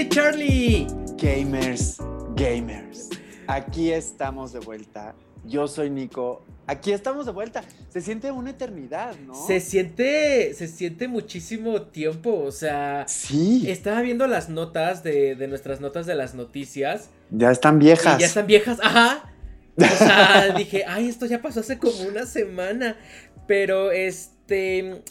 soy Charlie. Gamers, gamers. Aquí estamos de vuelta. Yo soy Nico. Aquí estamos de vuelta. Se siente una eternidad, ¿no? Se siente, se siente muchísimo tiempo. O sea, sí. Estaba viendo las notas de, de nuestras notas de las noticias. Ya están viejas. Y ya están viejas, ajá. O sea, dije, ay, esto ya pasó hace como una semana. Pero este.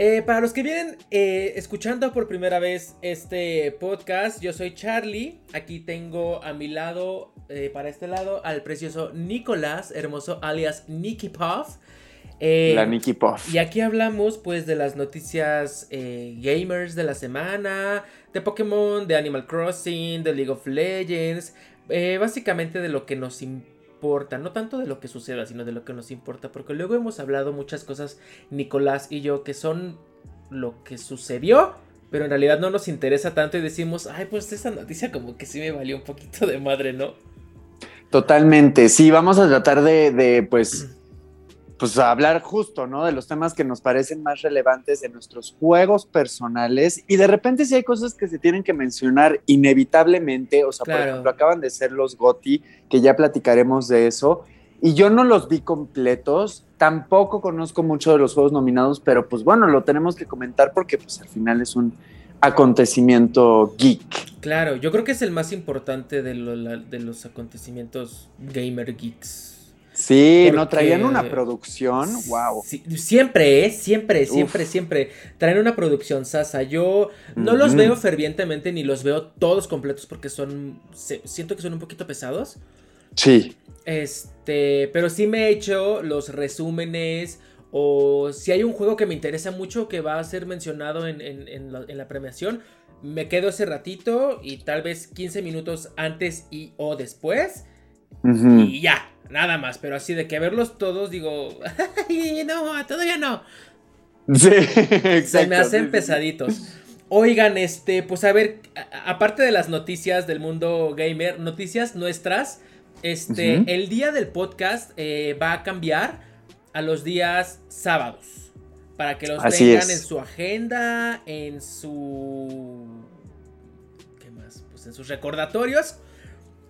Eh, para los que vienen eh, escuchando por primera vez este podcast, yo soy Charlie. Aquí tengo a mi lado, eh, para este lado, al precioso Nicolás, hermoso alias Nicky Puff. la Nicky Puff. Y aquí hablamos pues de las noticias gamers de la semana, de Pokémon, de Animal Crossing, de League of Legends, básicamente de lo que nos importa importa, no tanto de lo que suceda, sino de lo que nos importa, porque luego hemos hablado muchas cosas, Nicolás y yo, que son lo que sucedió, pero en realidad no nos interesa tanto y decimos, ay, pues esta noticia como que sí me valió un poquito de madre, ¿no? Totalmente, sí, vamos a tratar de, de pues pues hablar justo, ¿no? De los temas que nos parecen más relevantes de nuestros juegos personales y de repente si hay cosas que se tienen que mencionar inevitablemente, o sea, por ejemplo, acaban de ser los GOTI, que ya platicaremos de eso, y yo no los vi completos, tampoco conozco mucho de los juegos nominados, pero pues bueno, lo tenemos que comentar porque pues al final es un acontecimiento geek. Claro, yo creo que es el más importante de, de los acontecimientos gamer geeks. Sí, no traían una producción, wow. siempre, ¿eh? Siempre, siempre, siempre. Traen una producción, Sasa. Yo no los veo fervientemente ni los veo todos completos porque son. siento que son un poquito pesados. Sí. Este, pero sí me he hecho los resúmenes. O si hay un juego que me interesa mucho que va a ser mencionado en, la, premiación, me quedo ese ratito y tal vez 15 minutos antes y o después. Y ya, Nada más, pero así de que verlos todos, digo, no, todavía no. Sí, Se me hacen pesaditos. Oigan, este, pues a ver, aparte de las noticias del mundo gamer, noticias nuestras, este, el día del podcast eh, va a cambiar a los días sábados. Para que los tengan en su agenda, en su... ¿Qué más? Pues en sus recordatorios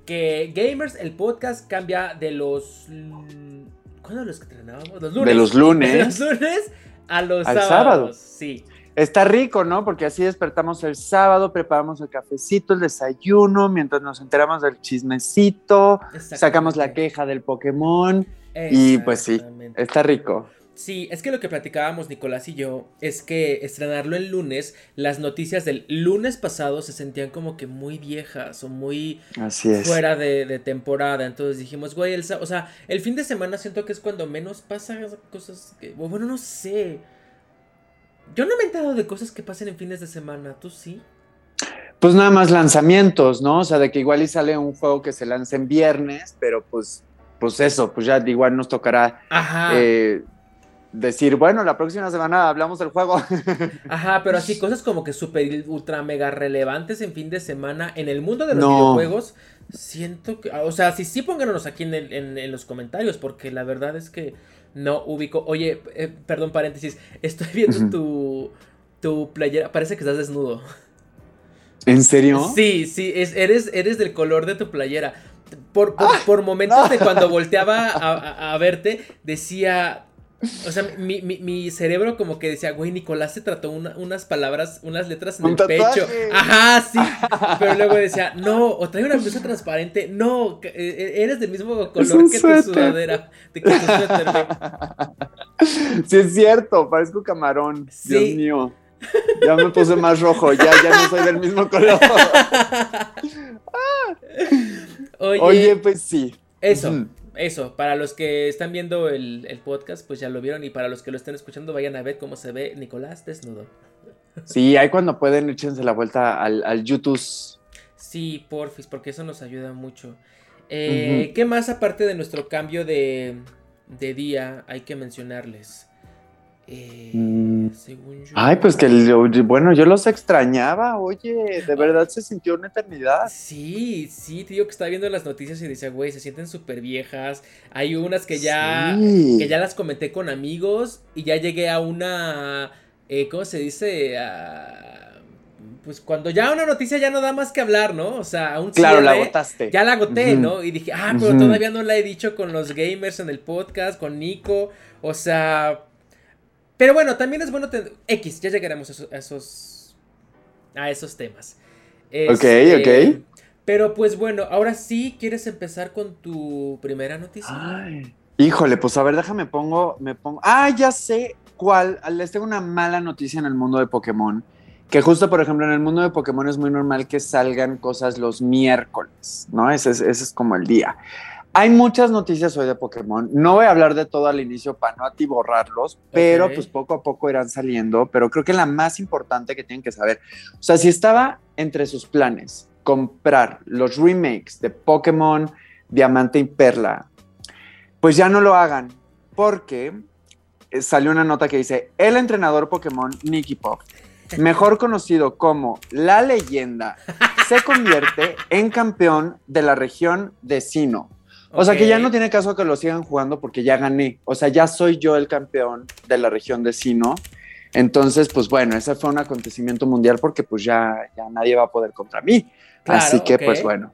que Gamers, el podcast cambia de los... ¿Cuándo los que entrenábamos? Los lunes. De los lunes. De los lunes a los sábados. Sí. Está rico, ¿no? Porque así despertamos el sábado, preparamos el cafecito, el desayuno, mientras nos enteramos del chismecito, sacamos la queja del Pokémon y pues sí, está rico. Sí, es que lo que platicábamos Nicolás y yo es que estrenarlo el lunes, las noticias del lunes pasado se sentían como que muy viejas o muy fuera de, temporada. Entonces dijimos, güey, el, o sea, el fin de semana siento que es cuando menos pasa cosas que, bueno, no sé. Yo no me he enterado de cosas que pasen en fines de semana, ¿tú sí? Pues nada más lanzamientos, ¿no? O sea, de que igual y sale un juego que se lance en viernes, pero pues, pues eso, pues ya igual nos tocará Ajá. Eh, decir, bueno, la próxima semana hablamos del juego. Ajá, pero así cosas como que súper, ultra, mega relevantes en fin de semana en el mundo de los videojuegos. Siento que, o sea, sí, sí pónganos aquí en, los comentarios, porque la verdad es que no ubico. Oye, eh, perdón, paréntesis, estoy viendo tu, tu playera, parece que estás desnudo. ¿En serio? Sí, sí, es, eres, eres del color de tu playera. Por, por, momentos de cuando volteaba a, a, verte, decía, o sea, mi, mi, mi, cerebro como que decía, güey, Nicolás se trató unas palabras, unas letras en el pecho. Ajá, sí. Pero luego decía, no, o trae una blusa transparente. No, e, e, eres del mismo color que tu sudadera. De que tu suéter, Sí, es cierto, parezco camarón. Dios mío. Ya me puse más rojo, ya, ya no soy del mismo color. Oye, pues sí. Eso eso, para los que están viendo el, podcast, pues ya lo vieron. Y para los que lo estén escuchando, vayan a ver cómo se ve Nicolás desnudo. Sí, ahí cuando pueden, échense la vuelta al, YouTube. Sí, porfis, porque eso nos ayuda mucho. Eh, ¿Qué más aparte de nuestro cambio de, de día hay que mencionarles? Eh, mm. Ay, pues que bueno, yo los extrañaba, oye, de verdad se sintió una eternidad. Sí, sí, digo que estaba viendo las noticias y decía, güey, se sienten súper viejas. Hay unas que ya, que ya las comenté con amigos y ya llegué a una, eh, ¿cómo se dice? pues cuando ya una noticia ya no da más que hablar, ¿no? O sea, aún Claro, la agotaste. Ya la agoté, ¿no? Y dije, ah, pero todavía no la he dicho con los gamers en el podcast, con Nico. O sea. Pero bueno, también es bueno tener. X, ya llegaremos a esos. a esos, temas. ok, este, ok. Pero pues bueno, ahora sí, ¿quieres empezar con tu primera noticia? Ay, híjole, pues a ver, déjame pongo, me pongo. Ah, ya sé cuál. Les tengo una mala noticia en el mundo de Pokémon. Que justo, por ejemplo, en el mundo de Pokémon es muy normal que salgan cosas los miércoles, ¿no? Ese es, ese es como el día. Hay muchas noticias hoy de Pokémon. No voy a hablar de todo al inicio para no atiborrarlos, pero pues poco a poco irán saliendo. Pero creo que la más importante que tienen que saber, o sea, si estaba entre sus planes comprar los remakes de Pokémon Diamante y Perla, pues ya no lo hagan, porque eh, salió una nota que dice, el entrenador Pokémon Nicky Pop, mejor conocido como La Leyenda, se convierte en campeón de la región de Sino. O sea que ya no tiene caso que lo sigan jugando porque ya gané. O sea, ya soy yo el campeón de la región de Sino. Entonces, pues bueno, ese fue un acontecimiento mundial porque pues ya, ya nadie va a poder contra mí. Así que, pues bueno,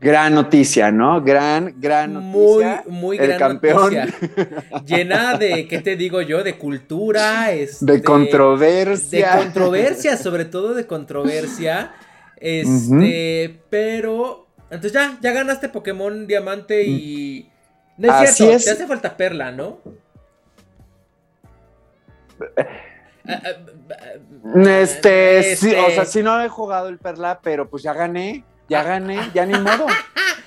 gran noticia, ¿no? Gran, gran noticia. Muy, muy el gran campeón. noticia. Llena de, ¿qué te digo yo? De cultura, este, de controversia. De controversia, sobre todo de controversia. Este, pero. Entonces ya, ya ganaste Pokémon Diamante y. No es cierto, te hace falta Perla, ¿no? Eh, Ah, ah, este, sí, o sea, sí no he jugado el Perla, pero pues ya gané, ya gané, ya ni modo,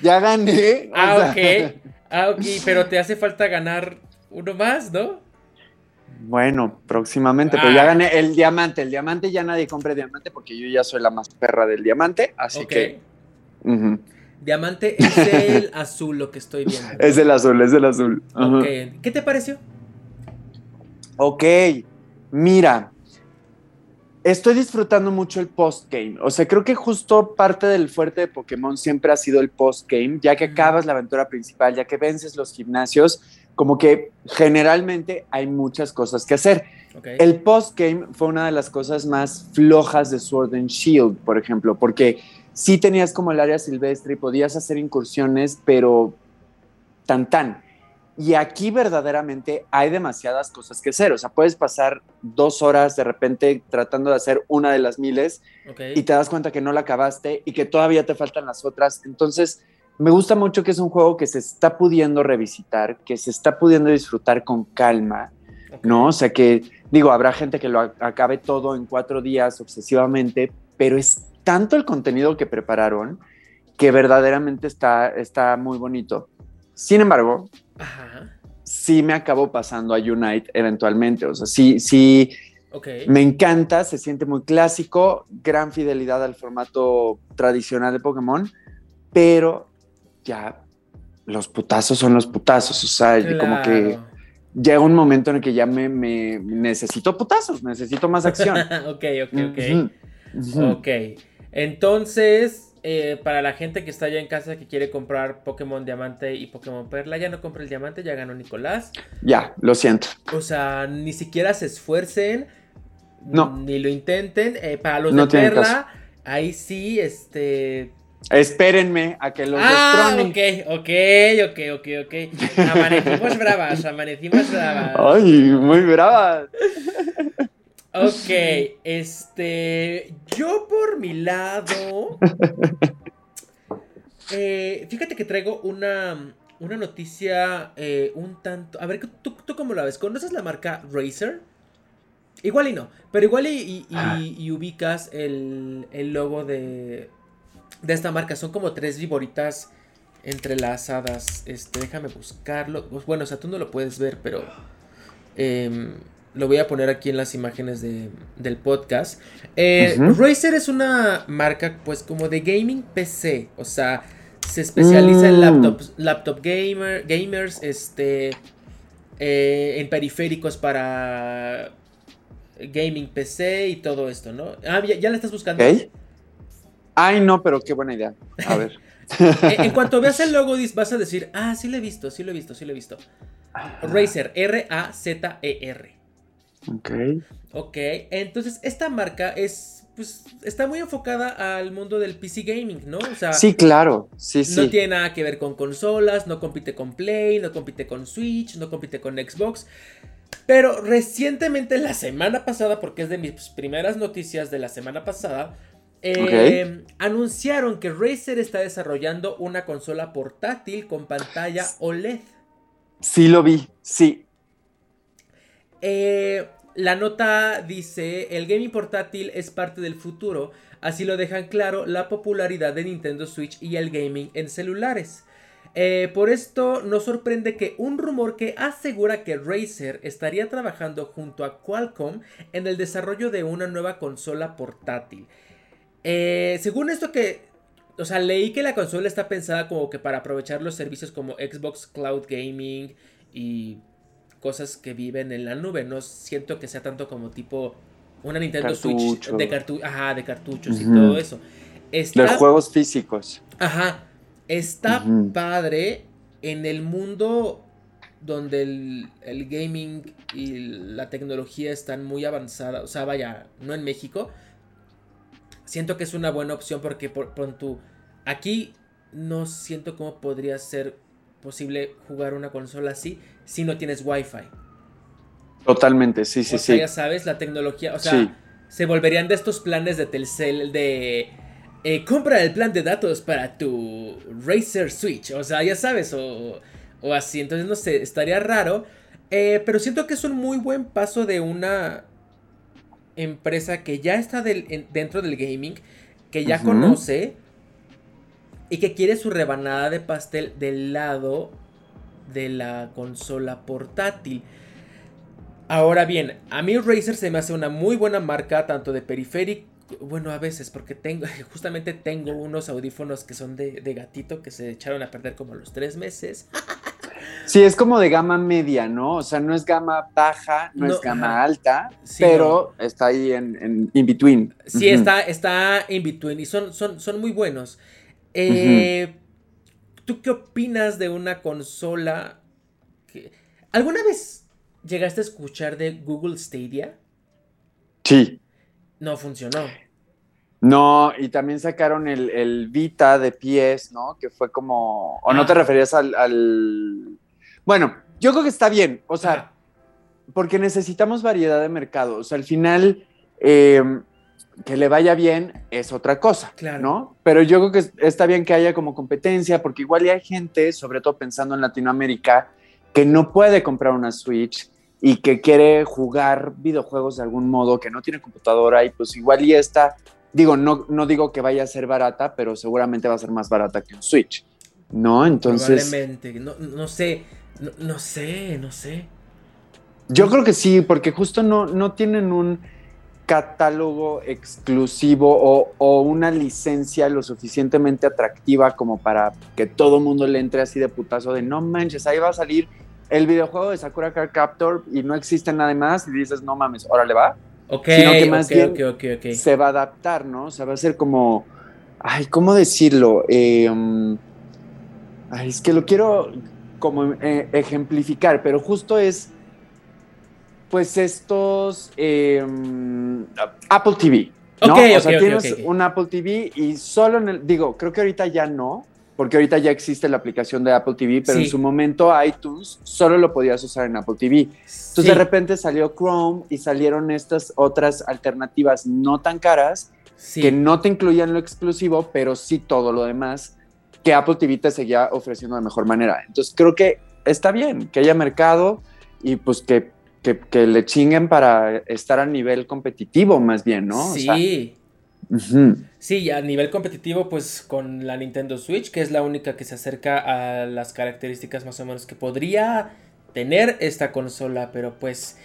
ya gané. Ah, ok, ah, ok, pero te hace falta ganar uno más, ¿no? Bueno, próximamente, pero ya gané el diamante. El diamante ya nadie compre diamante porque yo ya soy la más perra del diamante, así que. Diamante es el azul, lo que estoy viendo. Es el azul, es el azul. ¿qué te pareció? Ok, Mira, estoy disfrutando mucho el postgame. O sea, creo que justo parte del fuerte de Pokémon siempre ha sido el postgame, ya que acabas la aventura principal, ya que vences los gimnasios, como que generalmente hay muchas cosas que hacer. El postgame fue una de las cosas más flojas de Sword and Shield, por ejemplo, porque sí tenías como el área silvestre y podías hacer incursiones, pero tan tan. Y aquí verdaderamente hay demasiadas cosas que hacer. O sea, puedes pasar dos horas de repente tratando de hacer una de las miles y te das cuenta que no la acabaste y que todavía te faltan las otras. Entonces, me gusta mucho que es un juego que se está pudiendo revisitar, que se está pudiendo disfrutar con calma, ¿no? O sea, que digo, habrá gente que lo acabe todo en cuatro días obsesivamente, pero es tanto el contenido que prepararon que verdaderamente está, está muy bonito. Sin embargo, sí me acabó pasando a Unite eventualmente. O sea, sí, sí. Me encanta, se siente muy clásico, gran fidelidad al formato tradicional de Pokémon, pero ya los putazos son los putazos. O sea, como que llega un momento en el que ya me, necesito putazos, necesito más acción. ok, ok, ok. Ok. Entonces, eh, para la gente que está allá en casa que quiere comprar Pokémon Diamante y Pokémon Perla, ya no compre el Diamante, ya ganó Nicolás. Ya, lo siento. O sea, ni siquiera se esfuercen. No. Ni lo intenten. Eh, para los de Perla, ahí sí, este. Espérenme a que los ah, ok, ok, ok, ok, ok. Amanecimos bravas, amanecimos bravas. Ay, muy bravas. Ok, este. Yo por mi lado. Eh, fíjate que traigo una, una noticia eh, un tanto. A ver, ¿tú, ¿tú cómo la ves? ¿Conoces la marca Razer? Igual y no, pero igual y, y, ubicas el, el, logo de, de esta marca. Son como tres viboritas entrelazadas. Este, déjame buscarlo. Pues bueno, o sea, tú no lo puedes ver, pero. Eh, lo voy a poner aquí en las imágenes del podcast. Eh, Razer es una marca, pues, como de gaming PC. O sea, se especializa en mm. laptops, laptop gamer, gamers, este, eh, en periféricos para gaming PC y todo esto, ¿no? Ah, ya, la estás buscando. Ay, no, pero qué buena idea. A ver. en, cuanto veas el logo, vas a decir, ah, sí lo he visto, sí lo he visto, sí lo he visto. Razer, R-A-Z-E-R. Ok. Ok, entonces esta marca es, pues, está muy enfocada al mundo del PC gaming, ¿no? O sea, sí, claro, sí, sí. No tiene nada que ver con consolas, no compite con Play, no compite con Switch, no compite con Xbox. Pero recientemente, la semana pasada, porque es de mis primeras noticias de la semana pasada, eh, anunciaron que Razer está desarrollando una consola portátil con pantalla OLED. Sí, lo vi, sí. Eh, la nota dice, el gaming portátil es parte del futuro, así lo dejan claro la popularidad de Nintendo Switch y el gaming en celulares. Eh, por esto nos sorprende que un rumor que asegura que Razer estaría trabajando junto a Qualcomm en el desarrollo de una nueva consola portátil. Eh, según esto que, o sea, leí que la consola está pensada como que para aprovechar los servicios como Xbox Cloud Gaming y cosas que viven en la nube. No siento que sea tanto como tipo una Nintendo Switch de, de cartuchos y todo eso. Los juegos físicos. Ajá. Está padre en el mundo donde el, gaming y la tecnología están muy avanzadas. O sea, vaya, no en México. Siento que es una buena opción porque por, pronto aquí no siento cómo podría ser posible jugar una consola así si no tienes Wi-Fi. Totalmente, sí, sí, sí. Ya sabes, la tecnología, o sea, se volverían de estos planes de Telcel de eh, compra el plan de datos para tu Razer Switch. O sea, ya sabes, o, así. Entonces, no sé, estaría raro. Eh, pero siento que es un muy buen paso de una empresa que ya está dentro del gaming, que ya conoce y que quiere su rebanada de pastel del lado de la consola portátil. Ahora bien, a mí Razer se me hace una muy buena marca, tanto de periférico bueno, a veces, porque tengo, justamente tengo unos audífonos que son de, gatito que se echaron a perder como los tres meses. Sí, es como de gama media, ¿no? O sea, no es gama baja, no, es gama alta, pero está ahí en, in between. Sí, está, está in between y son, son, son muy buenos. Eh, ¿Tú qué opinas de una consola que... ¿Alguna vez llegaste a escuchar de Google Stadia? Sí. No funcionó. No, y también sacaron el, Vita de pies, ¿no? Que fue como. ¿O no te ah. referías al, Bueno, yo creo que está bien. O sea, porque necesitamos variedad de mercado. O sea, al final. Em, que le vaya bien es otra cosa, claro. ¿no? Pero yo creo que está bien que haya como competencia, porque igual hay gente, sobre todo pensando en Latinoamérica, que no puede comprar una Switch y que quiere jugar videojuegos de algún modo, que no tiene computadora y pues igual y esta, digo, no, no digo que vaya a ser barata, pero seguramente va a ser más barata que un Switch, ¿no? Entonces... Probablemente, no, no sé, no, sé, no sé. Yo creo que sí, porque justo no, no tienen un catálogo exclusivo o, o, una licencia lo suficientemente atractiva como para que todo mundo le entre así de putazo de no manches, ahí va a salir el videojuego de Sakura Card Captor y no existe nada más y dices, no mames, órale va. Ok, sino que más bien se va a adaptar, ¿no? O sea, va a ser como, ay, ¿cómo decirlo? Em, ay, es que lo quiero como eh, ejemplificar, pero justo es, pues estos em, Apple TV. ¿no? o sea, tienes un Apple TV y solo en el, digo, creo que ahorita ya no, porque ahorita ya existe la aplicación de Apple TV, pero en su momento iTunes solo lo podías usar en Apple TV. Entonces de repente salió Chrome y salieron estas otras alternativas no tan caras que no te incluían lo exclusivo, pero sí todo lo demás que Apple TV te seguía ofreciendo de mejor manera. Entonces creo que está bien que haya mercado y pues que, que, le chinguen para estar a nivel competitivo más bien, ¿no? Sí. Sí, a nivel competitivo, pues con la Nintendo Switch, que es la única que se acerca a las características más o menos que podría tener esta consola, pero pues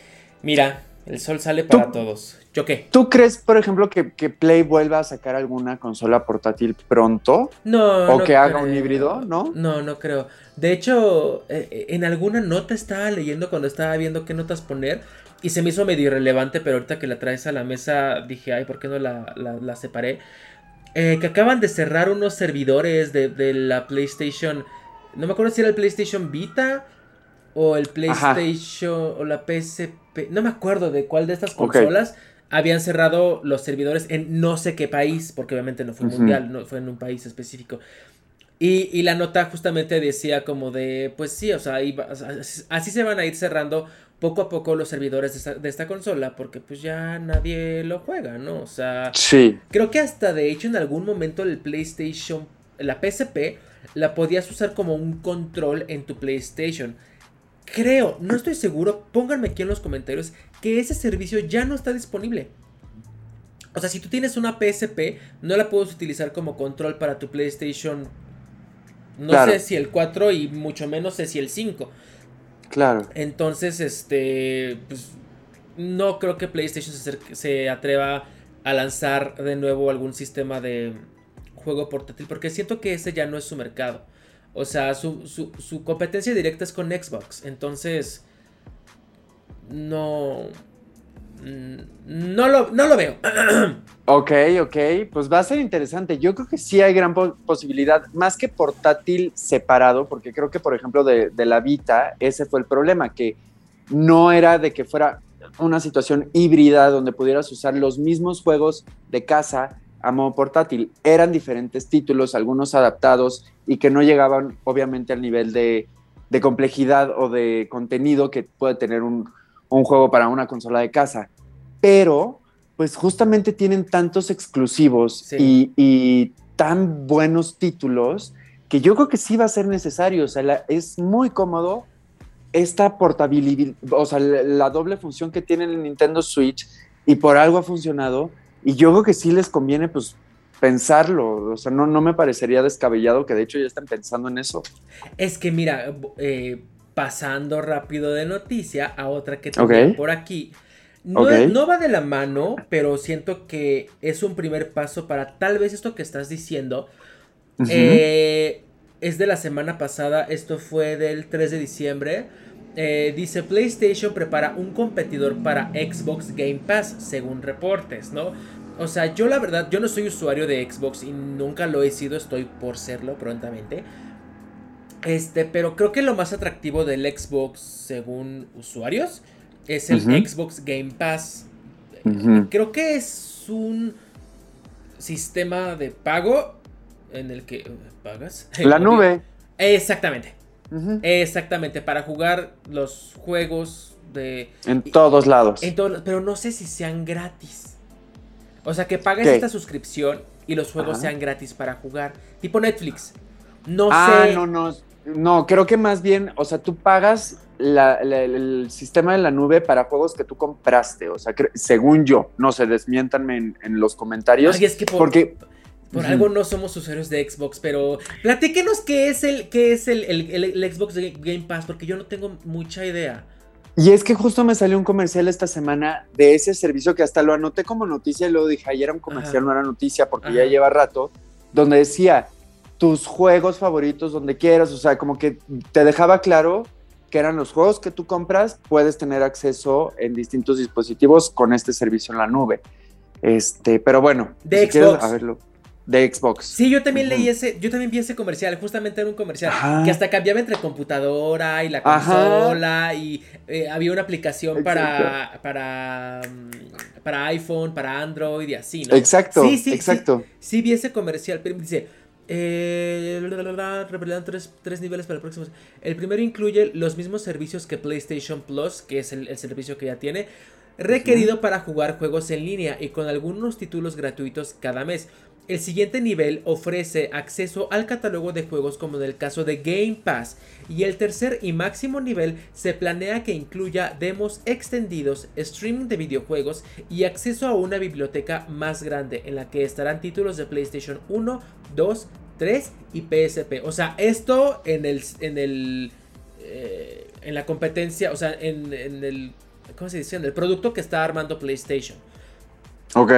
mira, el sol sale para todos. ¿Yo qué? ¿Tú crees, por ejemplo, que, Play vuelva a sacar alguna consola portátil pronto? No. ¿O que haga un híbrido? ¿No? No, no creo. De hecho, eh, eh, en alguna nota estaba leyendo cuando estaba viendo qué notas poner y se me hizo medio irrelevante, pero ahorita que la traes a la mesa dije, ay, ¿por qué no la, separé? Eh, que acaban de cerrar unos servidores de, la PlayStation. No me acuerdo si era el PlayStation Vita o el PlayStation o la PSP, no me acuerdo de cuál de estas consolas habían cerrado los servidores en no sé qué país, porque obviamente no fue mundial, no fue en un país específico. Y, y, la nota justamente decía como de, pues sí, o sea, así se van a ir cerrando poco a poco los servidores de esta, de esta, consola porque pues ya nadie lo juega, ¿no? O sea, sí. creo que hasta de hecho en algún momento el PlayStation, la PSP, la podías usar como un control en tu PlayStation. Creo, no estoy seguro, pónganme aquí en los comentarios que ese servicio ya no está disponible. O sea, si tú tienes una PSP, no la puedes utilizar como control para tu PlayStation. No sé si el 4 y mucho menos sé si el 5. Claro. Entonces, este, pues, no creo que PlayStation se, atreva a lanzar de nuevo algún sistema de juego portátil, porque siento que ese ya no es su mercado. O sea, su, su competencia directa es con Xbox. Entonces, no, Mm, no lo, no lo veo. Ok, ok, pues va a ser interesante. Yo creo que sí hay gran posibilidad, más que portátil separado, porque creo que, por ejemplo, de, la Vita, ese fue el problema, que no era de que fuera una situación híbrida donde pudieras usar los mismos juegos de casa a modo portátil. Eran diferentes títulos, algunos adaptados y que no llegaban, obviamente, al nivel de, de complejidad o de contenido que puede tener un, un juego para una consola de casa. Pero, pues justamente tienen tantos exclusivos y, tan buenos títulos que yo creo que sí va a ser necesario. O sea, es muy cómodo esta portabilidad, o sea, la, doble función que tiene el Nintendo Switch y por algo ha funcionado. Y yo creo que sí les conviene, pues, pensarlo. O sea, no, no me parecería descabellado que de hecho ya están pensando en eso. Es que mira, eh, pasando rápido de noticia a otra que tengo por aquí. No, va de la mano, pero siento que es un primer paso para tal vez esto que estás diciendo. Eh, es de la semana pasada, esto fue del 3 de diciembre. Eh, dice PlayStation prepara un competidor para Xbox Game Pass, según reportes, ¿no? O sea, yo la verdad, yo no soy usuario de Xbox y nunca lo he sido, estoy por serlo prontamente. Este, pero creo que lo más atractivo del Xbox, según usuarios, es el Xbox Game Pass. Creo que es un sistema de pago en el que pagas. La nube. Exactamente. Exactamente, para jugar los juegos de... En todos lados. pero no sé si sean gratis. O sea, que pagues esta suscripción y los juegos sean gratis para jugar. Tipo Netflix. No ah, sé. No, no, no, creo que más bien, o sea, tú pagas el sistema de la nube para juegos que tú compraste, o sea, según yo, no se desmientanme en, los comentarios. Ay, es que por, porque por algo no somos usuarios de Xbox, pero platíquenos qué es el, qué es el, el, Xbox Game Pass, porque yo no tengo mucha idea. Y es que justo me salió un comercial esta semana de ese servicio que hasta lo anoté como noticia y luego dije, ayer era un comercial, no era noticia porque ya lleva rato, donde decía, tus juegos favoritos donde quieras, o sea, como que te dejaba claro que eran los juegos que tú compras, puedes tener acceso en distintos dispositivos con este servicio en la nube. Este, pero bueno, de Xbox. a verlo. De Xbox. Sí, yo también leí ese, yo también vi ese comercial, justamente era un comercial que hasta cambiaba entre computadora y la consola y eh, había una aplicación para para mm, para iPhone, para Android y así, ¿no? Exacto, sí, sí, exacto. Sí, sí vi ese comercial, pero dice, eh, revelan tres, tres, niveles para el próximo. El primero incluye los mismos servicios que PlayStation Plus, que es el, servicio que ya tiene, requerido para jugar juegos en línea y con algunos títulos gratuitos cada mes. El siguiente nivel ofrece acceso al catálogo de juegos como en el caso de Game Pass y el tercer y máximo nivel se planea que incluya demos extendidos, streaming de videojuegos y acceso a una biblioteca más grande en la que estarán títulos de PlayStation 1, 2, 3 y PSP. O sea, esto en el en el eh, en la competencia, o sea, en, el ¿cómo se dice? En el producto que está armando PlayStation. Ok.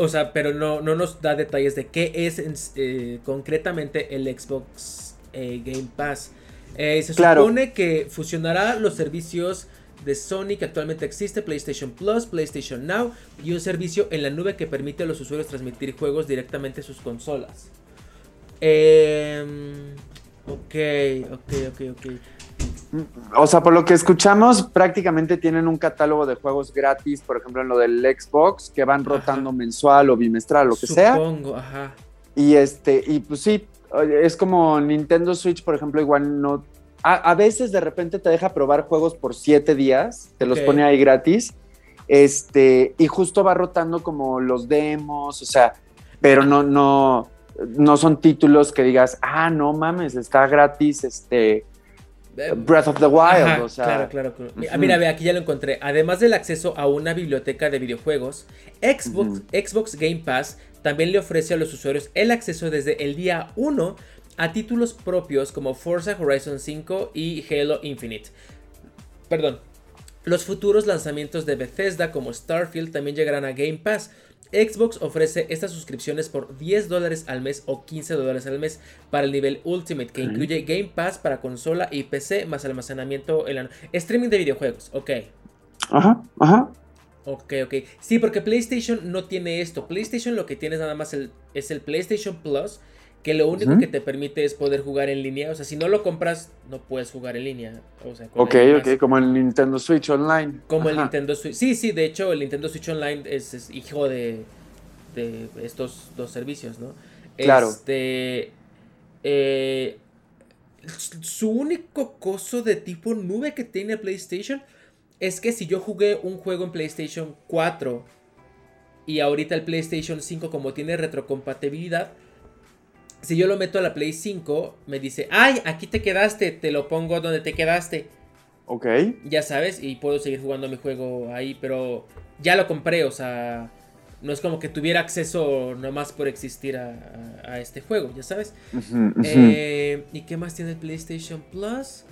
O sea, pero no, no nos da detalles de qué es eh, concretamente el Xbox eh, Game Pass. Eh, se supone que fusionará los servicios de Sony que actualmente existe, PlayStation Plus, PlayStation Now y un servicio en la nube que permite a los usuarios transmitir juegos directamente a sus consolas. Eh, ok, ok, ok, ok. O sea, por lo que escuchamos, prácticamente tienen un catálogo de juegos gratis, por ejemplo, en lo del Xbox, que van rotando mensual o bimestral, lo que sea. Supongo, ajá. Y este, y pues sí, es como Nintendo Switch, por ejemplo, igual no. A, veces de repente te deja probar juegos por siete días, te los pone ahí gratis. Este, y justo va rotando como los demos, o sea, pero no, no, no son títulos que digas, ah, no mames, está gratis, este Breath of the Wild. o sea, claro, claro. claro. Mira, ve, aquí ya lo encontré. Además del acceso a una biblioteca de videojuegos, Xbox, Xbox Game Pass también le ofrece a los usuarios el acceso desde el día 1 a títulos propios como Forza Horizon 5 y Halo Infinite. Perdón. Los futuros lanzamientos de Bethesda como Starfield también llegarán a Game Pass, Xbox ofrece estas suscripciones por 10 dólares al mes o 15 dólares al mes para el nivel Ultimate, que incluye Game Pass para consola y PC, más almacenamiento en la... Streaming de videojuegos, ok. Ajá, ajá. Ok, ok. Sí, porque PlayStation no tiene esto. PlayStation lo que tiene nada más el, es el PlayStation Plus, que lo único que te permite es poder jugar en línea. O sea, si no lo compras, no puedes jugar en línea. O sea, ok, ok, como el Nintendo Switch Online. Como el Nintendo Switch. Sí, sí, de hecho, el Nintendo Switch Online es, hijo de, de, estos dos servicios, ¿no? Claro. Este. Eh, su único coso de tipo nube que tiene PlayStation es que si yo jugué un juego en PlayStation 4 y ahorita el PlayStation 5 como tiene retrocompatibilidad, si yo lo meto a la Play 5, me dice, ay, aquí te quedaste, te lo pongo donde te quedaste. Ok. Ya sabes, y puedo seguir jugando mi juego ahí, pero ya lo compré, o sea, no es como que tuviera acceso nomás por existir a, este juego, ya sabes. Eh, ¿Y qué más tiene el PlayStation Plus?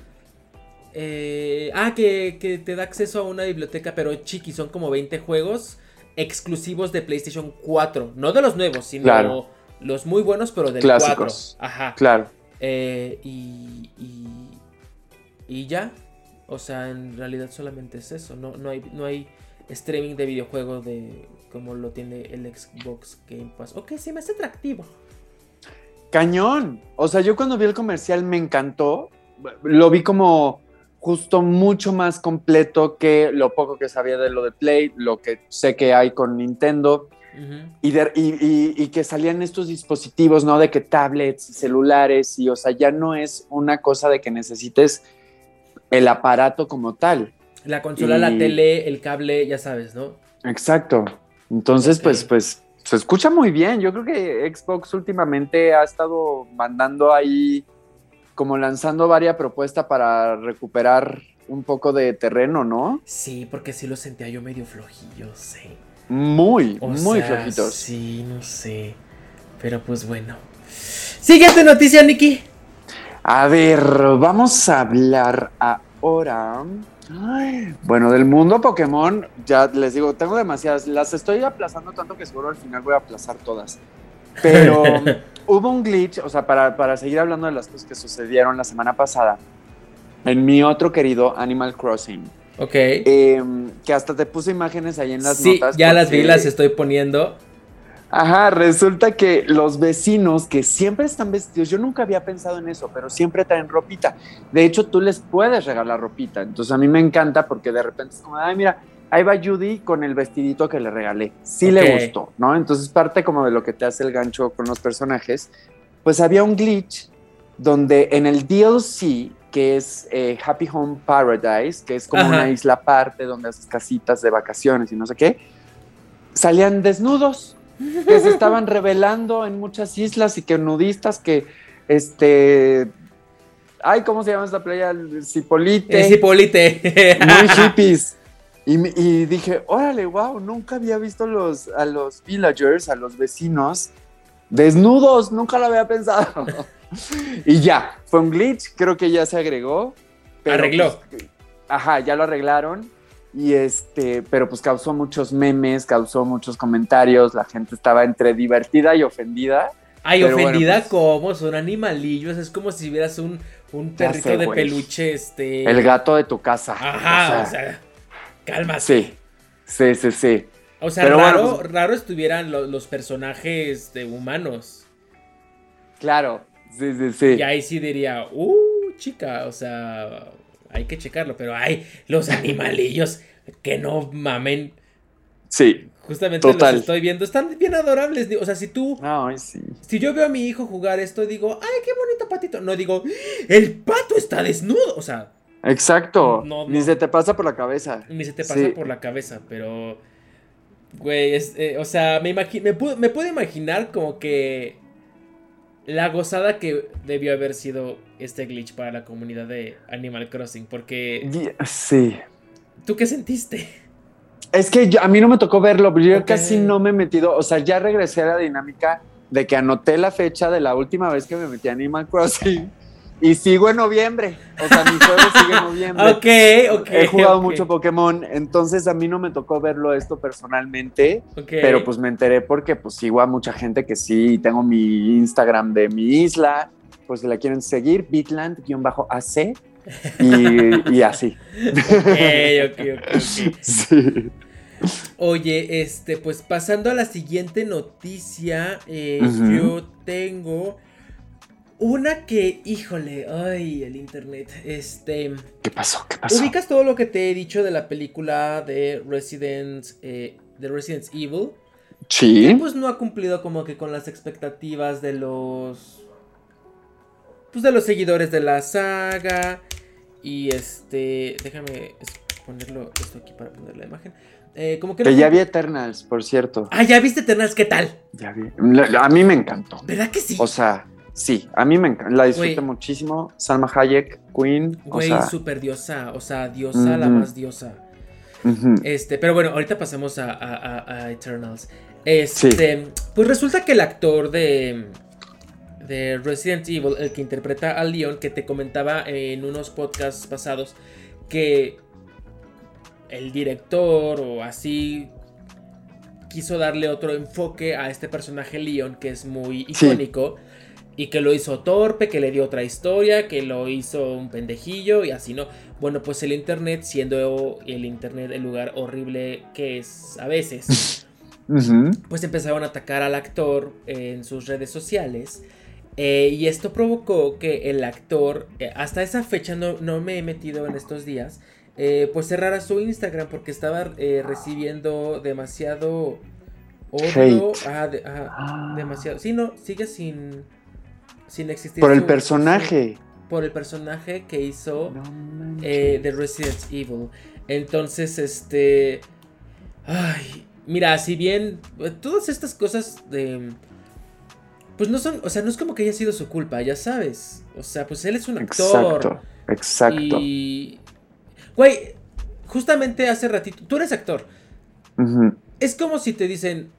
Eh, ah, que, te da acceso a una biblioteca, pero chiqui, son como 20 juegos exclusivos de PlayStation 4, no de los nuevos, sino los muy buenos, pero del Clásicos. 4. Ajá. Claro. Eh, y, y, ya. O sea, en realidad solamente es eso. No, no, hay, no hay streaming de videojuegos de como lo tiene el Xbox Game Pass. Ok, sí me hace atractivo. Cañón. O sea, yo cuando vi el comercial me encantó. Lo vi como justo mucho más completo que lo poco que sabía de lo de Play, lo que sé que hay con Nintendo y, que salían estos dispositivos, ¿no? De que tablets, celulares, y o sea, ya no es una cosa de que necesites el aparato como tal. La consola, la tele, el cable, ya sabes, ¿no? Exacto. Entonces, pues, pues, se escucha muy bien. Yo creo que Xbox últimamente ha estado mandando ahí, como lanzando varias propuestas para recuperar un poco de terreno, ¿no? Sí, porque sí lo sentía yo medio flojillo, sí muy, muy flojitos. Sí, no sé. Pero pues bueno. Siguiente noticia, Nikki. A ver, vamos a hablar ahora. bueno, del mundo Pokémon, ya les digo, tengo demasiadas. Las estoy aplazando tanto que seguro al final voy a aplazar todas. Pero hubo un glitch, o sea, para, para seguir hablando de las cosas que sucedieron la semana pasada, en mi otro querido Animal Crossing. Ok. Em, que hasta te puse imágenes ahí en las sí, notas. Sí, ya las vi, las estoy poniendo. Ajá, resulta que los vecinos que siempre están vestidos, yo nunca había pensado en eso, pero siempre traen ropita. De hecho, tú les puedes regalar ropita. Entonces a mí me encanta porque de repente es como, ay, mira, ahí va Judy con el vestidito que le regalé. Sí le gustó, ¿no? Entonces parte como de lo que te hace el gancho con los personajes. Pues había un glitch donde en el DLC que es eh, Happy Home Paradise, que es como una isla aparte donde haces casitas de vacaciones y no sé qué, salían desnudos, que se estaban revelando en muchas islas y que nudistas que, este, ay, ¿cómo se llama esta playa? Cipolite. Cipolite. Muy hippies. Y, dije, órale, wow, nunca había visto los, a los villagers, a los vecinos, desnudos, nunca lo había pensado y ya, fue un glitch, creo que ya se agregó. Arregló. Pues, ajá, ya lo arreglaron. Y este, pero pues causó muchos memes, causó muchos comentarios, la gente estaba entre divertida y ofendida. Ay, ofendida pues, como, son animalillos, es como si vieras un, un perrito de peluche, este. El gato de tu casa. Ajá, o sea, calma. Sí, sí, sí, sí. O sea, raro, pues, raro estuvieran los personajes de humanos. Claro, Sí, sí, sí. Y ahí sí diría, uh, chica, o sea, hay que checarlo, pero ay, los animalillos, que no mamen. Sí. Justamente los estoy viendo, están bien adorables. O sea, si tú. Ay, sí. Si yo veo a mi hijo jugar esto, digo, ay, qué bonito patito. No digo, el pato está desnudo. O sea. Exacto. Ni se te pasa por la cabeza. Ni se te pasa por la cabeza, pero. Güey, eh, o sea, me, me, me puedo imaginar como que la gozada que debió haber sido este glitch para la comunidad de Animal Crossing, porque... Sí. ¿Tú qué sentiste? Es que a mí no me tocó verlo, pero yo casi no me he metido, o sea, ya regresé a la dinámica de que anoté la fecha de la última vez que me metí a Animal Crossing y sigo en noviembre. O sea, mi juego sigue en noviembre. ok, ok. He jugado mucho Pokémon, entonces a mí no me tocó verlo esto personalmente. Pero pues me enteré porque pues sigo a mucha gente que sí, tengo mi Instagram de mi isla, pues si la quieren seguir, bitland-ac y, y, así. Ok, ok, ok. Sí. Oye, este, pues pasando a la siguiente noticia, eh, yo tengo una que, híjole, ay, el internet, este... ¿Qué pasó? ¿Qué pasó? ¿Ubicas todo lo que te he dicho de la película de Resident, eh, de Resident Evil? Sí. pues no ha cumplido como que con las expectativas de los... Pues de los seguidores de la saga. Y este... Déjame ponerlo esto aquí para poner la imagen. Eh, como que, que ya vi Eternals, por cierto. Ah, ya viste Eternals, ¿qué tal? Ya vi. A mí me encantó. ¿Verdad que sí? O sea, Sí, a mí me encanta, la disfruto muchísimo. Salma Hayek, Queen. Güey, súper diosa, o sea, diosa, la más diosa. Este, pero bueno, ahorita pasemos a, Eternals. Este, pues resulta que el actor de, de Resident Evil, el que interpreta a Leon, que te comentaba en unos podcasts pasados, que el director o así quiso darle otro enfoque a este personaje Leon, que es muy icónico y que lo hizo torpe, que le dio otra historia, que lo hizo un pendejillo y así no. Bueno, pues el internet, siendo el internet el lugar horrible que es a veces, pues empezaron a atacar al actor en sus redes sociales. Eh, y esto provocó que el actor, eh, hasta esa fecha no, no, me he metido en estos días, eh, pues cerrara su Instagram porque estaba recibiendo demasiado odio. Ah, ah, demasiado. Sí, no, sigue sin sin existir. Por el personaje. por el personaje que hizo eh, de Resident Evil. Entonces, este. Ay, mira, si bien eh, todas estas cosas de. Pues no son, o sea, no es como que haya sido su culpa, ya sabes. O sea, pues él es un actor. Exacto, exacto. Y. Güey, justamente hace ratito, tú eres actor. Es como si te dicen,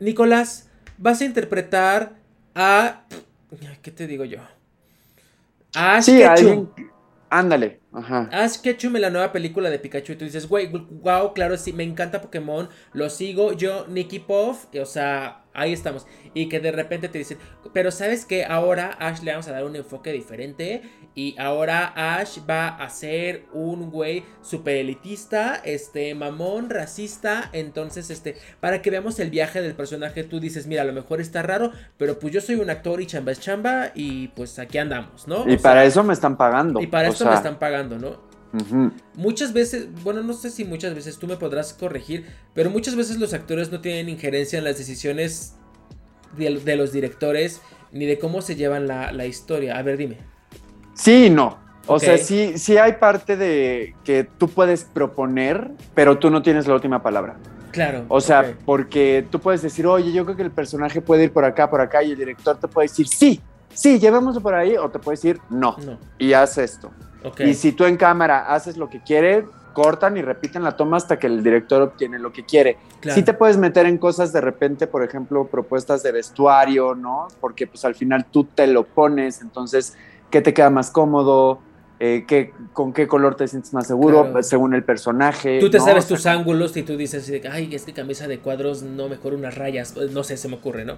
Nicolás, vas a interpretar a ¿Qué te digo yo? Ash sí, Ketchum. Ándale. Ajá. Ash Ketchum en la nueva película de Pikachu. Y tú dices, güey, wow, claro, sí, me encanta Pokémon. Lo sigo. Yo, Nicky Puff. O sea, ahí estamos. Y que de repente te dicen, pero sabes que ahora Ash le vamos a dar un enfoque diferente. Y ahora Ash va a ser un güey super elitista, este, mamón, racista. Entonces, este, para que veamos el viaje del personaje, tú dices, mira, a lo mejor está raro, pero pues yo soy un actor y chamba es chamba. Y pues aquí andamos, ¿no? Y para eso me están pagando. Y para eso me están pagando, ¿no? Muchas veces, bueno, no sé si muchas veces tú me podrás corregir, pero muchas veces los actores no tienen injerencia en las decisiones de, los directores ni de cómo se llevan la, historia. A ver, dime. Sí y no. O sea, sí, sí hay parte de que tú puedes proponer, pero tú no tienes la última palabra. Claro. O sea, porque tú puedes decir, oye, yo creo que el personaje puede ir por acá, por acá, y el director te puede decir, sí, sí, llevémoslo por ahí, o te puede decir, no, no. y haz esto. Y si tú en cámara haces lo que quiere, cortan y repiten la toma hasta que el director obtiene lo que quiere. Sí te puedes meter en cosas de repente, por ejemplo, propuestas de vestuario, ¿no? Porque pues al final tú te lo pones, entonces, ¿qué te queda más cómodo? Eh, ¿qué, ¿Con qué color te sientes más seguro? Según el personaje. Tú te sabes tus ángulos y tú dices, ay, es que camisa de cuadros, no, mejor unas rayas, no sé, se me ocurre, ¿no?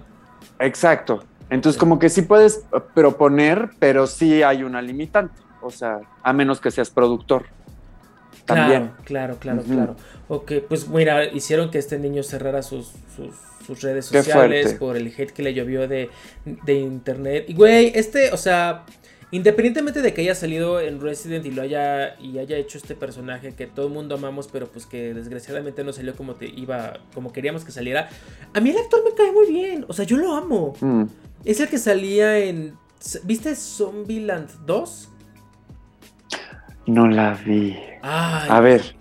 Exacto. Entonces, como que sí puedes proponer, pero sí hay una limitante. O sea, a menos que seas productor. También. Claro, claro, claro, Ok, pues mira, hicieron que este niño cerrara sus, sus, redes sociales por el hate que le llovió de, de internet. Y güey, este, o sea, Independientemente de que haya salido en Resident y lo haya y haya hecho este personaje que todo el mundo amamos, pero pues que desgraciadamente no salió como te iba, como queríamos que saliera. A mí el actor me cae muy bien, o sea, yo lo amo. Mm. Es el que salía en ¿Viste Zombieland 2? No la vi. A ver,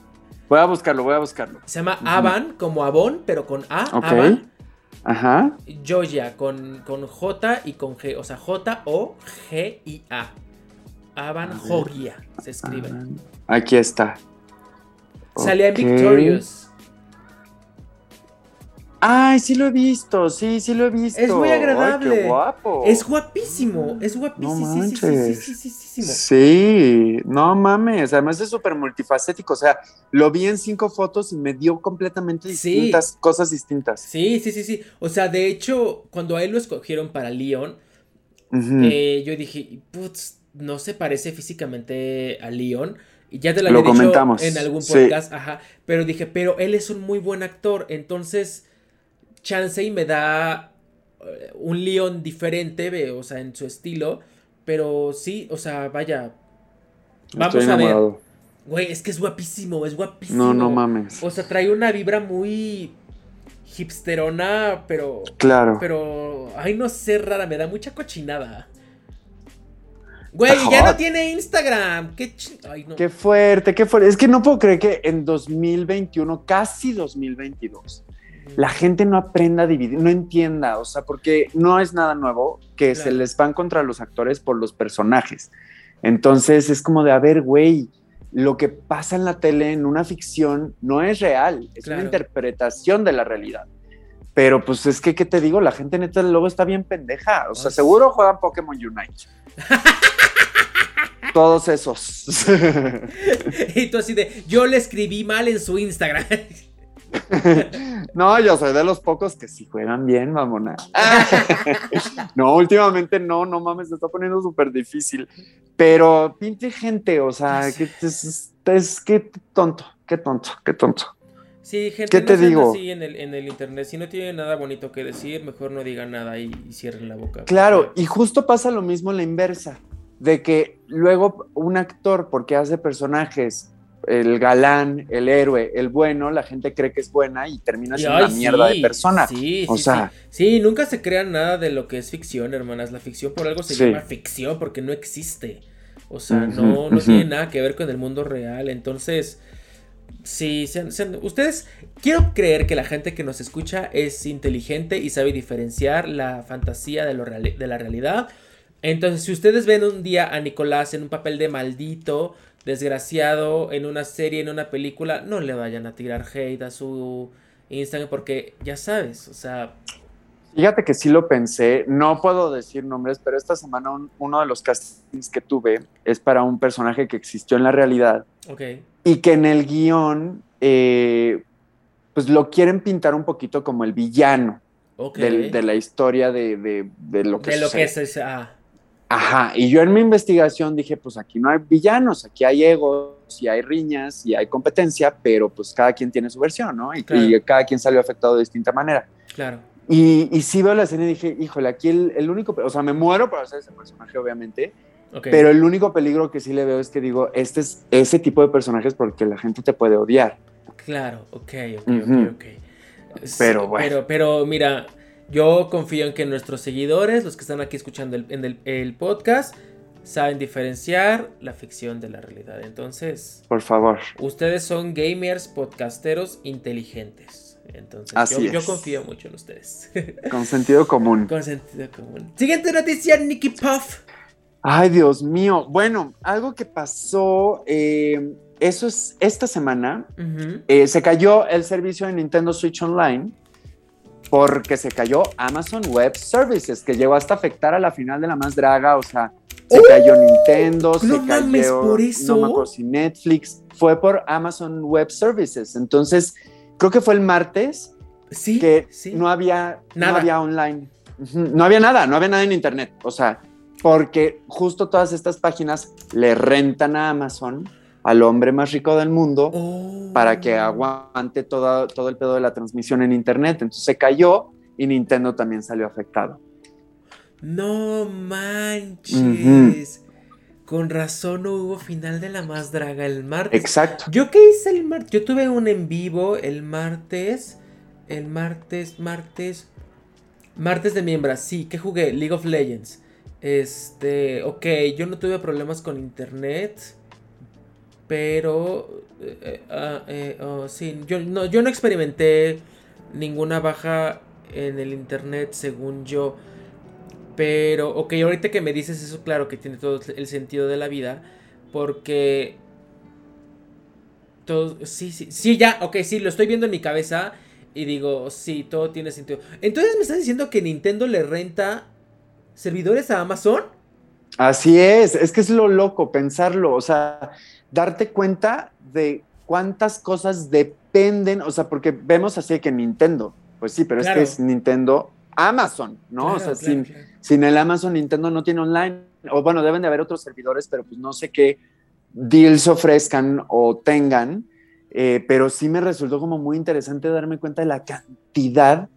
voy a buscarlo, voy a buscarlo. Se llama Avan, como Avon, pero con A. Ok. Ajá. Joya, con, con J y con G. O sea, J-O-G-I-A. Avan Jogia se escribe. Aquí está. Salía en Victorious. Ay, sí lo he visto, sí, sí lo he visto. Es muy agradable. qué guapo. Es guapísimo, es guapísimo. No sí, sí, sí, sí, sí, no mames, además es súper multifacético, o sea, lo vi en cinco fotos y me dio completamente distintas cosas distintas. Sí, sí, sí, sí. O sea, de hecho, cuando a él lo escogieron para Leon, eh, yo dije, putz, no se parece físicamente a Leon. Y ya te lo, había comentamos. dicho en algún podcast, ajá. Pero dije, pero él es un muy buen actor, entonces chance y me da eh, un Leon diferente, o sea, en su estilo. Pero sí, o sea, vaya. Vamos a ver. Güey, es que es guapísimo, es guapísimo. No, no mames. O sea, trae una vibra muy hipsterona, pero. Claro. Pero. Ay, no sé, rara, me da mucha cochinada. Güey, ya no tiene Instagram. Qué, Ay, no. qué fuerte, qué fuerte. Es que no puedo creer que en 2021, casi 2022, la gente no aprenda a dividir, no entienda, o sea, porque no es nada nuevo que se les van contra los actores por los personajes. Entonces es como de, a ver, güey, lo que pasa en la tele en una ficción no es real, es una interpretación de la realidad. Pero pues es que, ¿qué te digo? La gente neta luego está bien pendeja. O sea, seguro juegan Pokémon Unite. Todos esos. y tú así de, yo le escribí mal en su Instagram. no, yo soy de los pocos que sí juegan bien, mamona. no, últimamente no, no mames, se está poniendo súper difícil. Pero pinche gente, o sea, que es, que tonto, qué tonto, qué tonto. Sí, gente, ¿Qué te digo? Así en el, internet. Si no tiene nada bonito que decir, mejor no digan nada y, y cierren la boca. Claro, y justo pasa lo mismo la inversa, de que luego un actor, porque hace personajes el galán, el héroe, el bueno, la gente cree que es buena y termina siendo una mierda de persona. Sí, o sea, sí. nunca se crea nada de lo que es ficción, hermanas. La ficción por algo se llama ficción porque no existe. O sea, no, no tiene nada que ver con el mundo real. Entonces, sí, ustedes, quiero creer que la gente que nos escucha es inteligente y sabe diferenciar la fantasía de, lo de la realidad. Entonces, si ustedes ven un día a Nicolás en un papel de maldito, desgraciado en una serie, en una película, no le vayan a tirar hate a su Instagram porque ya sabes, o sea... Fíjate que sí lo pensé, no puedo decir nombres, pero esta semana uno de los castings que tuve es para un personaje que existió en la realidad okay. y que en el guion eh, pues lo quieren pintar un poquito como el villano de la historia de, lo que De lo que es, ah. Ajá, y yo en mi investigación dije, pues aquí no hay villanos, aquí hay egos, y hay riñas, y hay competencia, pero pues cada quien tiene su versión, ¿no? Y, cada quien salió afectado de distinta manera. Claro. Y, y sí veo la escena y dije, híjole, aquí el, único, o sea, me muero por hacer ese personaje, obviamente, pero el único peligro que sí le veo es que digo, este es ese tipo de personajes porque la gente te puede odiar. Claro, ok, ok, ok, ok. Pero bueno. Pero, pero mira, yo confío en que nuestros seguidores, los que están aquí escuchando el, en el, podcast, saben diferenciar la ficción de la realidad. Entonces, por favor, ustedes son gamers, podcasteros inteligentes. Entonces, yo, confío mucho en ustedes. Con sentido común. Con sentido común. Siguiente noticia, Nicky Puff. Ay, Dios mío. Bueno, algo que pasó, eh, eso es esta semana, eh, se cayó el servicio de Nintendo Switch Online porque se cayó Amazon Web Services, que llegó hasta afectar a la final de la más draga, o sea, se ¡Oh! cayó Nintendo, se cayó, por eso. no me acuerdo si Netflix, fue por Amazon Web Services. Entonces, creo que fue el martes sí, que no había nada. no había online. No había nada, no había nada en internet, o sea, porque justo todas estas páginas le rentan a Amazon al hombre más rico del mundo para que oh. aguante todo, todo el pedo de la transmisión en Internet. Entonces se cayó y Nintendo también salió afectado. No manches. Con razón no hubo final de la más draga el martes. Exacto. ¿Yo qué hice el martes? Yo tuve un en vivo el martes. El martes, martes. Martes de miembros, sí, ¿qué jugué? League of Legends. Este, ok, yo no tuve problemas con internet. Pero, eh, eh, ah, eh, oh, sí, yo no, yo no experimenté ninguna baja en el internet según yo. Pero, ok, ahorita que me dices eso, claro que tiene todo el sentido de la vida. Porque... Todo, sí, sí, sí, ya, ok, sí, lo estoy viendo en mi cabeza y digo, sí, todo tiene sentido. Entonces me estás diciendo que Nintendo le renta servidores a Amazon. Así es, es que es lo loco pensarlo, o sea, darte cuenta de cuántas cosas dependen, o sea, porque vemos así que Nintendo, pues sí, pero es que es Nintendo Amazon, ¿no? o sea, sin, sin el Amazon Nintendo no tiene online, o bueno, deben de haber otros servidores, pero pues no sé qué deals ofrezcan o tengan, eh, pero sí me resultó como muy interesante darme cuenta de la cantidad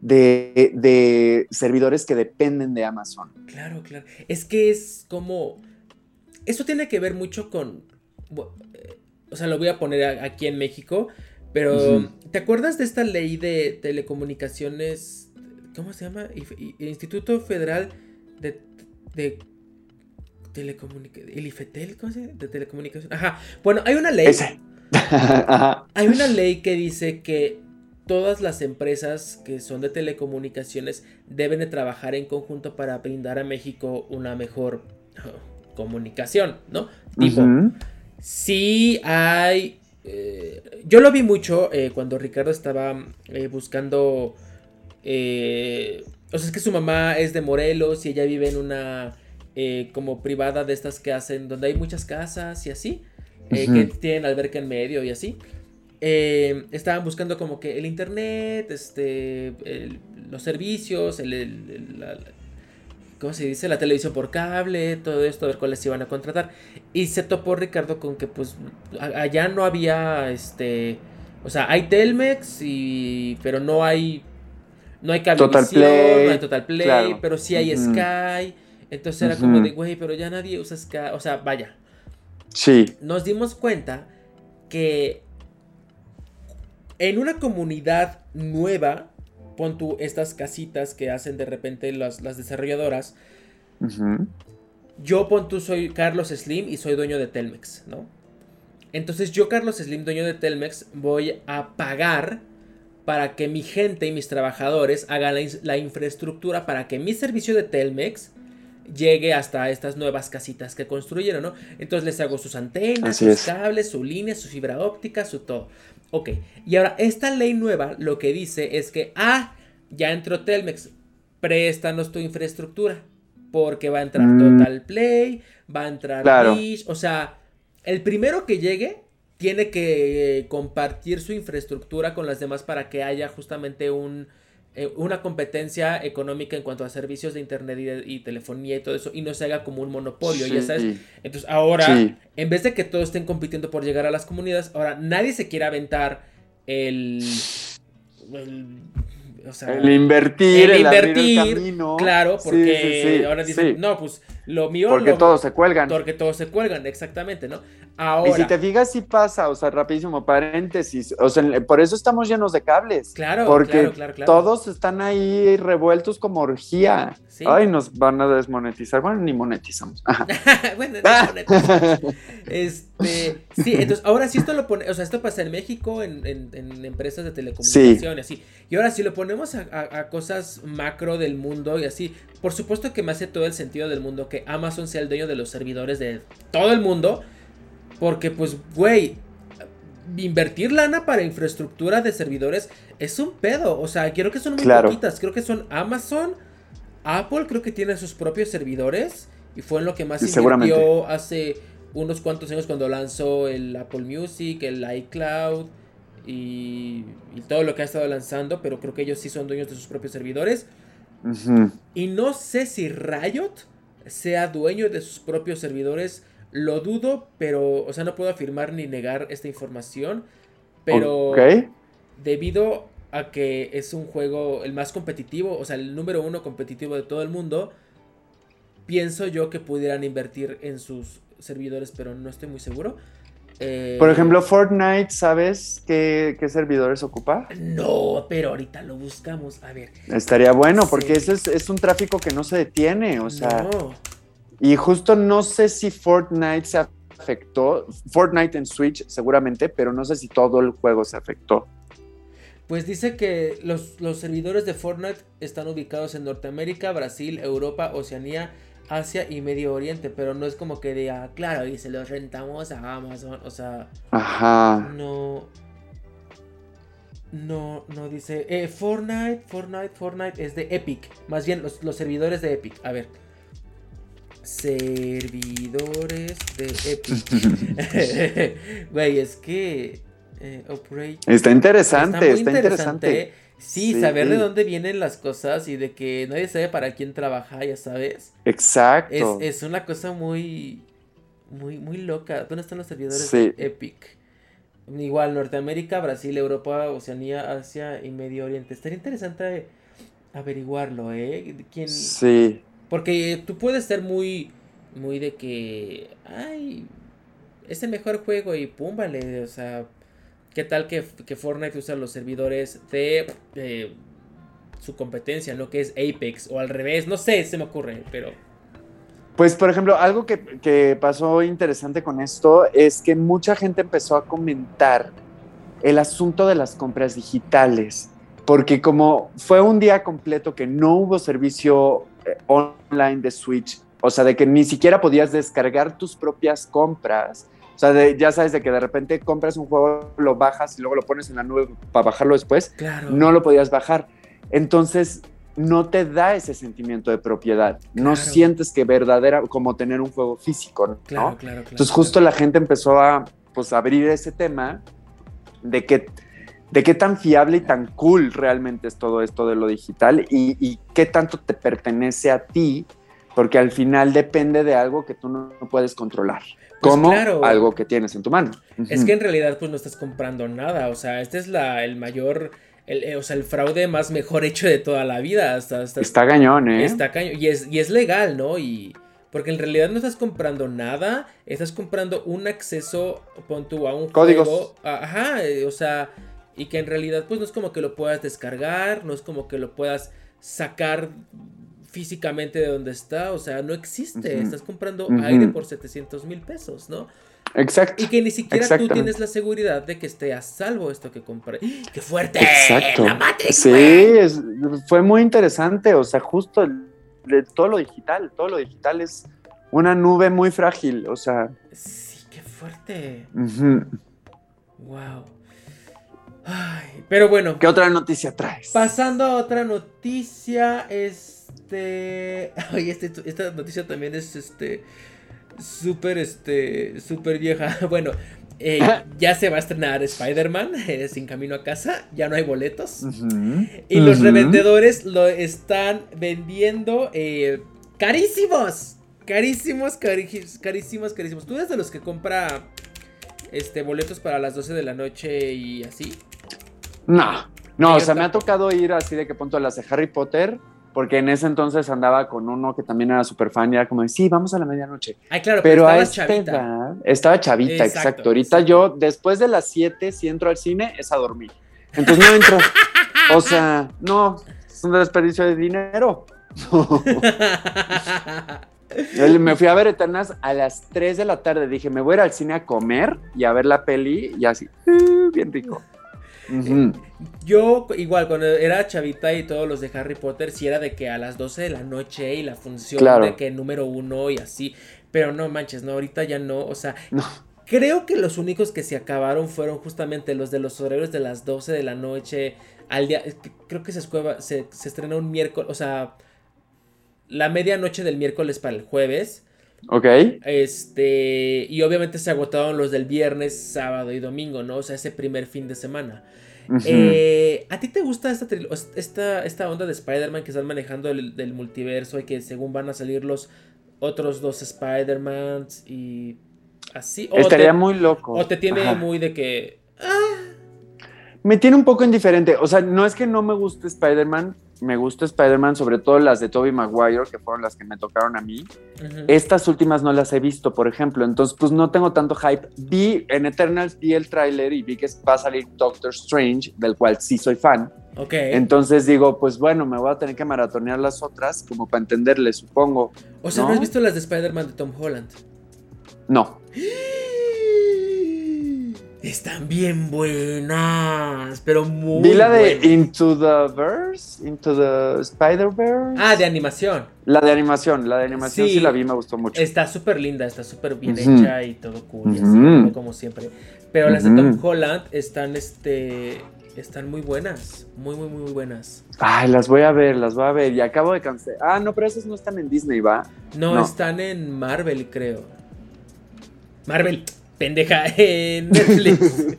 de, servidores que dependen de Amazon. Claro, claro. Es que es como... Eso tiene que ver mucho con... O sea, lo voy a poner aquí en México, pero ¿te acuerdas de esta ley de telecomunicaciones ¿Cómo se llama? Instituto Federal de, de Telecomunicaciones. ¿El IFETEL? ¿Cómo se llama? De telecomunicación. Ajá. Bueno, hay una ley. hay una ley que dice que todas las empresas que son de telecomunicaciones deben de trabajar en conjunto para brindar a México una mejor oh, comunicación, ¿no? Tipo, sí hay... Eh, yo lo vi mucho eh, cuando Ricardo estaba eh, buscando eh, o sea, es que su mamá es de Morelos y ella vive en una eh, como privada de estas que hacen, donde hay muchas casas y así, que tienen alberca en medio y así. estaban buscando como que el internet, este, los servicios, el, ¿cómo se dice? La televisión por cable, todo esto, a ver cuáles iban a contratar. Y se topó Ricardo con que pues allá no había, este, o sea, hay Telmex y, pero no hay no hay cablevisión, no hay Total Play, pero sí hay Sky. Entonces era como de, güey, pero ya nadie usa Sky. O sea, vaya. Sí. Nos dimos cuenta que en una comunidad nueva, pon tú estas casitas que hacen de repente las, desarrolladoras. Yo, pon tú, soy Carlos Slim y soy dueño de Telmex, ¿no? Entonces yo, Carlos Slim, dueño de Telmex, voy a pagar para que mi gente y mis trabajadores hagan la, infraestructura para que mi servicio de Telmex llegue hasta estas nuevas casitas que construyeron, ¿no? Entonces les hago sus antenas, sus cables, su línea, su fibra óptica, su todo. Ok, y ahora esta ley nueva lo que dice es que, ah, ya entró Telmex, préstanos tu infraestructura, porque va a entrar mm. Total Play, va a entrar claro. o sea, el primero que llegue tiene que compartir su infraestructura con las demás para que haya justamente un, eh, una competencia económica en cuanto a servicios de internet y, telefonía y todo eso y no se haga como un monopolio, ya sabes. Entonces ahora, en vez de que todos estén compitiendo por llegar a las comunidades, ahora nadie se quiere aventar el, el invertir, el, invertir, claro, porque ahora dicen, no, pues lo mío. Porque todos se cuelgan. Porque todos se cuelgan, exactamente, ¿no? Ahora. Y si te fijas, sí pasa, o sea, rapidísimo, paréntesis. O sea, por eso estamos llenos de cables. Claro, porque todos están ahí revueltos como orgía. Ay, nos van a desmonetizar. Bueno, ni monetizamos. bueno, este, sí, entonces, ahora sí esto lo pone, o sea, esto pasa en México, en, en, empresas de telecomunicación y así. Y ahora si lo ponemos a, a cosas macro del mundo y así, por supuesto que me hace todo el sentido del mundo que Amazon sea el dueño de los servidores de todo el mundo. Porque pues, güey, invertir lana para infraestructura de servidores es un pedo. O sea, creo que son muy poquitas. Creo que son Amazon, Apple creo que tiene sus propios servidores. Y fue en lo que más invirtió hace unos cuantos años cuando lanzó el Apple Music, el iCloud y, y todo lo que ha estado lanzando. Pero creo que ellos sí son dueños de sus propios servidores. Y no sé si Riot sea dueño de sus propios servidores. Lo dudo, pero, o sea, no puedo afirmar ni negar esta información. Pero debido a que es un juego el más competitivo, o sea, el número uno competitivo de todo el mundo, pienso yo que pudieran invertir en sus servidores, pero no estoy muy seguro. Eh, Por ejemplo, Fortnite, ¿sabes qué, servidores ocupa? No, pero ahorita lo buscamos. A ver. Estaría bueno, porque ese es, un tráfico que no se detiene, o sea. Y justo no sé si Fortnite se afectó. Fortnite en Switch, seguramente, pero no sé si todo el juego se afectó. Pues dice que los, los servidores de Fortnite están ubicados en Norteamérica, Brasil, Europa, Oceanía Asia y Medio Oriente, pero no es como que diga, claro, y se los rentamos a Amazon, o sea, Ajá. no, no, no dice, eh, Fortnite, Fortnite, Fortnite es de Epic, más bien los, servidores de Epic, a ver, servidores de Epic, güey, es que, eh, está interesante, está, interesante. Sí, saber de dónde vienen las cosas y de que nadie sabe para quién trabaja, ya sabes. Exacto. Es, una cosa muy, muy, muy loca. ¿Dónde están los servidores de Epic? Igual, Norteamérica, Brasil, Europa, Oceanía, Asia y Medio Oriente. Estaría interesante averiguarlo, ¿eh? ¿Quién? Sí. Porque tú puedes ser muy, muy de que, ay, es el mejor juego y pum, vale, o sea, ¿Qué tal que, Fortnite usa los servidores de su competencia, ¿no? Que es Apex o al revés, no sé, se me ocurre, pero... Pues, por ejemplo, algo que, pasó interesante con esto es que mucha gente empezó a comentar el asunto de las compras digitales, porque como fue un día completo que no hubo servicio eh, online de Switch, o sea, de que ni siquiera podías descargar tus propias compras, o sea, ya sabes de que de repente compras un juego, lo bajas y luego lo pones en la nube para bajarlo después. Claro. No lo podías bajar. Entonces, no te da ese sentimiento de propiedad. No sientes que verdadera, como tener un juego físico, ¿no? Claro, claro, Entonces, justo la gente empezó a pues, abrir ese tema de que de qué tan fiable y tan cool realmente es todo esto de lo digital y, y, qué tanto te pertenece a ti, porque al final depende de algo que tú no puedes controlar. Pues como algo que tienes en tu mano. Es que en realidad pues no estás comprando nada, o sea, este es la, el mayor, el, eh, o sea, el fraude más mejor hecho de toda la vida. Hasta, está cañón, ¿eh? Está cañón, y es, y es legal, ¿no? Y... Porque en realidad no estás comprando nada, estás comprando un acceso, pon tú, a un Códigos. juego. Ajá, eh, o sea, y que en realidad pues no es como que lo puedas descargar, no es como que lo puedas sacar físicamente de donde está, o sea, no existe. Estás comprando aire por 700 mil pesos, ¿no? Exacto. Y que ni siquiera tú tienes la seguridad de que esté a salvo esto que compré. ¡Ah! ¡Qué fuerte! Exacto. sí, fue muy interesante. O sea, justo de todo lo digital, todo lo digital es una nube muy frágil. O sea. Sí, qué fuerte. Wow. Ay, pero bueno. ¿Qué otra noticia traes? Pasando a otra noticia, es este. Oye, este, esta noticia también es este. Súper, este. Súper vieja. Bueno, eh, ya se va a estrenar Spider-Man eh, sin camino a casa. Ya no hay boletos. Y los revendedores lo están vendiendo eh, carísimos. Carísimos, carísimos, carísimos. ¿Tú eres de los que compra este, boletos para las 12 de la noche y así? No, no, o sea, me ha tocado ir así de que punto a las de Harry Potter porque en ese entonces andaba con uno que también era súper fan y era como, sí, vamos a la medianoche. Ay, claro, pero, a esta chavita. estaba chavita, exacto. Ahorita yo, después de las 7, si entro al cine, es a dormir. Entonces no entro. o sea, no, es un desperdicio de dinero. me fui a ver Eternas a las 3 de la tarde. Dije, me voy a ir al cine a comer y a ver la peli y así, bien rico. Yo, igual, cuando era chavita y todos los de Harry Potter, sí era de que a las 12 de la noche y la función de que número uno y así. Pero no manches, no, ahorita ya no. O sea, creo que los únicos que se acabaron fueron justamente los de los horarios de las 12 de la noche. Al día, creo que se, se, se estrenó un miércoles, o sea, la medianoche del miércoles para el jueves. Ok. Este, y obviamente se agotaron los del viernes, sábado y domingo, ¿no? O sea, ese primer fin de semana. Eh, ¿A ti te gusta esta, esta, esta onda de Spider-Man que están manejando el, del multiverso y que según van a salir los otros dos Spider-Mans y así? Estaría muy loco. O te tiene muy de que... Ah. Me tiene un poco indiferente. O sea, no es que no me guste Spider-Man, me gusta Spider-Man, sobre todo las de Tobey Maguire, que fueron las que me tocaron a mí. Estas últimas no las he visto, por ejemplo, entonces pues no tengo tanto hype. Vi en Eternals, vi el tráiler y vi que va a salir Doctor Strange, del cual sí soy fan. Ok. Entonces digo, pues bueno, me voy a tener que maratonear las otras como para entenderle, supongo. O sea, ¿no, has visto las de Spider-Man de Tom Holland? No. Están bien buenas, pero muy. Vi la de Into the Verse, Into the Spider-Verse. Ah, de animación. La de animación, la de animación sí, la vi, me gustó mucho. Está súper linda, está súper bien hecha y todo cool, como siempre. Pero las de Tom Holland están, este, están muy buenas, muy, muy, muy buenas. Ay, las voy a ver, las voy a ver. Y acabo de cancelar. Ah, no, pero esas no están en Disney, ¿va? No, no. están en Marvel, creo. Marvel pendeja en Netflix.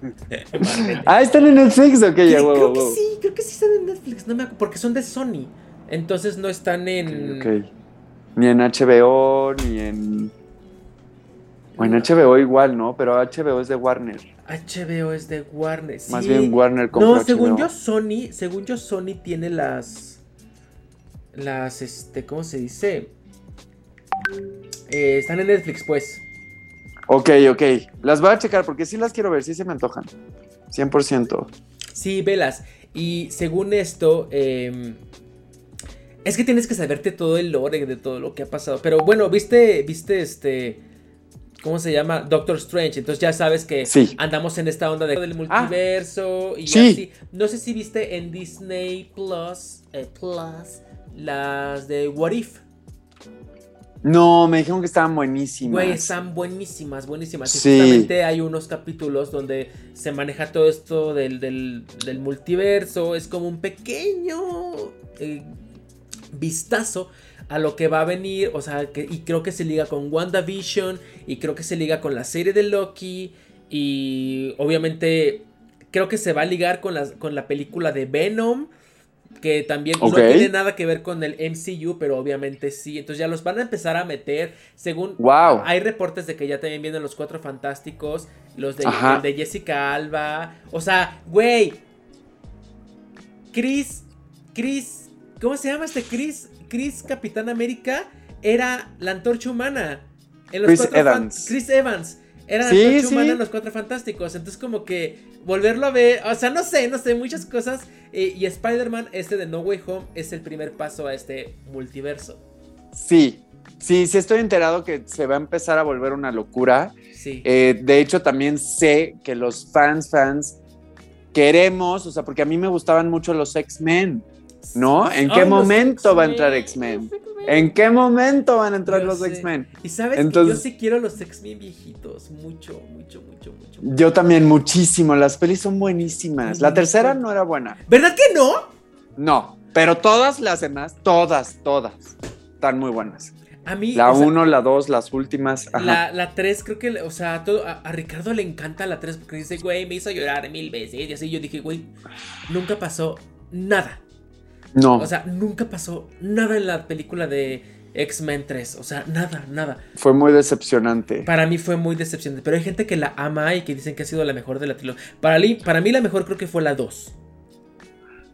ah, están en Netflix, ok, ya, Creo que sí, creo que sí están en Netflix, no me acuerdo, porque son de Sony. Entonces no están en. Ok. Ni en HBO, ni en. O en HBO igual, ¿no? Pero HBO es de Warner. HBO es de Warner. Sí. Más bien Warner compró No, según yo Sony, según yo Sony tiene las las este, ¿cómo se dice? Eh, están en Netflix, pues. Ok, ok. Las voy a checar porque sí las quiero ver, sí se me antojan. 100%. Sí, velas. Y según esto, em, es que tienes que saberte todo el lore de todo lo que ha pasado. Pero bueno, viste, viste este... ¿Cómo se llama? Doctor Strange. Entonces ya sabes que andamos en esta onda de, del multiverso y así. No sé si viste en Disney Plus, eh, Plus las de What If. No, me dijeron que estaban buenísimas. Güey, están buenísimas, buenísimas. Sí. justamente hay unos capítulos donde se maneja todo esto del, del, multiverso. Es como un pequeño eh, vistazo a lo que va a venir. O sea, que, y creo que se liga con WandaVision. Y creo que se liga con la serie de Loki. Y obviamente creo que se va a ligar con con la película de Venom que también no tiene nada que ver con el MCU, pero obviamente sí. Entonces ya los van a empezar a meter. Según wow. hay reportes de que ya también vienen los cuatro fantásticos, los de, de Jessica Alba. O sea, güey. Chris, Chris, ¿cómo se llama este Chris? Chris Capitán América era la antorcha humana. En los Chris Evans. Chris Evans. Era la antorcha humana en los cuatro fantásticos. Entonces como que volverlo a ver, o sea, no sé, no sé, muchas cosas. Eh, y Spider-Man, este de No Way Home, es el primer paso a este multiverso. Sí, sí, sí estoy enterado que se va a empezar a volver una locura. Sí. Eh, de hecho, también sé que los fans, fans, queremos, o sea, porque a mí me gustaban mucho los X-Men, ¿no? ¿En qué momento va a entrar X-Men? ¿En qué momento van a entrar los X-Men? Y sabes Entonces, que yo sí quiero los X-Men viejitos, mucho, mucho, mucho, mucho. Yo también muchísimo, las pelis son buenísimas. La tercera no era buena. ¿Verdad que no? No, pero todas las demás, todas, todas, están muy buenas. A mí, la 1, la 2, las últimas. La 3, creo que, o sea, todo, a, Ricardo le encanta la 3 porque dice, güey, me hizo llorar mil veces. Y así yo dije, güey, nunca pasó nada. No. O sea, nunca pasó nada en la película de X-Men 3. O sea, nada, nada. Fue muy decepcionante. Para mí fue muy decepcionante. Pero hay gente que la ama y que dicen que ha sido la mejor de la trilogía. Para, para mí la mejor creo que fue la 2.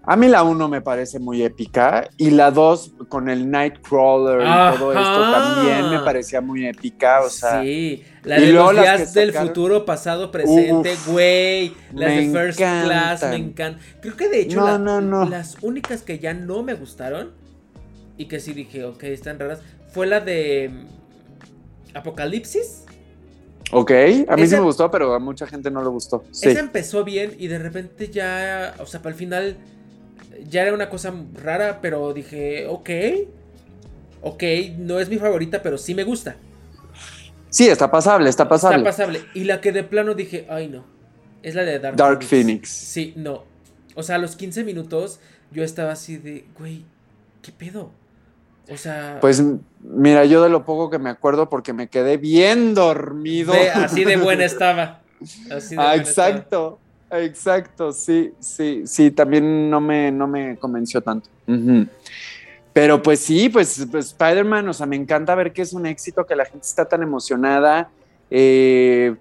A mí la 1 me parece muy épica y la 2 con el Nightcrawler y todo esto también me parecía muy épica, o sea. Sí, la de los días del futuro, pasado, presente, güey, las de First Class, me encantan. Creo que de hecho las únicas que ya no me gustaron y que sí dije, ok, están raras, fue la de mm, Apocalipsis. Ok, a mí sí me gustó, pero a mucha gente no le gustó. Esa empezó bien y de repente ya, o sea, para el final ya era una cosa rara, pero dije, ok, ok, no es mi favorita, pero sí me gusta. Sí, está pasable, está pasable. Está pasable. Y la que de plano dije, ay no, es la de Dark, Dark Phoenix. Sí, no. O sea, a los 15 minutos yo estaba así de, güey, ¿qué pedo? O sea... Pues mira, yo de lo poco que me acuerdo porque me quedé bien dormido. así de buena estaba. Así de ah, exacto. Exacto, sí, sí, sí, también no me, no me convenció tanto. Pero pues sí, pues, pues, Spider-Man, o sea, me encanta ver que es un éxito, que la gente está tan emocionada. Eh,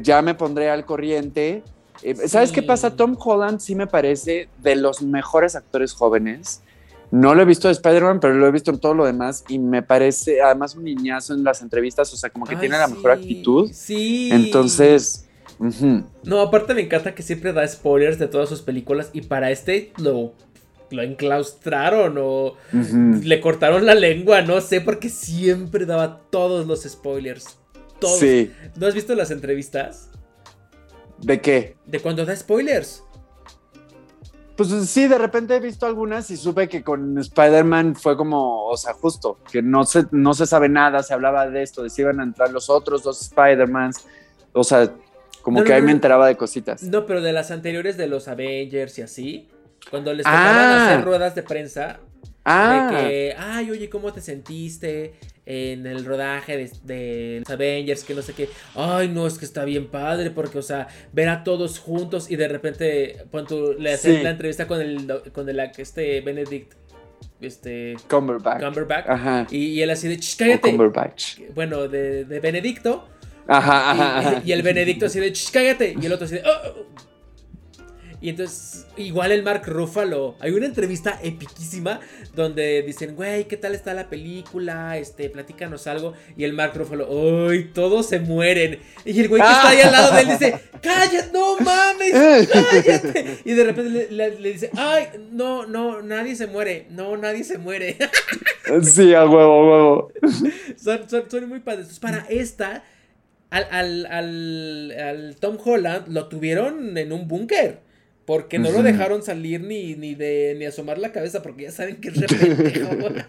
ya me pondré al corriente. Eh, ¿Sabes qué pasa? Tom Holland sí me parece de los mejores actores jóvenes. No lo he visto de Spider-Man, pero lo he visto en todo lo demás y me parece, además, un niñazo en las entrevistas, o sea, como que tiene la mejor actitud. Sí. Entonces. No, aparte me encanta que siempre da spoilers de todas sus películas y para este lo, lo enclaustraron o le cortaron la lengua, no sé, porque siempre daba todos los spoilers. Todos. Sí. ¿No has visto las entrevistas? ¿De qué? De cuando da spoilers. Pues sí, de repente he visto algunas y supe que con Spider-Man fue como, o sea, justo, que no se, no se sabe nada, se hablaba de esto, de si iban a entrar los otros dos Spider-Mans, o sea, como que ahí me enteraba de cositas. No, pero de las anteriores de los Avengers y así, cuando les tocaban hacer ah. ruedas de prensa, Ah. De que, ay, oye, ¿cómo te sentiste en el rodaje de, los Avengers? Que no sé qué. Ay, no, es que está bien padre porque, o sea, ver a todos juntos y de repente, cuando le hacen la entrevista con el, con el, este Benedict. Este. Cumberbatch. Cumberbatch. Ajá. Y, él así de, cállate. Cumberbatch. Bueno, de, de Benedicto. Ajá, ajá, y, el Benedicto así de, cállate. Y el otro así de, oh, y entonces, igual el Mark Ruffalo. Hay una entrevista epiquísima donde dicen, güey, ¿qué tal está la película? Este, platícanos algo. Y el Mark Ruffalo, ¡ay, todos se mueren! Y el güey que está ahí al lado de él dice, ¡cállate, no mames! ¡cállate! Y de repente le, dice, ¡ay, no, no, nadie se muere! No, nadie se muere. Sí, a huevo, a huevo. Son, son, son muy padres. para esta, al, al, al, al Tom Holland lo tuvieron en un búnker. Porque no lo dejaron salir ni, ni de ni asomar la cabeza porque ya saben que es re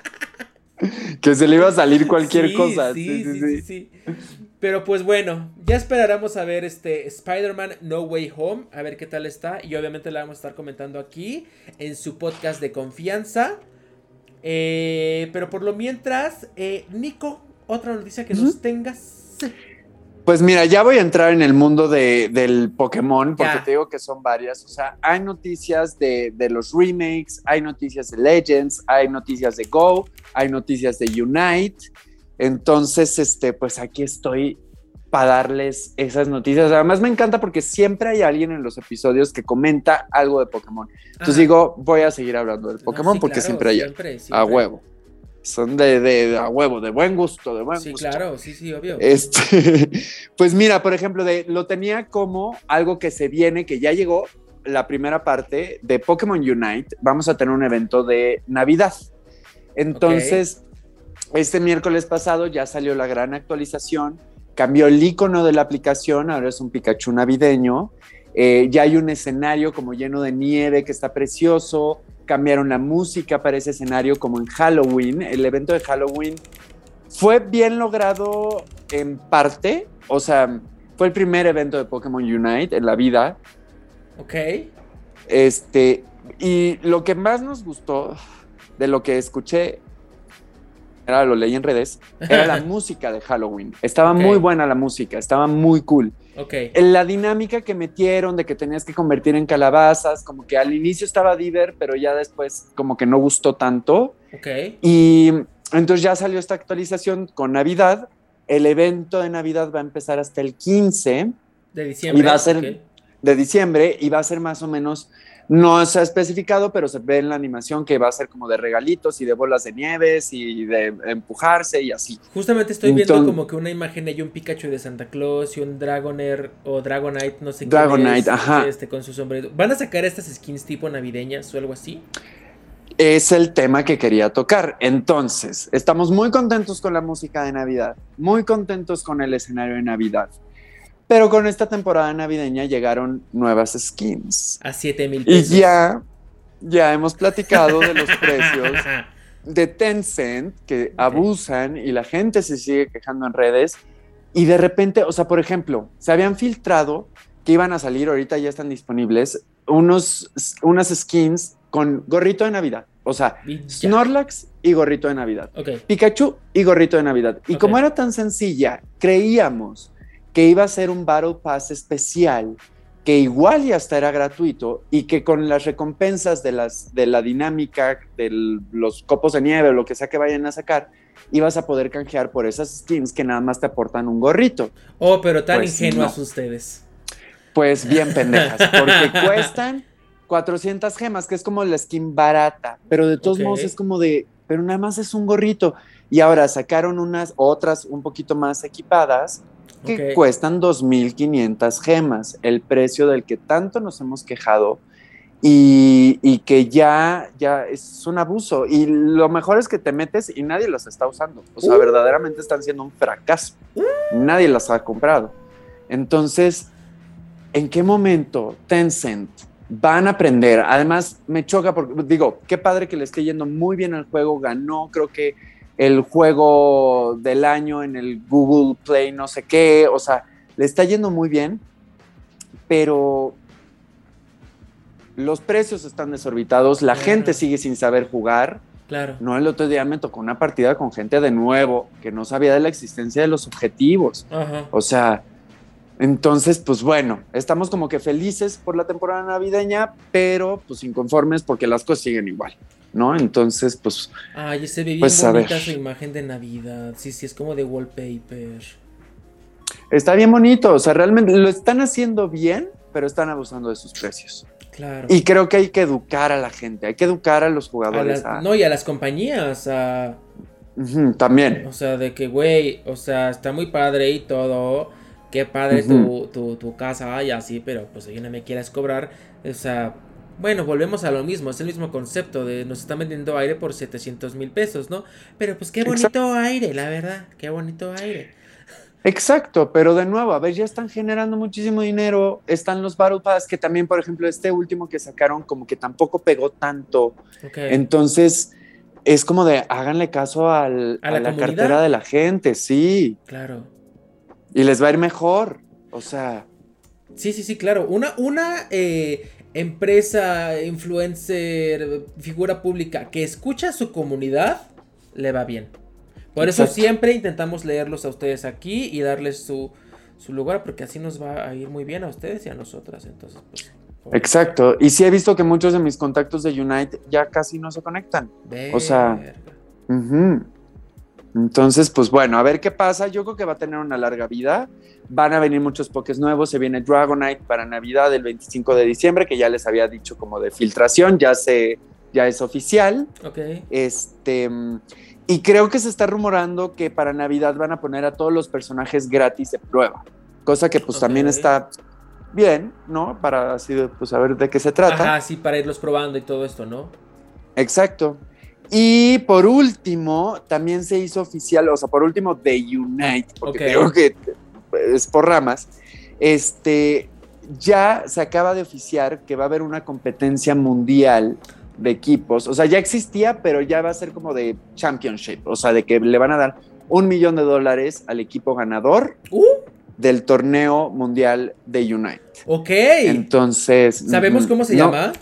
que se le iba a salir cualquier cosa. Sí sí, sí sí, Pero pues bueno, ya esperaremos a ver este Spider-Man No Way Home, a ver qué tal está. Y obviamente la vamos a estar comentando aquí en su podcast de confianza. Eh, pero por lo mientras, eh, Nico, otra noticia que nos tengas. Pues mira, ya voy a entrar en el mundo de, del Pokémon, porque te digo que son varias. O sea, hay noticias de, los remakes, hay noticias de Legends, hay noticias de Go, hay noticias de Unite. Entonces, este, pues aquí estoy para darles esas noticias. Además, me encanta porque siempre hay alguien en los episodios que comenta algo de Pokémon. Entonces digo, voy a seguir hablando del Pokémon porque siempre hay a huevo son de, de, a huevo, de buen gusto, de buen sí, gusto. Sí, claro, sí, sí, obvio. Este, pues mira, por ejemplo, de, lo tenía como algo que se viene, que ya llegó la primera parte de Pokémon Unite. Vamos a tener un evento de Navidad. Entonces, este miércoles pasado ya salió la gran actualización, cambió el icono de la aplicación, ahora es un Pikachu navideño. Eh, ya hay un escenario como lleno de nieve que está precioso cambiaron la música para ese escenario como en Halloween. El evento de Halloween fue bien logrado en parte, o sea, fue el primer evento de Pokémon Unite en la vida. Ok. Este, y lo que más nos gustó de lo que escuché, era lo leí en redes, era la música de Halloween. Estaba muy buena la música, estaba muy cool. Ok. La dinámica que metieron de que tenías que convertir en calabazas, como que al inicio estaba diver, pero ya después como que no gustó tanto. Ok. Y entonces ya salió esta actualización con Navidad. El evento de Navidad va a empezar hasta el 15. De diciembre. Y va a ser de diciembre y va a ser más o menos no se ha especificado, pero se ve en la animación que va a ser como de regalitos y de bolas de nieves y de empujarse y así. Justamente estoy viendo como que una imagen hay un Pikachu de Santa Claus y un Dragonair o Dragonite, no sé qué. Dragonite, ajá. Este, con su sombrero. ¿Van a sacar estas skins tipo navideñas o algo así? Es el tema que quería tocar. Entonces, estamos muy contentos con la música de Navidad, muy contentos con el escenario de Navidad. Pero con esta temporada navideña llegaron nuevas skins. A 7 mil pesos. Y ya, ya hemos platicado de los precios de Tencent que abusan y la gente se sigue quejando en redes. Y de repente, o sea, por ejemplo, se habían filtrado que iban a salir, ahorita ya están disponibles, unos, unas skins con gorrito de Navidad. O sea, Snorlax y gorrito de Navidad. Pikachu y gorrito de Navidad. Y como era tan sencilla, creíamos que iba a ser un Battle Pass especial, que igual ya estará gratuito y que con las recompensas de, las, de la dinámica, de los copos de nieve o lo que sea que vayan a sacar, ibas a poder canjear por esas skins que nada más te aportan un gorrito. Oh, pero tan pues ingenuos ustedes. Pues bien pendejas, porque cuestan 400 gemas, que es como la skin barata, pero de todos modos es como de, pero nada más es un gorrito. Y ahora sacaron unas otras un poquito más equipadas que cuestan 2.500 gemas, el precio del que tanto nos hemos quejado y, que ya, ya es un abuso. Y lo mejor es que te metes y nadie las está usando. O sea, uh. verdaderamente están siendo un fracaso. Uh. Nadie las ha comprado. Entonces, ¿en qué momento Tencent van a aprender? Además, me choca porque digo, qué padre que le esté yendo muy bien al juego. Ganó, creo que el juego del año en el Google Play, no sé qué. O sea, le está yendo muy bien. Pero los precios están desorbitados, la gente sigue sin saber jugar. Claro. No, el otro día me tocó una partida con gente de nuevo que no sabía de la existencia de los objetivos. O sea, entonces, pues bueno, estamos como que felices por la temporada navideña, pero pues inconformes porque las cosas siguen igual, ¿no? Entonces, pues. Ay, se ve bien pues, bonita su imagen de Navidad. Sí, sí, es como de wallpaper. Está bien bonito, o sea, realmente lo están haciendo bien, pero están abusando de sus precios. Y creo que hay que educar a la gente, hay que educar a los jugadores. No, y a las compañías. A... también. O sea, de que, güey, o sea, está muy padre y todo. Qué padre tu, tu, casa y así, pero pues si no me quieras cobrar. O sea, bueno, volvemos a lo mismo, es el mismo concepto de nos están vendiendo aire por 700 mil pesos, ¿no? Pero pues qué bonito aire, la verdad, qué bonito aire. Exacto, pero de nuevo, a ver, ya están generando muchísimo dinero, están los Battle Pass, que también, por ejemplo, este último que sacaron como que tampoco pegó tanto. Entonces, es como de, háganle caso a, la, cartera de la gente, sí. Claro. Y les va a ir mejor, o sea. Sí, sí, sí, claro. Una, una eh, empresa, influencer, figura pública que escucha a su comunidad, le va bien. Por eso siempre intentamos leerlos a ustedes aquí y darles su, lugar, porque así nos va a ir muy bien a ustedes y a nosotras. Entonces, pues, Exacto. Y sí he visto que muchos de mis contactos de Unite ya casi no se conectan. O sea. Entonces, pues bueno, a ver qué pasa. Yo creo que va a tener una larga vida. Van a venir muchos pokés nuevos. Se viene Dragonite para Navidad el 25 de diciembre, que ya les había dicho como de filtración. Ya se, ya es oficial. Ok. Este. Y creo que se está rumorando que para Navidad van a poner a todos los personajes gratis de prueba. Cosa que pues también está bien, ¿no? Para así pues saber de qué se trata. Ajá, sí, para irlos probando y todo esto, ¿no? Exacto. Y por último, también se hizo oficial, o sea, por último, The Unite, porque creo que es por ramas. Este, ya se acaba de oficiar que va a haber una competencia mundial de equipos. O sea, ya existía, pero ya va a ser como de championship. O sea, de que le van a dar un millón de dólares al equipo ganador uh. del torneo mundial de Unite. Ok. Entonces. ¿Sabemos cómo se llama?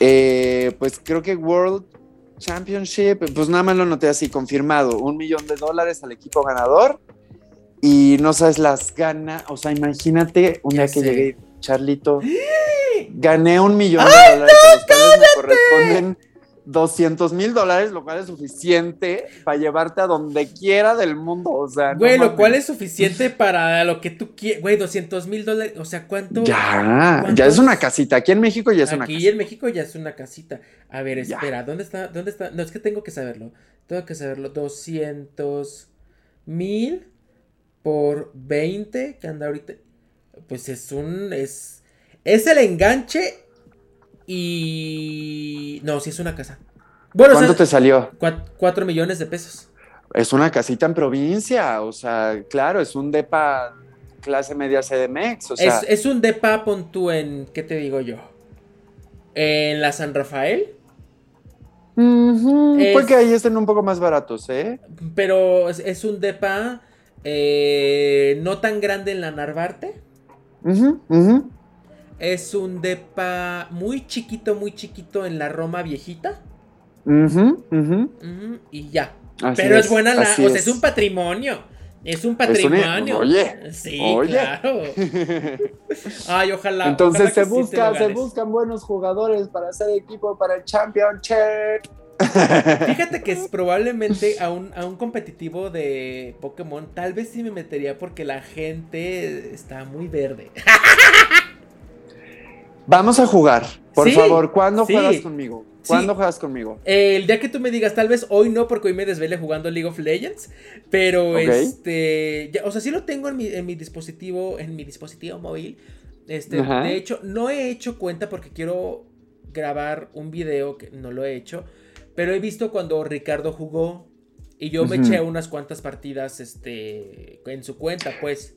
Eh, pues creo que World Championship, pues nada más lo noté así, confirmado. Un millón de dólares al equipo ganador. Y no sabes las ganas. O sea, imagínate un día que llegué, Charlito. gané un millón de dólares, los cuales me corresponden 200 mil dólares, lo cual es suficiente para llevarte a donde quiera del mundo. O sea, güey, lo cual es suficiente para lo que tú quieras. Güey, 200 mil dólares. O sea, ¿cuánto? Ya, ya es una casita. Aquí en México ya es una casita. Aquí en México ya es una casita. A ver, espera, ¿dónde está? ¿Dónde está? No, es que tengo que saberlo. Tengo que saberlo. 200 mil por 20, que anda ahorita. Pues es un. Es es el enganche y... No, sí es una casa. Bueno, ¿Cuánto te salió? Cuatro, millones de pesos. Es una casita en provincia, o sea, claro, es un depa clase media CDMX, o sea... Es, un depa, pon tú en, ¿qué te digo yo? En la San Rafael. porque ahí estén un poco más baratos, ¿eh? Pero es, un depa eh, no tan grande en la Narvarte. Es un depa muy chiquito, muy chiquito en la Roma viejita. y ya. Pero es, buena la. O sea, es. un patrimonio. Es un patrimonio. oye. Sí, claro. Ay, ojalá. Entonces se busca, se buscan buenos jugadores para hacer equipo para el Championship. Fíjate que es probablemente a un, a un competitivo de Pokémon, tal vez sí me metería porque la gente está muy verde. Vamos a jugar. Por favor, ¿cuándo juegas conmigo? ¿Cuándo juegas conmigo? el día que tú me digas, tal vez hoy no, porque hoy me desvele jugando League of Legends. Pero este. o sea, sí lo tengo en mi, en mi dispositivo. En mi dispositivo móvil. Este, de hecho, no he hecho cuenta porque quiero grabar un video que no lo he hecho. Pero he visto cuando Ricardo jugó. Y yo me eché unas cuantas partidas este, en su cuenta, pues.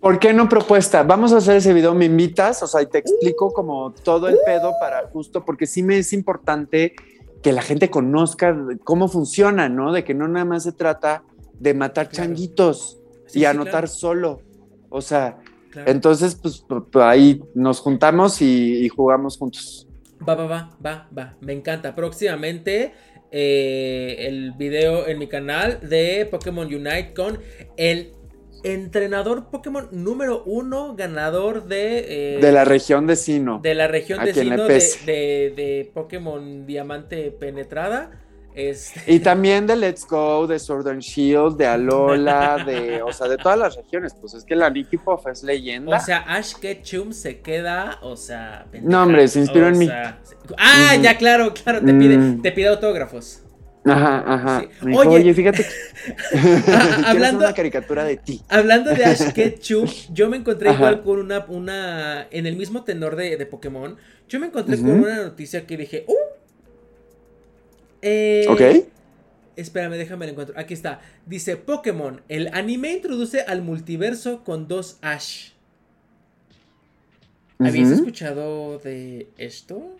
¿Por qué no propuesta? Vamos a hacer ese video, me invitas, o sea, y te explico como todo el pedo para justo, porque sí me es importante que la gente conozca cómo funciona, ¿no? De que no nada más se trata de matar changuitos y anotar solo. O sea, entonces, pues, ahí nos juntamos y, jugamos juntos. Va, va, va, va, va. Me encanta. Próximamente eh, el video en mi canal de Pokémon Unite con el entrenador Pokémon número uno, ganador de... Eh, de la región de Sino. De la región de Sino de, de, Pokémon Diamante Penetrada. Este... Y también de Let's Go, de Sword and Shield, de Alola, de, o sea, de todas las regiones. Pues es que la Nicky Puff es leyenda. O sea, Ash Ketchum se queda, o sea... no, hombre, se inspiró en mí. Ah, ya, claro, claro, te pide, mm. te pide autógrafos. Ajá, ajá. Oye, fíjate hablando una caricatura de ti. Hablando de Ash Ketchum, yo me encontré igual con una, una, en el mismo tenor de, de Pokémon, yo me encontré con una noticia que dije, ¡uh! Eh, ok. Espérame, déjame el encuentro. Aquí está. Dice Pokémon, el anime introduce al multiverso con dos Ash. ¿Habéis escuchado de esto?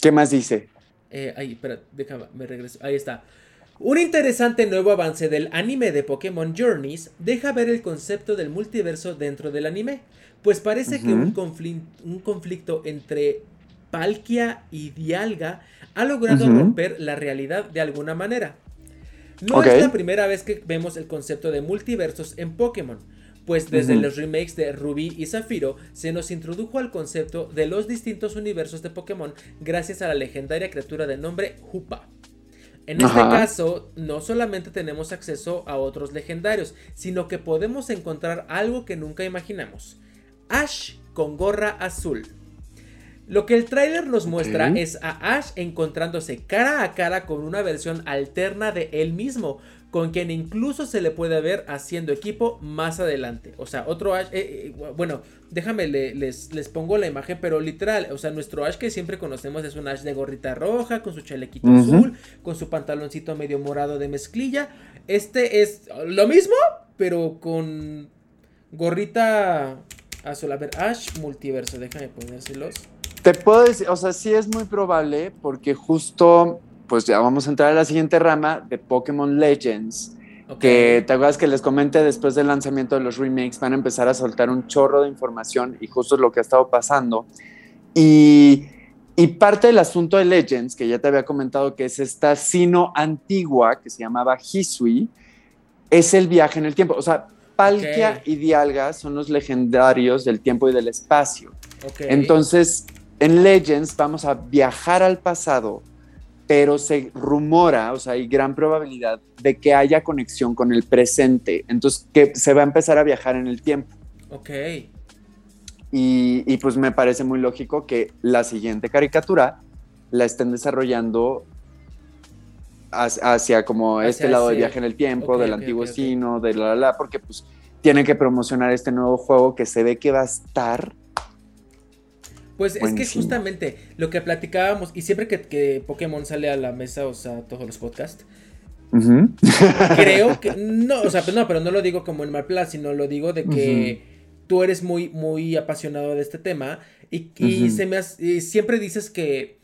¿Qué más dice? Eh, ay, espera, déjame, me regreso. Ahí está. Un interesante nuevo avance del anime de Pokémon Journeys deja ver el concepto del multiverso dentro del anime, pues parece que un, un, conflicto entre Palkia y Dialga ha logrado romper la realidad de alguna manera. No es la primera vez que vemos el concepto de multiversos en Pokémon, pues desde los remakes de Ruby y Zafiro se nos introdujo al concepto de los distintos universos de Pokémon gracias a la legendaria criatura de nombre Hoopa. En este caso, no solamente tenemos acceso a otros legendarios, sino que podemos encontrar algo que nunca imaginamos. Ash con gorra azul. Lo que el tráiler nos muestra es a Ash encontrándose cara a cara con una versión alterna de él mismo, con quien incluso se le puede ver haciendo equipo más adelante. O sea, otro Ash, eh, eh, bueno, déjame, les, les pongo la imagen, pero literal, o sea, nuestro Ash que siempre conocemos es un Ash de gorrita roja, con su chalequito azul, con su pantaloncito medio morado de mezclilla. Este es lo mismo, pero con gorrita azul. A ver, Ash multiverso, déjame ponérselos. Te puedo decir, o sea, sí es muy probable porque justo pues ya vamos a entrar a la siguiente rama de Pokémon Legends. Que te acuerdas que les comenté después del lanzamiento de los remakes, van a empezar a soltar un chorro de información y justo es lo que ha estado pasando. Y, y parte del asunto de Legends, que ya te había comentado que es esta sino antigua que se llamaba Hisui, es el viaje en el tiempo. O sea, Palkia y Dialga son los legendarios del tiempo y del espacio. Entonces, en Legends vamos a viajar al pasado pero se rumora, o sea, hay gran probabilidad de que haya conexión con el presente. Entonces, que se va a empezar a viajar en el tiempo. Ok. Y, pues me parece muy lógico que la siguiente caricatura la estén desarrollando hacia, como este lado de viaje en el tiempo, del antiguo sino, de la, la, la, porque pues tienen que promocionar este nuevo juego que se ve que va a estar pues es que justamente lo que platicábamos, y siempre que, Pokémon sale a la mesa, o sea, todos los podcasts, creo que, no, o sea, pues no, pero no lo digo como en mal plan, sino lo digo de que tú eres muy, muy apasionado de este tema y, se me siempre dices que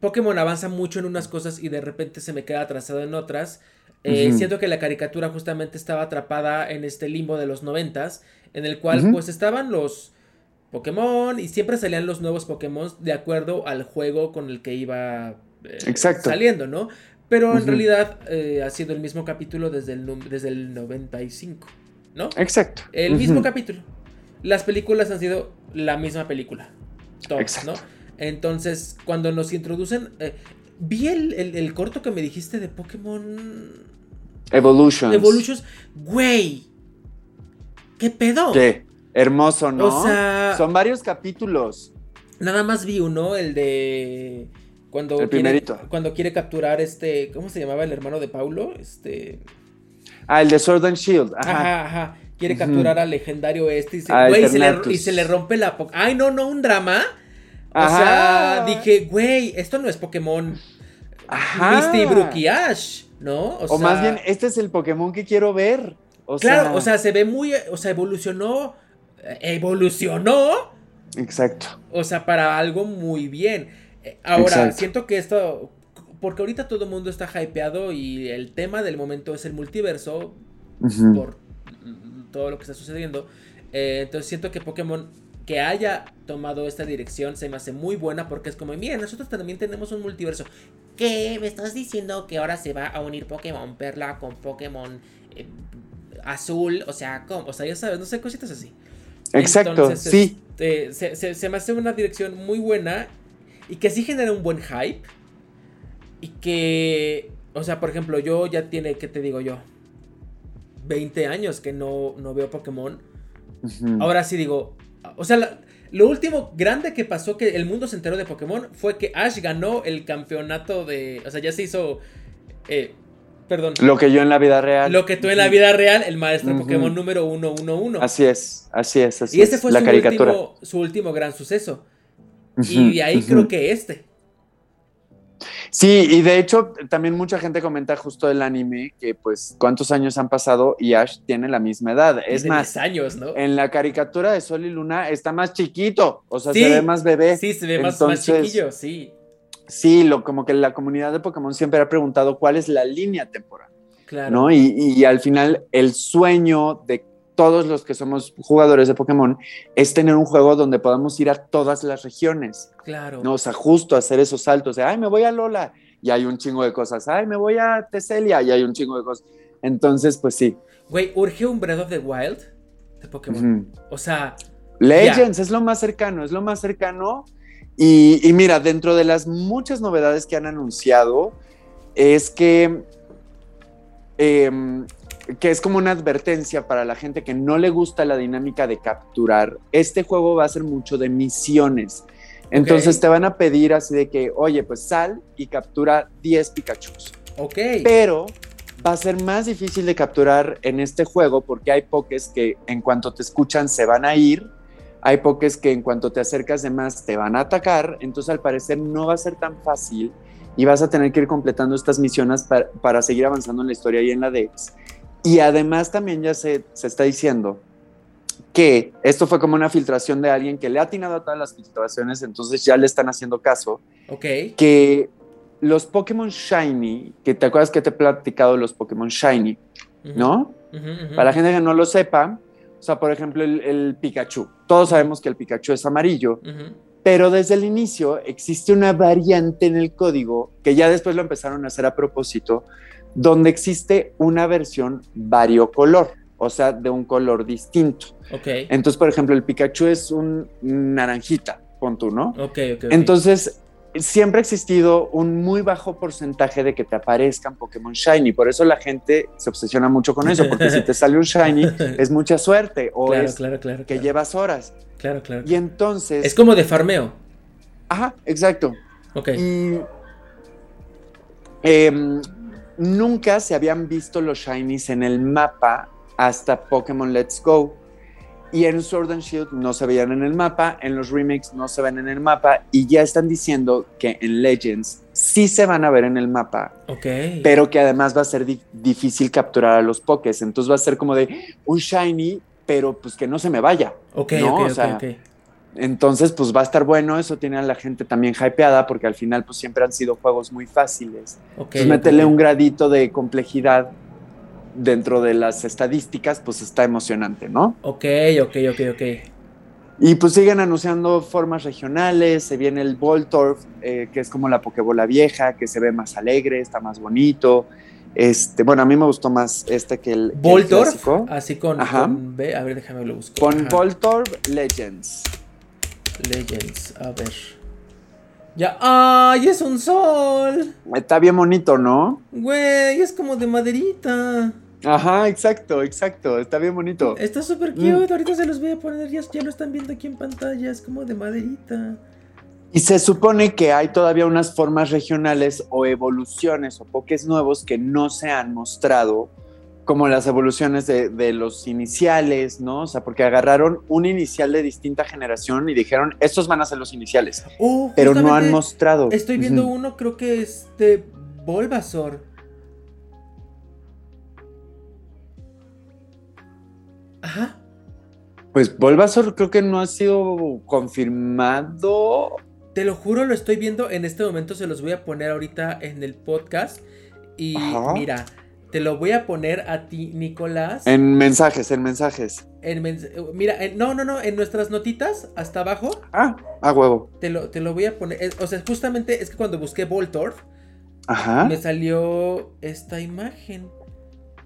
Pokémon avanza mucho en unas cosas y de repente se me queda atrasado en otras. Eh, siento que la caricatura justamente estaba atrapada en este limbo de los noventas, en el cual pues estaban los Pokémon y siempre salían los nuevos Pokémon de acuerdo al juego con el que iba eh, saliendo, ¿no? Pero en realidad eh, ha sido el mismo capítulo desde el, desde el 95, ¿no? Exacto. El mismo capítulo. Las películas han sido la misma película. Todas, ¿no? Entonces, cuando nos introducen... Eh, vi el, corto que me dijiste de Pokémon... Evolutions. Evolutions. Güey. ¿Qué pedo? ¿Qué? Hermoso, ¿no? O sea, son varios capítulos. Nada más vi uno, el de. Cuando El quiere, primerito. cuando quiere capturar este. ¿Cómo se llamaba el hermano de Paulo? Este. Ah, el de Sword and Shield. Ajá. Ajá, ajá. Quiere capturar al legendario este y se, A güey, y se le, y se le rompe la. Ay, no, no, un drama. O Ajá. sea, dije, güey, esto no es Pokémon Ajá. Misty, Brook y Ash, ¿no? O, sea, más bien, este es el Pokémon que quiero ver. O Claro, sea, o sea, se ve muy. O sea, evolucionó. Evolucionó. Exacto. O sea, para algo muy bien. Eh, Ahora, Exacto. siento que esto. Porque ahorita todo el mundo está hypeado y el tema del momento es el multiverso por todo lo que está sucediendo. Eh, entonces siento que Pokémon que haya tomado esta dirección se me hace muy buena porque es como, miren, nosotros también tenemos un multiverso. ¿Qué? ¿Me estás diciendo que ahora se va a unir Pokémon Perla con Pokémon eh, Azul? O sea, ¿cómo? O sea, ya sabes, no sé, cositas así. Exacto, Entonces, sí. este, se, se- se me hace una dirección muy buena y que sí genera un buen hype. Y que, o sea, por ejemplo, yo ya tiene, ¿qué te digo yo? 20 años que no, no veo Pokémon. Ahora sí digo, o sea, la- lo último grande que pasó que el mundo se enteró de Pokémon fue que Ash ganó el campeonato de, o sea, ya se hizo, eh, perdón, Lo que yo en la vida real. lo que tú en la vida real, el maestro Ujú. Pokémon número 111. Así es, así es, así Y este es. fue la su caricatura. último, su último gran suceso. Y de ahí creo que este. Sí, y de hecho también mucha gente comenta justo del anime que pues cuántos años han pasado y Ash tiene la misma edad. Es Tiene más, 10 años, ¿no? en la caricatura de Sol y Luna está más chiquito, o sea, Sí. se ve más bebé. Sí, se ve más, más chiquillo, sí. Sí, lo, como que la comunidad de Pokémon siempre ha preguntado cuál es la línea temporal, Claro. ¿no? Y, y al final el sueño de todos los que somos jugadores de Pokémon es tener un juego donde podamos ir a todas las regiones, Claro. ¿no? O sea, justo hacer esos saltos de, ay, me voy a Lola y hay un chingo de cosas, ay, me voy a Teselia y hay un chingo de cosas. Entonces, pues sí. Güey, urge un Breath of the Wild de Pokémon. Ujú. O sea, Legends es lo más cercano, es lo más cercano. Y, y mira, dentro de las muchas novedades que han anunciado, es que, em, que es como una advertencia para la gente que no le gusta la dinámica de capturar. Este juego va a ser mucho de misiones. Entonces te van a pedir así de que, oye, pues sal y captura 10 Pikachus. ok. Pero va a ser más difícil de capturar en este juego porque hay pokés que en cuanto te escuchan se van a ir, hay pokés que en cuanto te acercas de más te van a atacar, entonces al parecer no va a ser tan fácil y vas a tener que ir completando estas misiones para, para seguir avanzando en la historia y en la Dex. Y además también ya se, se está diciendo que esto fue como una filtración de alguien que le ha atinado a todas las filtraciones, entonces ya le están haciendo caso Ok. que los Pokémon Shiny, que te acuerdas que te he platicado los Pokémon Shiny, ¿no? Para la gente que no lo sepa, o sea, por ejemplo, el, el Pikachu. Todos sabemos que el Pikachu es amarillo, pero desde el inicio existe una variante en el código, que ya después lo empezaron a hacer a propósito, donde existe una versión variocolor, o sea, de un color distinto. Ok. Entonces, por ejemplo, el Pikachu es un naranjita, pon tú, ¿no? Ok, ok. ok. Entonces, siempre ha existido un muy bajo porcentaje de que te aparezcan Pokémon Shiny. Por eso la gente se obsesiona mucho con eso, porque si te sale un Shiny es mucha suerte o claro, es claro, claro. que llevas horas. Claro, claro. Y entonces... Es como de farmeo. Ajá, exacto. Ok. Y em, nunca se habían visto los Shinies en el mapa hasta Pokémon Let's Go. Y en Sword and Shield no se veían en el mapa, en los remakes no se ven en el mapa, y ya están diciendo que en Legends sí se van a ver en el mapa, Ok. pero que además va a ser di- difícil capturar a los Pokés. Entonces va a ser como de un Shiny, pero pues que no se me vaya. ok, no, ok, o ok, sea. Entonces, pues va a estar bueno, eso tiene a la gente también hypeada, porque al final, pues siempre han sido juegos muy fáciles. Ok, Entonces, meterle ok. un gradito de complejidad dentro de las estadísticas, pues está emocionante, ¿no? Ok, ok, ok, ok. Y pues siguen anunciando formas regionales, se viene el Voltorb, eh, que es como la Pokébola vieja, que se ve más alegre, está más bonito. Este, bueno, a mí me gustó más este que el, que el Voltorb, clásico. así con, Ajá. con B. A ver, déjame lo busco. Con Ajá. Voltorb Legends. Legends, a ver. Ya, ¡ay! Es un sol. Está bien bonito, ¿no? Güey, es como de maderita. Ajá, exacto, exacto, está bien bonito. Está súper Mm. cute. Ahorita se los voy a poner. Ya, ya lo están viendo aquí en pantalla. Es como de maderita. Y se supone que hay todavía unas formas regionales o evoluciones o poques nuevos que no se han mostrado, como las evoluciones de, los iniciales, ¿no? O sea, porque agarraron un inicial de distinta generación y dijeron, estos van a ser los iniciales. Oh, pero no han mostrado. Estoy viendo uno, creo que es de Bulbasaur. Ajá. Pues Bulbasaur creo que no ha sido confirmado. Te lo juro, lo estoy viendo en este momento, se los voy a poner ahorita en el podcast. Y mira, te lo voy a poner a ti, Nicolás. En mensajes, en mensajes. En mira, no, no, no, en nuestras notitas, hasta abajo. Ah, a huevo. Te lo, te lo voy a poner. o sea, justamente es que cuando busqué Voltorf, me salió esta imagen.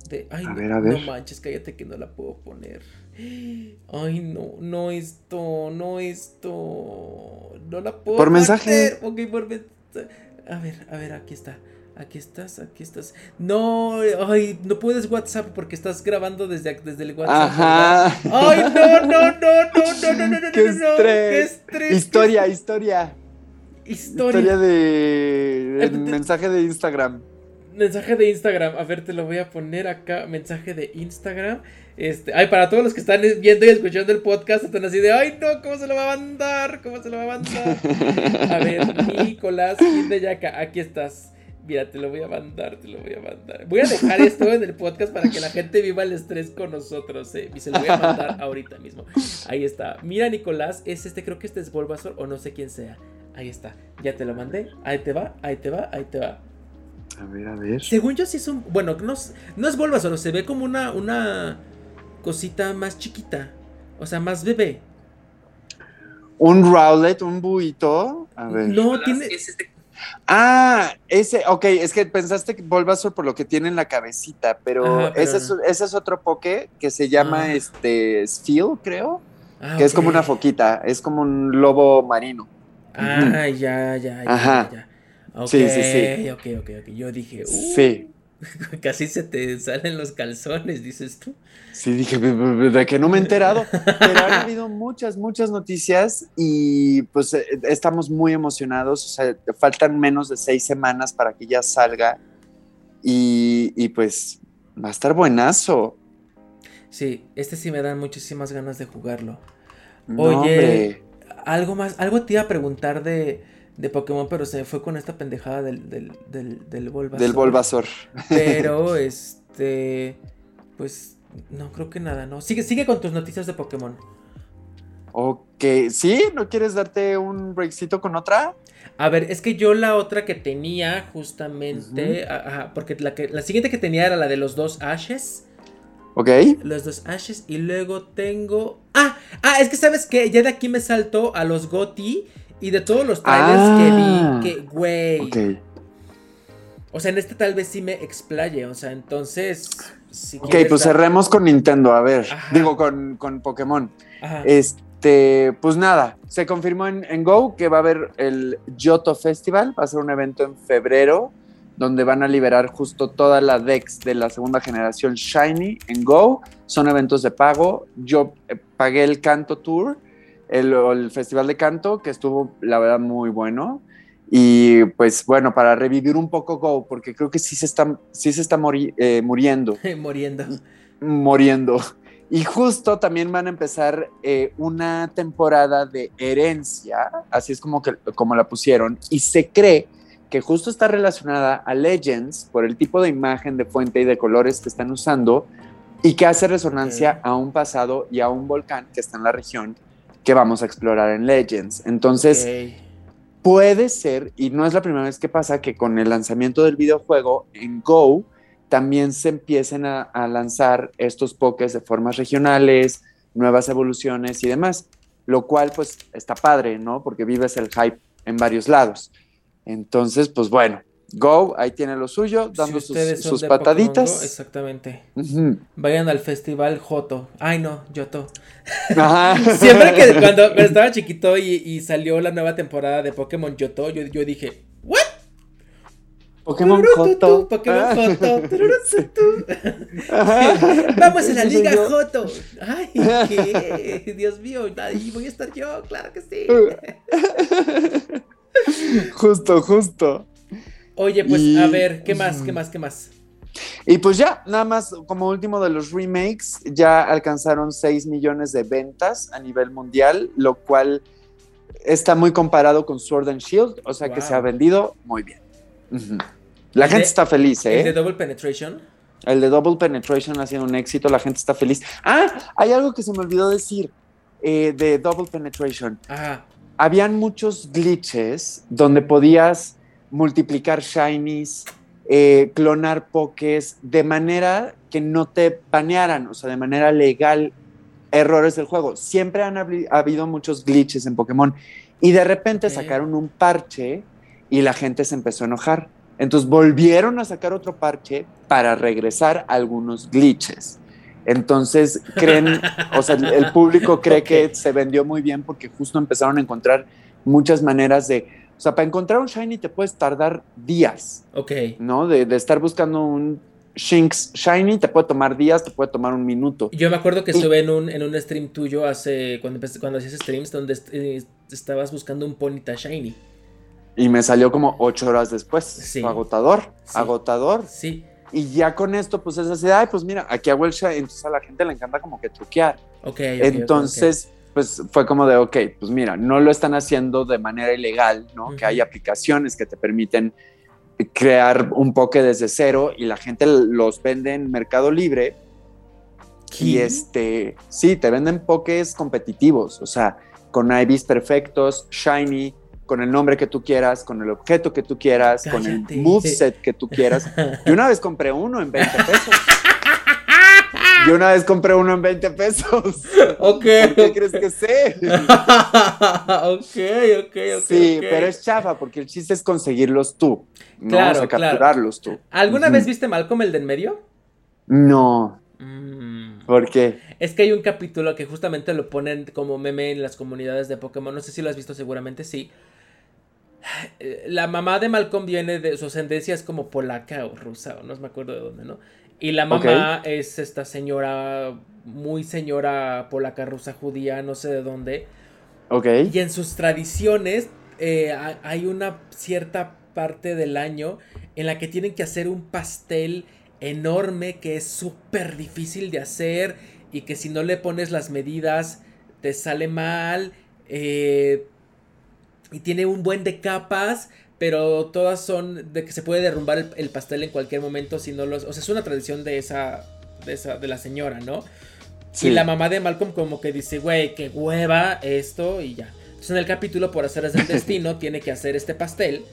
De, ay, a ver, a ver. no manches, cállate que no la puedo poner. Ay, no, no esto, no esto. No la puedo Por mensaje. Ok, por A ver, a ver, aquí está. Aquí estás, aquí estás. No, ay, no puedes WhatsApp porque estás grabando desde, desde el WhatsApp. Ajá. Ay, no, no, no, no, no, no, no, no, qué estrés. Qué estrés. Historia, historia. Historia. Historia de mensaje de Instagram. Mensaje de Instagram. A ver, te lo voy a poner acá. Mensaje de Instagram. Este, ay, para todos los que están viendo y escuchando el podcast, están así de, ay, no, ¿cómo se lo va a mandar? ¿Cómo se lo va a mandar? A ver, Nicolás de Yaca, aquí estás. Mira, te lo voy a mandar, te lo voy a mandar. Voy a dejar esto en el podcast para que la gente viva el estrés con nosotros, ¿eh? Y se lo voy a mandar ahorita mismo. Ahí está. Mira, Nicolás, es este, creo que este es Bulbasaur o no sé quién sea. Ahí está. Ya te lo mandé. Ahí te va, ahí te va, ahí te va. A ver, a ver. Según yo sí es un... Bueno, no, no es Bulbasaur, se ve como una, una cosita más chiquita. O sea, más bebé. Un Rowlet, un buito. A ver. No, tiene... Este Ah, ese, ok, es que pensaste que Bulbasaur por lo que tiene en la cabecita, pero, ese, es, otro poke que se llama ah. este Sphere, creo, ah, que es como una foquita, es como un lobo marino. Ah, ya, ya, ya, Ajá. ya. sí, sí, sí. Ok, ok, ok. Yo dije, uh, sí. Casi se te salen los calzones, dices tú. Sí, dije, de que no me he enterado. Pero han habido muchas, muchas noticias y pues eh, estamos muy emocionados. O sea, faltan menos de seis semanas para que ya salga. Y, pues va a estar buenazo. Sí, este sí me dan muchísimas ganas de jugarlo. Oye, algo más, algo te iba a preguntar de, de Pokémon, pero se fue con esta pendejada del, del, del, del Bulbasaur. Del Bulbasaur. Pero, este, pues, no, creo que nada, ¿no? Sigue, sigue con tus noticias de Pokémon. Ok, ¿sí? ¿No quieres darte un breakcito con otra? A ver, es que yo la otra que tenía justamente, ajá, porque la, que, la siguiente que tenía era la de los dos Ashes. Ok. Los dos Ashes y luego tengo... Ah, ah, es que sabes que ya de aquí me saltó a los Goti y de todos los trailers que vi, ah. que, güey. O sea, en este tal vez sí me explaye. O sea, entonces. ok, pues cerremos con Nintendo, a ver. Digo, con, con Pokémon. Este, pues nada, se confirmó en, en, Go que va a haber el Yoto Festival. Va a ser un evento en febrero donde van a liberar justo toda la Dex de la segunda generación Shiny en Go. Son eventos de pago. Yo eh, pagué el Canto Tour el, Festival de Canto, que estuvo, la verdad, muy bueno. Y pues bueno, para revivir un poco Go, porque creo que sí se está, sí se está eh, muriendo. muriendo. Muriendo. Y justo también van a empezar eh, una temporada de herencia, así es como, que, como la pusieron, y se cree que justo está relacionada a Legends por el tipo de imagen de fuente y de colores que están usando y que hace resonancia a un pasado y a un volcán que está en la región que vamos a explorar en Legends. Entonces, puede ser, y no es la primera vez que pasa, que con el lanzamiento del videojuego en Go también se empiecen a, lanzar estos pokés de formas regionales, nuevas evoluciones y demás, lo cual pues está padre, ¿no? Porque vives el hype en varios lados. Entonces, pues bueno, Go, ahí tiene lo suyo, dando sus, pataditas. exactamente. Vayan al festival Joto. Ay, no, Yoto. Siempre que cuando, estaba chiquito y, salió la nueva temporada de Pokémon Yoto, yo, yo dije, ¿what? Pokémon Joto. Pokémon Joto. Vamos a la Liga Joto. Ay, qué. Dios mío, ahí voy a estar yo, claro que sí. justo, justo. Oye, pues a ver, ¿qué más? ¿Qué más? ¿Qué más? Y pues ya, nada más como último de los remakes, ya alcanzaron 6 millones de ventas a nivel mundial, lo cual está muy comparado con Sword and Shield, o sea que se ha vendido muy bien. La gente está feliz, ¿eh? ¿El de Double Penetration? El de Double Penetration ha sido un éxito, la gente está feliz. Ah, hay algo que se me olvidó decir eh, de Double Penetration. Ajá. Habían muchos glitches donde podías multiplicar shinies, eh, clonar pokés de manera que no te banearan, o sea, de manera legal errores del juego. Siempre han habido muchos glitches en Pokémon y de repente sacaron un parche y la gente se empezó a enojar. Entonces volvieron a sacar otro parche para regresar algunos glitches. Entonces creen, o sea, el público cree que se vendió muy bien porque justo empezaron a encontrar muchas maneras de, o sea, para encontrar un shiny te puedes tardar días. Ok. ¿No? De, de estar buscando un Shinx Shiny te puede tomar días, te puede tomar un minuto. Yo me acuerdo que estuve en un, en un stream tuyo hace, cuando, cuando hacías streams, donde eh, estabas buscando un Ponita Shiny. Y me salió como ocho horas después. Sí. Agotador, agotador. Sí. Y ya con esto, pues es así, ay, pues mira, aquí hago el Shiny, entonces a la gente le encanta como que truquear. Ok. entonces, pues fue como de, ok, pues mira, no lo están haciendo de manera ilegal, ¿no? Que hay aplicaciones que te permiten crear un poke desde cero y la gente los vende en Mercado Libre. Y este, sí, te venden pokés competitivos, o sea, con IVs perfectos, shiny, con el nombre que tú quieras, con el objeto que tú quieras, con el moveset que tú quieras. Y una vez compré uno en 20 pesos. Yo una vez compré uno en 20 pesos. Ok. qué crees que sé? ok, ok, ok. Sí, pero es chafa porque el chiste es conseguirlos tú. Claro, o capturarlos tú. ¿Alguna vez viste Malcolm el de en medio? No. Mm. ¿Por qué? Es que hay un capítulo que justamente lo ponen como meme en las comunidades de Pokémon. No sé si lo has visto, seguramente sí. La mamá de Malcolm viene de su ascendencia es como polaca o rusa, o no me acuerdo de dónde, ¿no? Y la mamá es esta señora, muy señora polaca, rusa, judía, no sé de dónde. Ok. Y en sus tradiciones eh, hay una cierta parte del año en la que tienen que hacer un pastel enorme que es súper difícil de hacer y que si no le pones las medidas te sale mal. Eh, y tiene un buen de capas pero todas son de que se puede derrumbar el, pastel en cualquier momento si no los... O sea, es una tradición de esa, de, esa, de la señora, ¿no? Y la mamá de Malcolm como que dice, güey, qué hueva esto y ya. Entonces en el capítulo, por hacer el destino, tiene que hacer este pastel.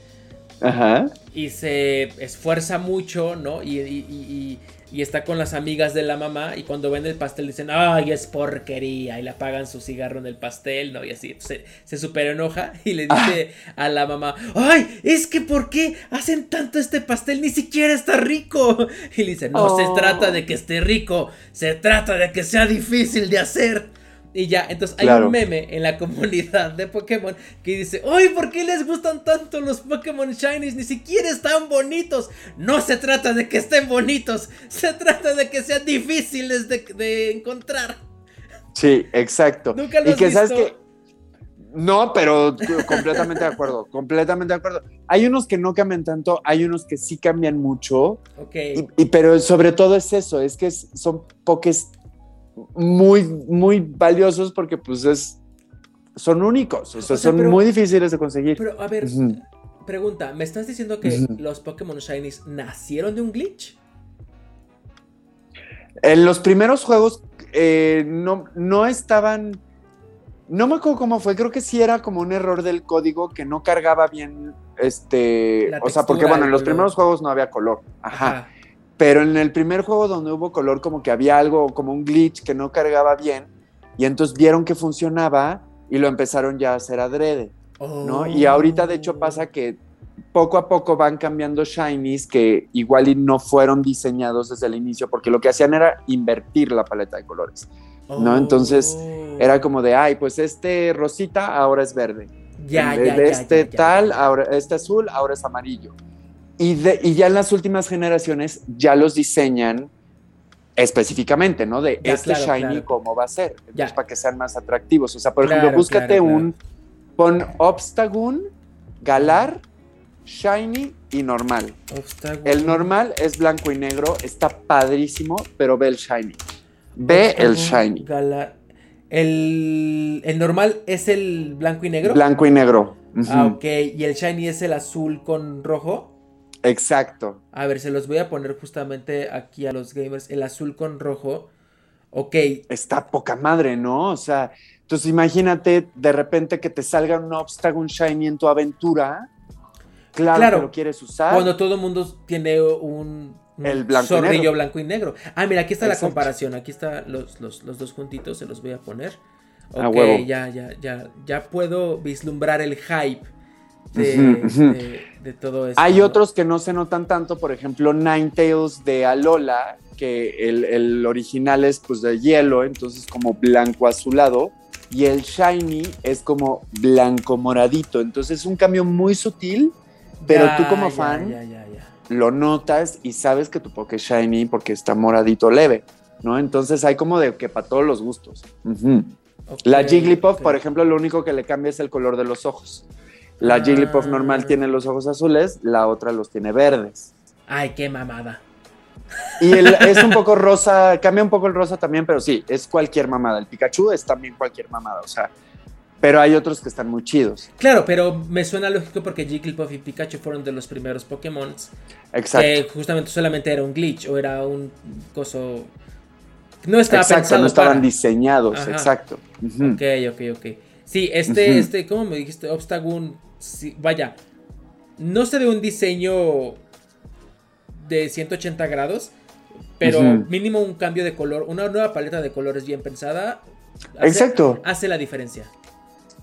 Ajá. Y se esfuerza mucho, ¿no? y, y está con las amigas de la mamá y cuando ven el pastel dicen, ay, es porquería y le apagan su cigarro en el pastel, ¿no? Y así se, se super enoja y le dice a la mamá, ay, es que ¿por qué hacen tanto este pastel? Ni siquiera está rico. Y le dice, no se trata de que esté rico, se trata de que sea difícil de hacer. Y ya, entonces hay un meme en la comunidad de Pokémon que dice, ¡Ay, ¿por qué les gustan tanto los Pokémon Shinies? Ni siquiera están bonitos. No se trata de que estén bonitos, se trata de que sean difíciles de, encontrar. Sí, exacto. Nunca los y que sabes que no, pero completamente de acuerdo, completamente de acuerdo. Hay unos que no cambian tanto, hay unos que sí cambian mucho. Ok. Y, pero sobre todo es eso, es que son pokés muy, muy valiosos porque pues es, son únicos, o sea, son muy difíciles de conseguir. Pero a ver, pregunta, ¿me estás diciendo que los Pokémon Shinies nacieron de un glitch? En los primeros juegos eh, no, no estaban... No me acuerdo cómo fue, creo que sí era como un error del código que no cargaba bien, este, o sea, porque bueno, en los primeros juegos no había color, ajá. Pero en el primer juego donde hubo color, como que había algo, como un glitch que no cargaba bien, y entonces vieron que funcionaba y lo empezaron ya a hacer adrede, ¿no? Y ahorita de hecho pasa que poco a poco van cambiando shinies que igual y no fueron diseñados desde el inicio, porque lo que hacían era invertir la paleta de colores, ¿no? Entonces Oh. era como de, ay, pues este rosita ahora es verde. Ya, En vez ya, de ya, este tal, ahora este azul, ahora es amarillo. Y, de, y ya en las últimas generaciones ya los diseñan específicamente, ¿no? De este shiny cómo va a ser, para que sean más atractivos. O sea, por ejemplo, búscate un, pon Obstagoon, Galar, Shiny y normal. El normal es blanco y negro, está padrísimo, pero ve el Shiny. Ve el Shiny. Galar. El, el, normal es el blanco y negro. Blanco y negro. Ah, ok. ¿Y el Shiny es el azul con rojo? Exacto. A ver, se los voy a poner justamente aquí a los gamers. El azul con rojo. Ok. Está poca madre, ¿no? O sea, entonces imagínate de repente que te salga un obstáculo, un shiny en tu aventura. Claro, que lo quieres usar. Cuando todo el mundo tiene un, el blanco zorrillo blanco y negro. Ah, mira, aquí está la comparación. Aquí están los, los, dos juntitos, se los voy a poner. Ok, ya, ya, ya, ya puedo vislumbrar el hype de, todo esto. Hay otros que no se notan tanto, por ejemplo, Ninetales de Alola, que el, original es pues de hielo, entonces como blanco azulado, y el Shiny es como blanco moradito, entonces es un cambio muy sutil, pero tú como fan lo notas y sabes que tu Poké Shiny porque está moradito leve, ¿no? Entonces hay como de que para todos los gustos. la Jigglypuff, por ejemplo, lo único que le cambia es el color de los ojos. La Jigglypuff normal tiene los ojos azules, la otra los tiene verdes. Ay, qué mamada. Y es un poco rosa, cambia un poco el rosa también, pero sí, es cualquier mamada. El Pikachu es también cualquier mamada, o sea, pero hay otros que están muy chidos. Claro, pero me suena lógico porque Jigglypuff y Pikachu fueron de los primeros Pokémon. Exacto. Que justamente solamente era un glitch o era un coso. No estaba exacto, no estaban diseñados, exacto. Ok, ok, ok. Sí, este, este, ¿cómo me dijiste? Obstagoon vaya, no sé de un diseño de 180 grados, pero mínimo un cambio de color, una nueva paleta de colores bien pensada. Hace, Exacto. Hace la diferencia.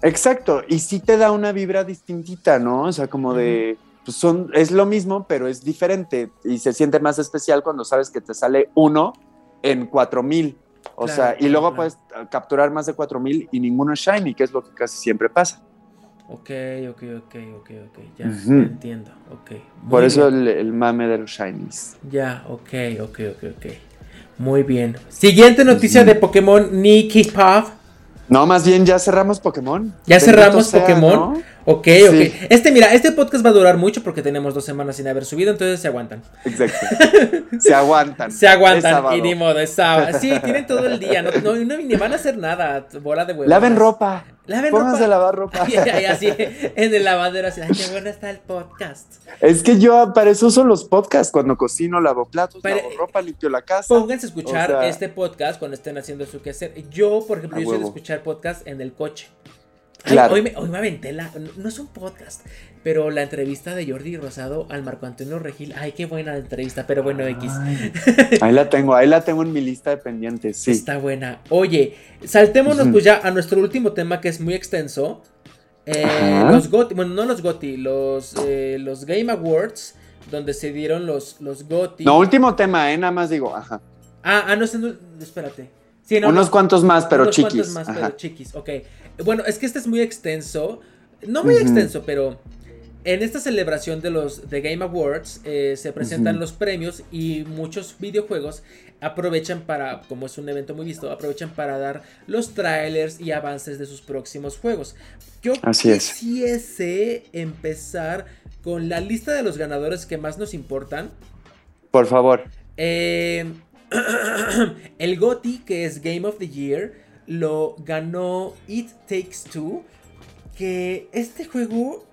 Exacto, y sí te da una vibra distintita, ¿no? O sea, como de, pues son, es lo mismo, pero es diferente y se siente más especial cuando sabes que te sale uno en 4000. O sea, y luego puedes capturar más de 4000 y ninguno es shiny, que es lo que casi siempre pasa. Ok, ok, ok, ok, ok, ya, entiendo, ok. Por eso el, mame de los shinies. Ya, ok, ok, ok, ok. Muy bien. Siguiente noticia de Pokémon Nikki Puff. No, más bien ya cerramos Pokémon. Ya cerramos Pokémon. Ok, ok. Este, mira, este podcast va a durar mucho porque tenemos dos semanas sin haber subido, entonces se aguantan. Exacto. se aguantan. Se aguantan y ni modo, es sábado. Sí, tienen todo el día, no, no, ni van a hacer nada, bola de huevos. Laven ropa. Laven Pónganse ropa. a lavar ropa. y, así, en el lavadero, así, ay, qué bueno está el podcast. Es que yo, para eso son los podcasts, cuando cocino, lavo platos, lavo ropa, limpio la casa. Pónganse a escuchar este podcast cuando estén haciendo su quehacer. Yo, por ejemplo, yo suelo escuchar podcast en el coche hoy, me, hoy me aventé la. No es un podcast, pero la entrevista de Jordi Rosado al Marco Antonio Regil. Ay, qué buena entrevista, pero bueno, X. ahí la tengo, ahí la tengo en mi lista de pendientes, sí. Está buena. Oye, saltémonos pues ya a nuestro último tema que es muy extenso. Eh, los GOTI, bueno, no los GOTI, los, eh, los Game Awards, donde se dieron los, los GOTI. No, último tema, eh, nada más digo, ajá. Ah, ah, no, espérate. unos cuantos más, pero unos chiquis. Cuantos más, pero chiquis, ok. Bueno, es que este es muy extenso. No muy extenso, pero en esta celebración de los The Game Awards eh, se presentan los premios y muchos videojuegos aprovechan para, como es un evento muy visto, aprovechan para dar los trailers y avances de sus próximos juegos. Yo Así quisiese empezar con la lista de los ganadores que más nos importan. Por favor. Eh, el GOTY, que es Game of the Year lo ganó It Takes Two. Que este juego.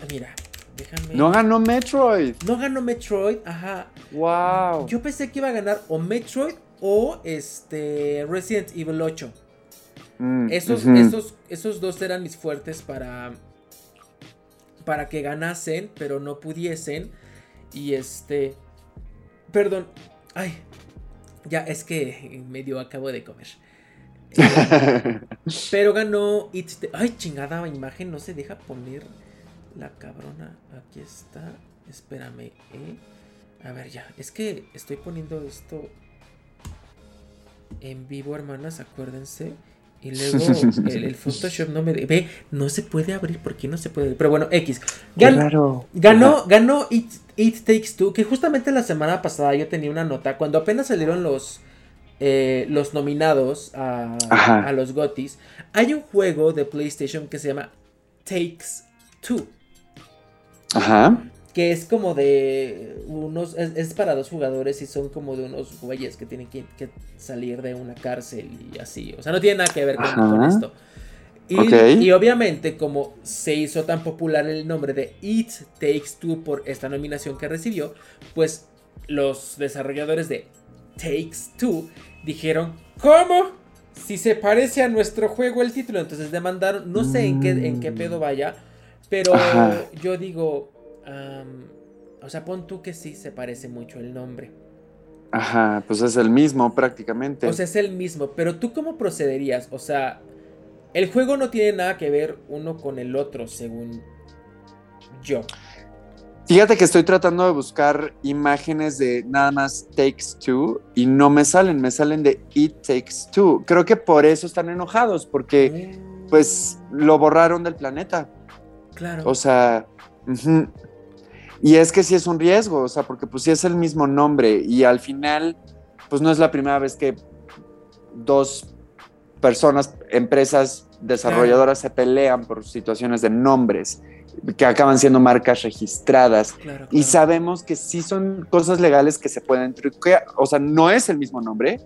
Ah, mira, déjame. No ganó Metroid. No ganó Metroid, ajá. Wow. Yo pensé que iba a ganar o Metroid o este Resident Evil 8. Mm, esos, esos, esos dos eran mis fuertes para. Para que ganasen, pero no pudiesen. Y este. Perdón. Ay. Ya, es que medio acabo de comer. pero ganó Ay, chingada imagen, no se deja poner la cabrona. Aquí está. Espérame, ¿eh? A ver, ya. Es que estoy poniendo esto en vivo, hermanas, acuérdense. Y luego el, Photoshop no me... Ve, no se puede abrir. ¿Por qué no se puede? Pero bueno, X. ganó, ganó It, It, Takes Two. Que justamente la semana pasada yo tenía una nota. Cuando apenas salieron los... Eh, los nominados a, a los GOTIS. Hay un juego de PlayStation que se llama Takes Two. Ajá. Que es como de unos, es, para dos jugadores y son como de unos güeyes que tienen que, salir de una cárcel y así, o sea, no tiene nada que ver con, esto. Y, obviamente como se hizo tan popular el nombre de It Takes Two por esta nominación que recibió, pues los desarrolladores de Takes Two dijeron, ¿cómo? Si se parece a nuestro juego el título, entonces demandaron, no sé en qué, en qué pedo vaya, pero yo digo, o sea, pon tú que sí se parece mucho el nombre. Ajá, pues es el mismo prácticamente. O sea, es el mismo, pero tú cómo procederías? O sea, el juego no tiene nada que ver uno con el otro, según yo. Fíjate que estoy tratando de buscar imágenes de nada más Takes Two y no me salen, me salen de It Takes Two. Creo que por eso están enojados, porque mm. pues lo borraron del planeta. Claro. O sea, y es que sí es un riesgo, o sea, porque pues sí es el mismo nombre y al final, pues no es la primera vez que dos personas, empresas desarrolladoras se pelean por situaciones de nombres que acaban siendo marcas registradas. Y sabemos que sí son cosas legales que se pueden truquear. O sea, no es el mismo nombre,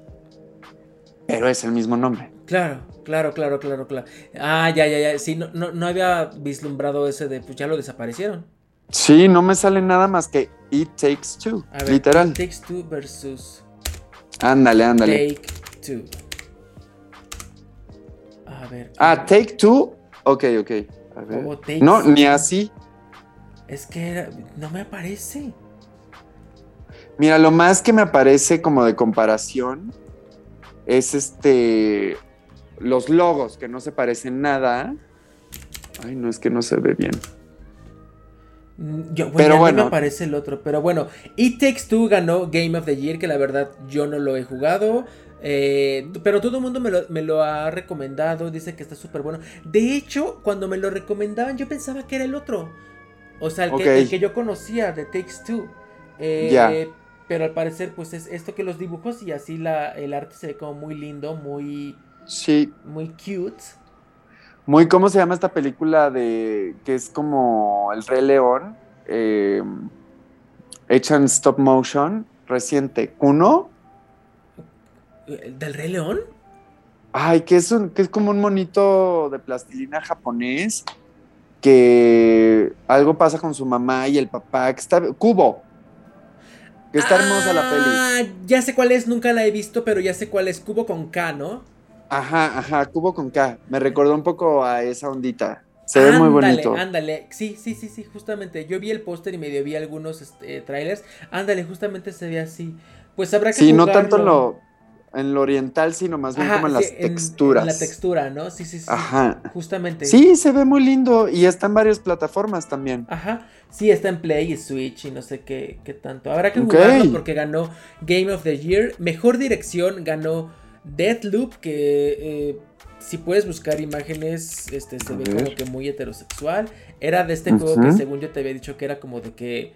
pero es el mismo nombre. Claro, claro, claro, claro, claro. Ah, ya, ya, ya. Sí, no, no, no había vislumbrado ese de, pues ya lo desaparecieron. Sí, no me sale nada más que It Takes Two, literal. It Takes Two versus. Ándale, ándale. Take Two. A ver. Ah, Take Two. Ok, ok. A ver. no, ni así. Es que no me aparece. Mira, lo más que me aparece como de comparación es este. Los logos que no se parecen nada. Ay, no es que no se ve bien. Mm, yo, pero bueno, me aparece el otro. Pero bueno, It Takes Two ganó Game of the Year, que la verdad yo no lo he jugado. Eh, pero todo el mundo me lo, ha recomendado, dice que está súper bueno. De hecho, cuando me lo recomendaban, yo pensaba que era el otro. O sea, el, que, yo conocía de Takes Two. Eh, pero al parecer, pues es esto que los dibujos y así la, el arte se ve como muy lindo, muy. Sí. Muy cute. Muy, ¿cómo se llama esta película de que es como El Rey León? Eh, hecha en stop motion, reciente. ¿Cuno? ¿Del Rey León? Ay, que es, un, que es como un monito de plastilina japonés que algo pasa con su mamá y el papá, que está... Cubo. Que está hermosa la peli. Ah, ya sé cuál es, nunca la he visto, pero ya sé cuál es. Cubo con K, ¿no? Ajá, ajá, cubo con K. Me recordó un poco a esa ondita. Se ve muy bonito. Ándale, sí, sí, sí, sí, justamente. Yo vi el póster y medio vi algunos este, trailers. Ándale, justamente se ve así. Pues habrá que Sí, no tanto en lo, en lo oriental, sino más bien como en las texturas. En la textura, ¿no? Sí, sí, sí. Ajá. Justamente. Sí, se ve muy lindo y está en varias plataformas también. Ajá. Sí, está en Play y Switch y no sé qué, qué tanto. Habrá que jugarlo porque ganó Game of the Year. Mejor dirección ganó Deathloop, que eh, si puedes buscar imágenes, este, se ve como que muy heterosexual. Era de este juego que según yo te había dicho que era como de que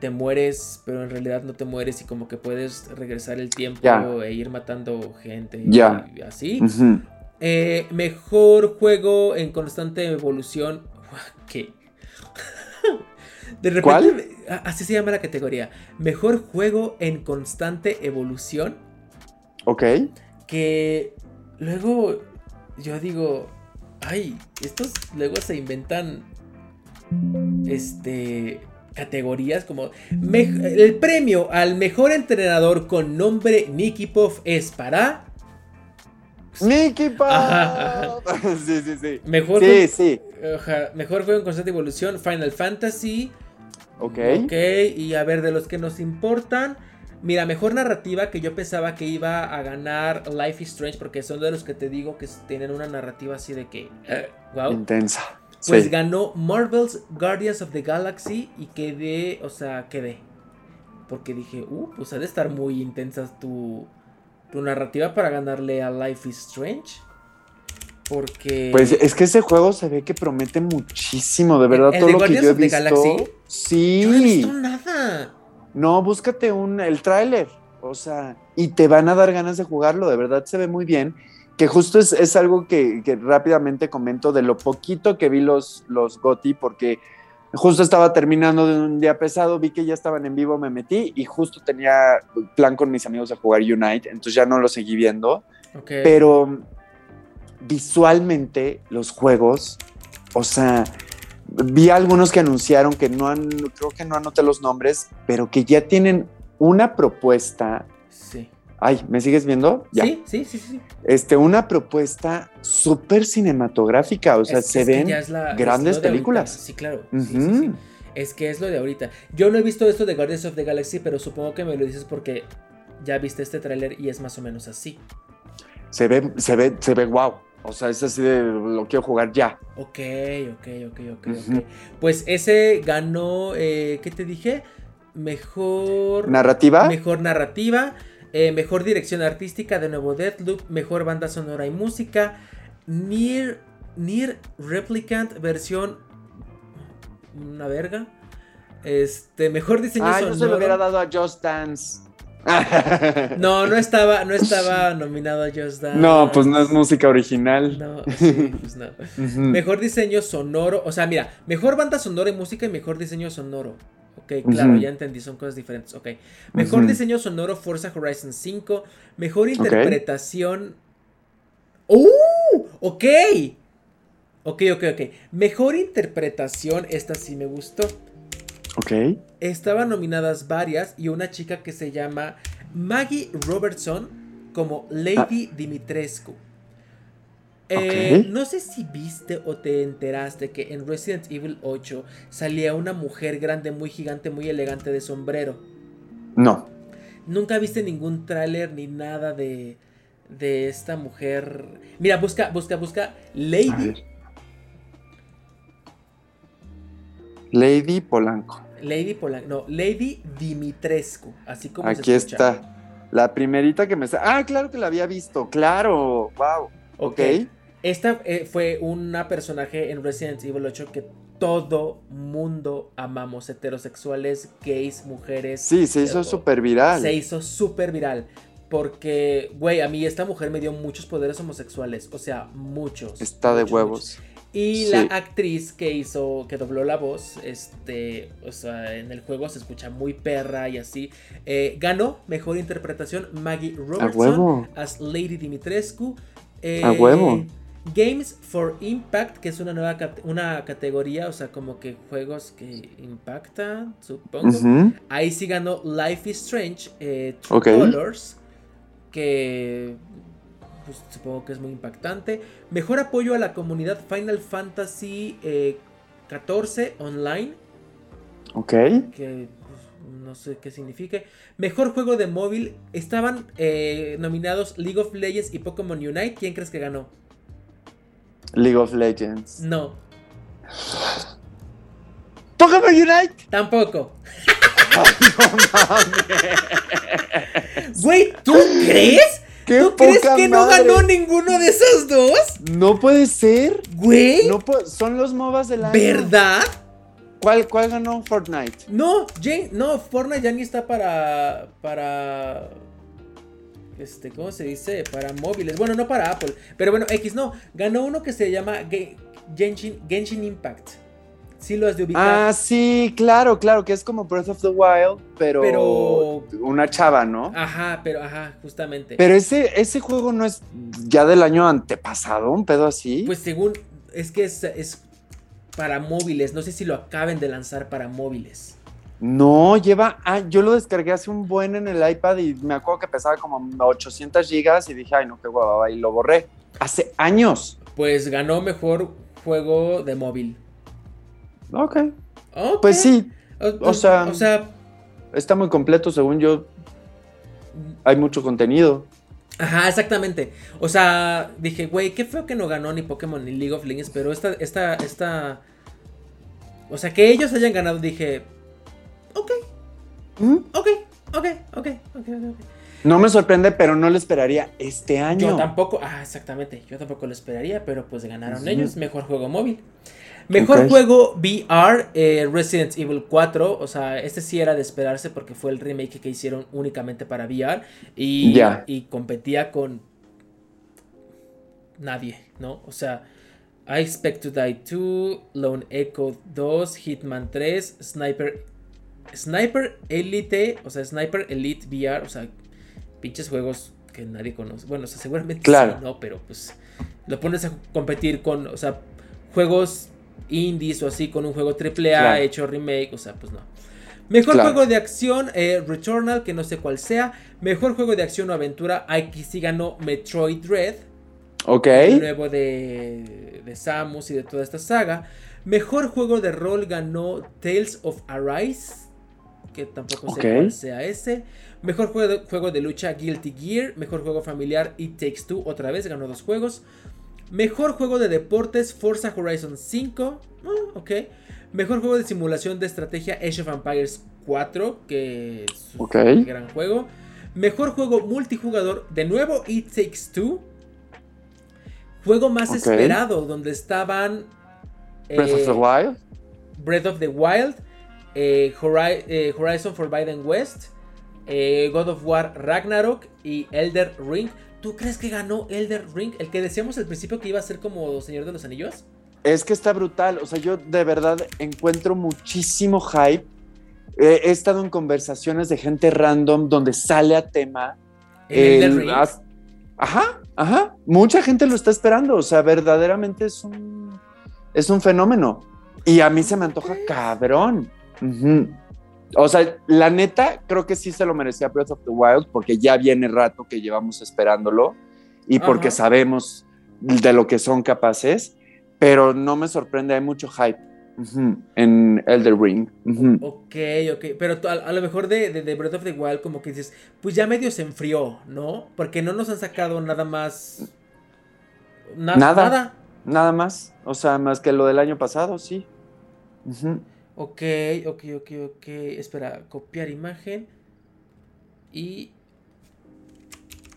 te mueres, pero en realidad no te mueres y como que puedes regresar el tiempo e ir matando gente y así. Eh, mejor juego en constante evolución. ¿Qué? De repente, así se llama la categoría. Mejor juego en constante evolución. Ok. Que luego yo digo, ay, estos luego se inventan este categorías como el premio al mejor entrenador con nombre Nicky Puff es para Nicky Puff. sí, sí, sí. Mejor sí, sí. mejor juego en constante evolución Final Fantasy. Ok. Ok, y a ver de los que nos importan. Mira, mejor narrativa que yo pensaba que iba a ganar Life is Strange porque son de los que te digo que tienen una narrativa así de que... wow. Intensa. Pues ganó Marvel's Guardians of the Galaxy y quedé, o sea, quedé. Porque dije, uh, pues ha de estar muy intensa tu, tu narrativa para ganarle a Life is Strange. Porque. Pues es que ese juego se ve que promete muchísimo, de verdad. todo lo que yo he visto. Galaxy? Sí. Yo no he visto nada. No, búscate un, el tráiler. O sea, y te van a dar ganas de jugarlo, de verdad se ve muy bien. Que justo es, es algo que, que, rápidamente comento de lo poquito que vi los, los GOTI, porque justo estaba terminando de un día pesado, vi que ya estaban en vivo, me metí y justo tenía plan con mis amigos a jugar Unite, entonces ya no lo seguí viendo. Okay. Pero visualmente los juegos, o sea, vi algunos que anunciaron que no han, creo que no anoté los nombres, pero que ya tienen una propuesta. Sí. Ay, ¿me sigues viendo? Ya. Sí, sí, sí, sí. Este, una propuesta súper cinematográfica, o sea, es, se es ven la, grandes películas. Sí, claro. Uh -huh. sí, sí, sí. Es que es lo de ahorita. Yo no he visto esto de Guardians of the Galaxy, pero supongo que me lo dices porque ya viste este tráiler y es más o menos así. Se ve, se ve, se ve wow. O sea, es así de lo quiero jugar ya. Ok, ok, ok, ok, uh -huh. ok. Pues ese ganó, eh, ¿qué te dije? Mejor... ¿Narrativa? Mejor narrativa, eh, mejor dirección artística, de nuevo Deathloop, mejor banda sonora y música, Near, Near Replicant versión... Una verga. Este, mejor diseño ah, sonoro. yo se lo hubiera dado a Just Dance. No, no estaba, no estaba nominado a Just Dance. No, pues no es música original. No, sí, pues no. uh -huh. Mejor diseño sonoro, o sea, mira, mejor banda sonora y música y mejor diseño sonoro. Ok, claro, uh -huh. ya entendí, son cosas diferentes. Ok. Mejor uh -huh. diseño sonoro, Forza Horizon 5. Mejor interpretación. Okay. ¡Uh! Ok. Ok, ok, ok. Mejor interpretación, esta sí me gustó. Ok. Estaban nominadas varias y una chica que se llama Maggie Robertson como Lady ah. Dimitrescu. Eh, okay. No sé si viste o te enteraste que en Resident Evil 8 salía una mujer grande, muy gigante, muy elegante de sombrero. No. Nunca viste ningún tráiler ni nada de, de esta mujer. Mira, busca, busca, busca Lady. Lady Polanco. Lady Polanco, no, Lady Dimitrescu, así como Aquí se está. La primerita que me. Ah, claro que la había visto, claro. Wow. Ok. okay. Esta eh, fue una personaje en Resident Evil 8 que todo mundo amamos. Heterosexuales, gays, mujeres. Sí, se hizo súper viral. Se hizo súper viral. Porque, güey, a mí esta mujer me dio muchos poderes homosexuales. O sea, muchos. Está muchos, de huevos. Muchos. Y sí. la actriz que hizo, que dobló la voz, este, o sea, en el juego se escucha muy perra y así. Eh, ganó mejor interpretación Maggie Robertson as Lady Dimitrescu. Eh, A huevo. Games for Impact, que es una nueva una categoría, o sea, como que juegos que impactan, supongo. Uh -huh. Ahí sí ganó Life is Strange, eh, True okay. Colors, que pues, supongo que es muy impactante. Mejor apoyo a la comunidad Final Fantasy eh, 14 online. Ok. Que pues, no sé qué signifique. Mejor juego de móvil. Estaban eh, nominados League of Legends y Pokémon Unite. ¿Quién crees que ganó? League of Legends. No. Pokémon Unite. Tampoco. Güey, ¿tú crees? ¿Qué ¿Tú crees que no ganó ninguno de esos dos? No puede ser. Güey. No son los MOBAs del año. ¿Verdad? ¿Cuál, ¿Cuál ganó Fortnite? No, Jane, no, Fortnite ya ni está para. para. Este, ¿cómo se dice? Para móviles. Bueno, no para Apple. Pero bueno, X no. Ganó uno que se llama Genshin, Genshin Impact. Sí lo has de ubicar. Ah, sí, claro, claro, que es como Breath of the Wild, pero, pero, una chava, ¿no? Ajá, pero ajá, justamente. Pero ese, ese juego no es ya del año antepasado, un pedo así. Pues según, es que es, es para móviles, no sé si lo acaben de lanzar para móviles. No, lleva, ah, yo lo descargué hace un buen en el iPad y me acuerdo que pesaba como 800 gigas y dije, ay no, qué guapa, y lo borré. Hace años. Pues ganó mejor juego de móvil. Ok. okay. Pues sí. O, o, sea, o sea, está muy completo, según yo. Hay mucho contenido. Ajá, exactamente. O sea, dije, güey, qué feo que no ganó ni Pokémon ni League of Legends, pero esta, esta, esta. O sea, que ellos hayan ganado, dije. Ok. ¿Mm? Ok, ok, ok, ok, ok. No me sorprende, pero no lo esperaría este año. Yo tampoco, ah, exactamente, yo tampoco lo esperaría, pero pues ganaron ellos, mejor juego móvil. Mejor juego VR, eh, Resident Evil 4. O sea, este sí era de esperarse porque fue el remake que hicieron únicamente para VR. Y, y competía con nadie, ¿no? O sea, I Expect to Die 2, Lone Echo 2, Hitman 3, Sniper. Sniper Elite, o sea, Sniper Elite VR, o sea, pinches juegos que nadie conoce. Bueno, o sea, seguramente claro. sí, no, pero pues lo pones a competir con, o sea, juegos indies o así con un juego AAA hecho remake, o sea, pues no. Mejor juego de acción, eh, Returnal, que no sé cuál sea. Mejor juego de acción o aventura, aquí sí ganó Metroid Dread. Ok. El nuevo de, de Samus y de toda esta saga. Mejor juego de rol ganó Tales of Arise, que tampoco sé cuál sea ese. Mejor juego de, juego de lucha Guilty Gear. Mejor juego familiar It Takes Two, otra vez ganó dos juegos. Mejor juego de deportes, Forza Horizon 5. Ah, ok. Mejor juego de simulación de estrategia, Age of Empires 4, que es un gran juego. Mejor juego multijugador, de nuevo It Takes Two. Juego más esperado, donde estaban... Breath of the eh, Wild. Breath of the Wild. Eh, eh, Horizon Forbidden West. God of War Ragnarok y Elder Ring. ¿Tú crees que ganó Elder Ring? El que decíamos al principio que iba a ser como Señor de los Anillos. Es que está brutal. O sea, yo de verdad encuentro muchísimo hype. he estado en conversaciones de gente random donde sale a tema. Elder Ring. Ajá, ajá. Mucha gente lo está esperando. O sea, verdaderamente es un, es un fenómeno. Y a mí se me antoja cabrón. O sea, la neta, creo que sí se lo merecía Breath of the Wild porque ya viene rato que llevamos esperándolo y porque sabemos de lo que son capaces, pero no me sorprende, hay mucho hype en Elder Ring. Ok, ok, pero a, lo mejor de, de, Breath of the Wild como que dices, pues ya medio se enfrió, ¿no? Porque no nos han sacado nada más... nada. Nada. Nada más, o sea, más que lo del año pasado, sí. Ok, ok, ok, ok. Espera, copiar imagen. Y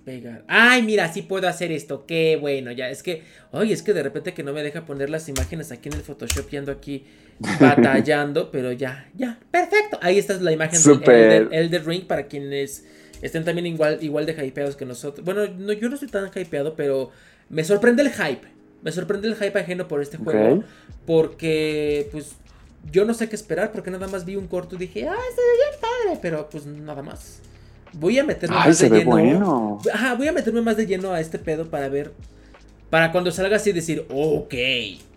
pegar. Ay, mira, sí puedo hacer esto. Qué bueno, ya. Es que, oye, es que de repente que no me deja poner las imágenes aquí en el Photoshop y ando aquí batallando, pero ya, ya, perfecto. Ahí está la imagen del Elder, Ring para quienes estén también igual, igual de hypeados que nosotros. Bueno, no, yo no estoy tan hypeado, pero me sorprende el hype. Me sorprende el hype ajeno por este juego. Porque, pues, yo no sé qué esperar porque nada más vi un corto y dije, ah, se ve bien padre, pero pues nada más. Voy a meterme más de lleno. Ajá, voy a meterme más de lleno a este pedo para ver. Para cuando salga así decir, ok,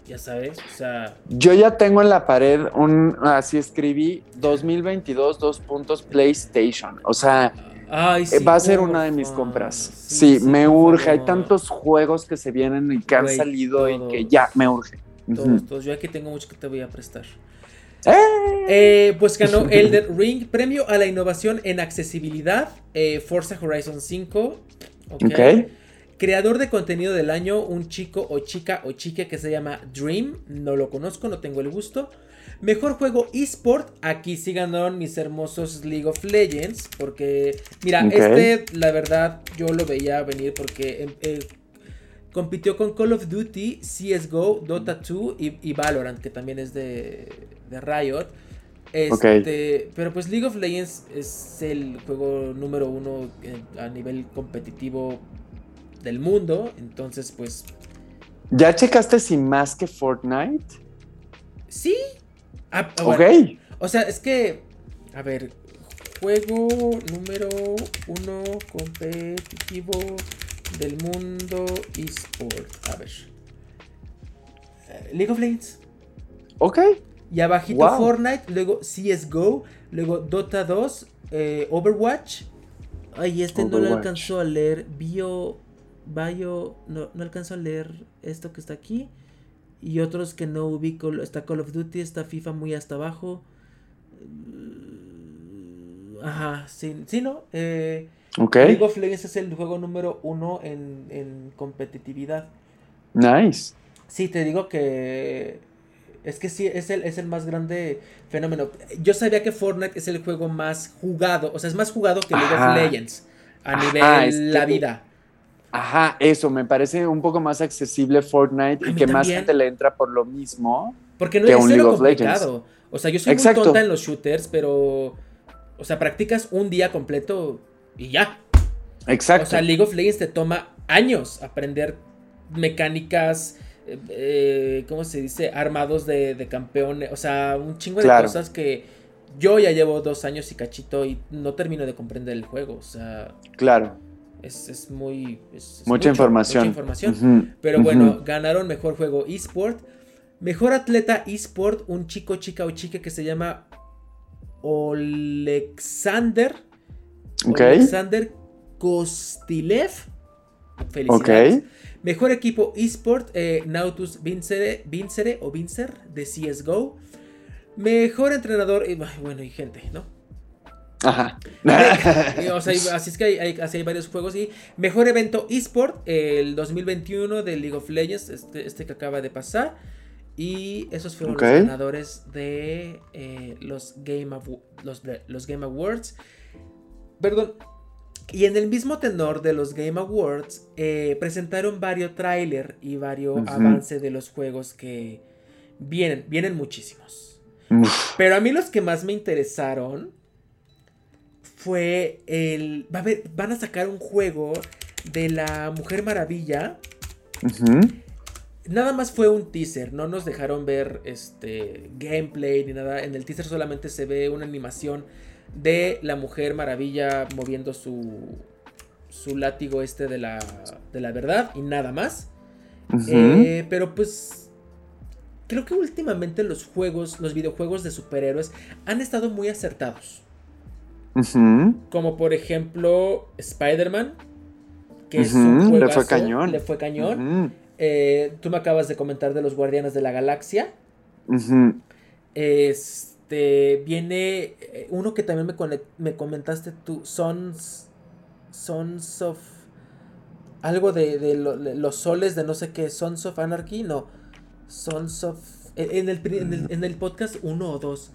ya sabes, o sea. Yo ya tengo en la pared un. Así escribí 2022, dos puntos PlayStation. O sea. va a ser una de mis compras. Sí, me urge. Hay tantos juegos que se vienen y que han salido y que ya me urge. Todos, todos. Yo aquí tengo mucho que te voy a prestar. Eh, pues ganó Elder Ring, premio a la innovación en accesibilidad, eh, Forza Horizon 5. Creador de contenido del año, un chico o chica o chique que se llama Dream, no lo conozco, no tengo el gusto. Mejor juego eSport, aquí sí ganaron mis hermosos League of Legends, porque mira, este la verdad yo lo veía venir porque... Eh, compitió con Call of Duty, CSGO, Dota 2 y Valorant, que también es de, de Riot. Este, Pero pues League of Legends es el juego número uno a nivel competitivo del mundo. Entonces, pues. ¿Ya checaste si más que Fortnite? Sí. Ah, ah, ok. O sea, es que. A ver. Juego número uno competitivo del mundo eSport. A ver. Eh, League of Legends. Ok. Y abajito Fortnite, luego CSGO, luego Dota 2, eh, Overwatch. Ay, este no lo alcanzó a leer. Bio. Bio. No, no alcanzó a leer esto que está aquí. Y otros que no ubico. Está Call of Duty, está FIFA muy hasta abajo. Ajá, sí, sí ¿no? Eh, League of Legends es el juego número uno en, en competitividad. Nice. Sí, te digo que es que sí, es el, es el más grande fenómeno. Yo sabía que Fortnite es el juego más jugado, o sea, es más jugado que League of Legends. a nivel la vida. Ajá, eso, me parece un poco más accesible Fortnite y que más gente le entra por lo mismo. Porque no es cero complicado. O sea, yo soy muy tonta en los shooters, pero. O sea, practicas un día completo y ya. Exacto. O sea, League of Legends te toma años aprender mecánicas, eh, ¿cómo se dice? Armados de, de campeones. O sea, un chingo de cosas que yo ya llevo dos años y cachito y no termino de comprender el juego. O sea. Claro. Es, muy... mucha, información. Mucha información. Pero bueno, ganaron mejor juego eSport. Mejor atleta eSport, un chico, chica o chica que se llama Alexander. Alexander Kostilev. Felicidades. Mejor equipo eSport, eh, Nautus Vincere, Vincere o Vincer de CSGO. Mejor entrenador, bueno, y gente, ¿no? Ajá. así es que hay, así hay varios juegos. Y mejor evento eSport, el 2021 de League of Legends, este, este que acaba de pasar. Y esos fueron los ganadores de, eh, los, Game los, los Game Awards. Perdón. Y en el mismo tenor de los Game Awards, eh, presentaron varios trailers y varios avances de los juegos que vienen, vienen muchísimos. Pero a mí los que más me interesaron fue el. Va a van a sacar un juego de la Mujer Maravilla. Nada más fue un teaser, no nos dejaron ver este gameplay ni nada. En el teaser solamente se ve una animación de la Mujer Maravilla moviendo su, su látigo este de la, de la verdad y nada más. Eh, pero pues creo que últimamente los juegos, los videojuegos de superhéroes han estado muy acertados. Como por ejemplo Spider-Man, que es un juegazo, Le fue cañón. Le fue cañón. Eh, tú me acabas de comentar de los Guardianes de la Galaxia. Este viene eh, uno que también me, me comentaste tú, Sons, Sons of algo de, los soles de no sé qué, Sons of Anarchy, no, Sons of en el, en el, podcast uno o dos.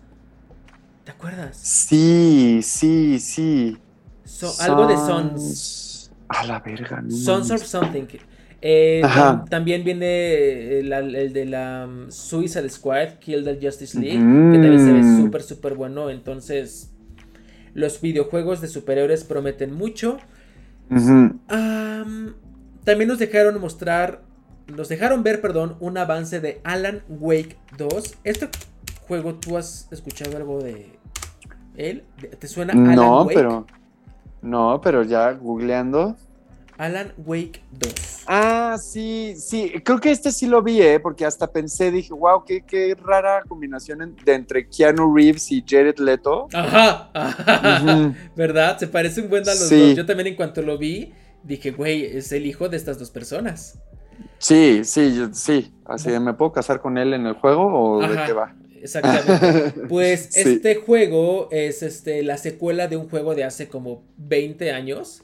¿Te acuerdas? Sí, sí, sí. algo de Sons. A la verga. Sons of Something. Eh, también viene el, de la um, Suicide Squad, Kill the Justice League, que también se ve súper, súper bueno. Entonces, los videojuegos de superhéroes prometen mucho. también nos dejaron mostrar, nos dejaron ver, perdón, un avance de Alan Wake 2. Este juego, ¿tú has escuchado algo de él? ¿Te suena Alan no, Wake? pero no, pero ya googleando. Alan Wake 2. Ah, sí, sí, creo que este sí lo vi, ¿eh? porque hasta pensé, dije, wow, qué, qué rara combinación de entre Keanu Reeves y Jared Leto. Ajá, ¿verdad? Se parece un buen a los dos. Yo también en cuanto lo vi, dije, güey, es el hijo de estas dos personas. Sí, sí, sí, así me puedo casar con él en el juego o de qué va. Exactamente. Pues este juego es este, la secuela de un juego de hace como 20 años.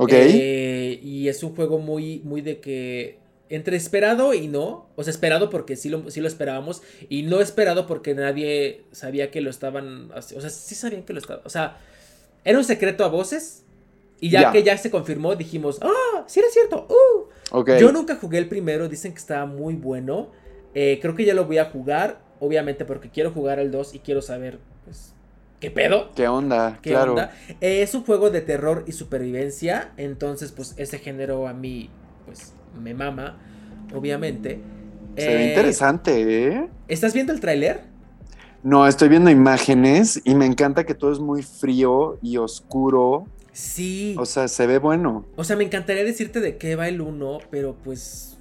Ok. Eh, y es un juego muy, muy de que. Entre esperado y no. O sea, esperado porque sí lo, sí lo esperábamos. Y no esperado porque nadie sabía que lo estaban. O sea, sí sabían que lo estaban. O sea, era un secreto a voces. Y ya que ya se confirmó, dijimos, ¡ah! sí era cierto. Uh". Yo nunca jugué el primero. Dicen que estaba muy bueno. Eh, creo que ya lo voy a jugar. Obviamente porque quiero jugar el 2 y quiero saber, pues, ¿Qué pedo? ¿Qué onda? claro. es un juego de terror y supervivencia. Entonces, pues, ese género a mí, pues, me mama, obviamente. Se ve eh, interesante, ¿eh? ¿Estás viendo el tráiler? No, estoy viendo imágenes y me encanta que todo es muy frío y oscuro. Sí. O sea, se ve bueno. O sea, me encantaría decirte de qué va el 1, pero pues.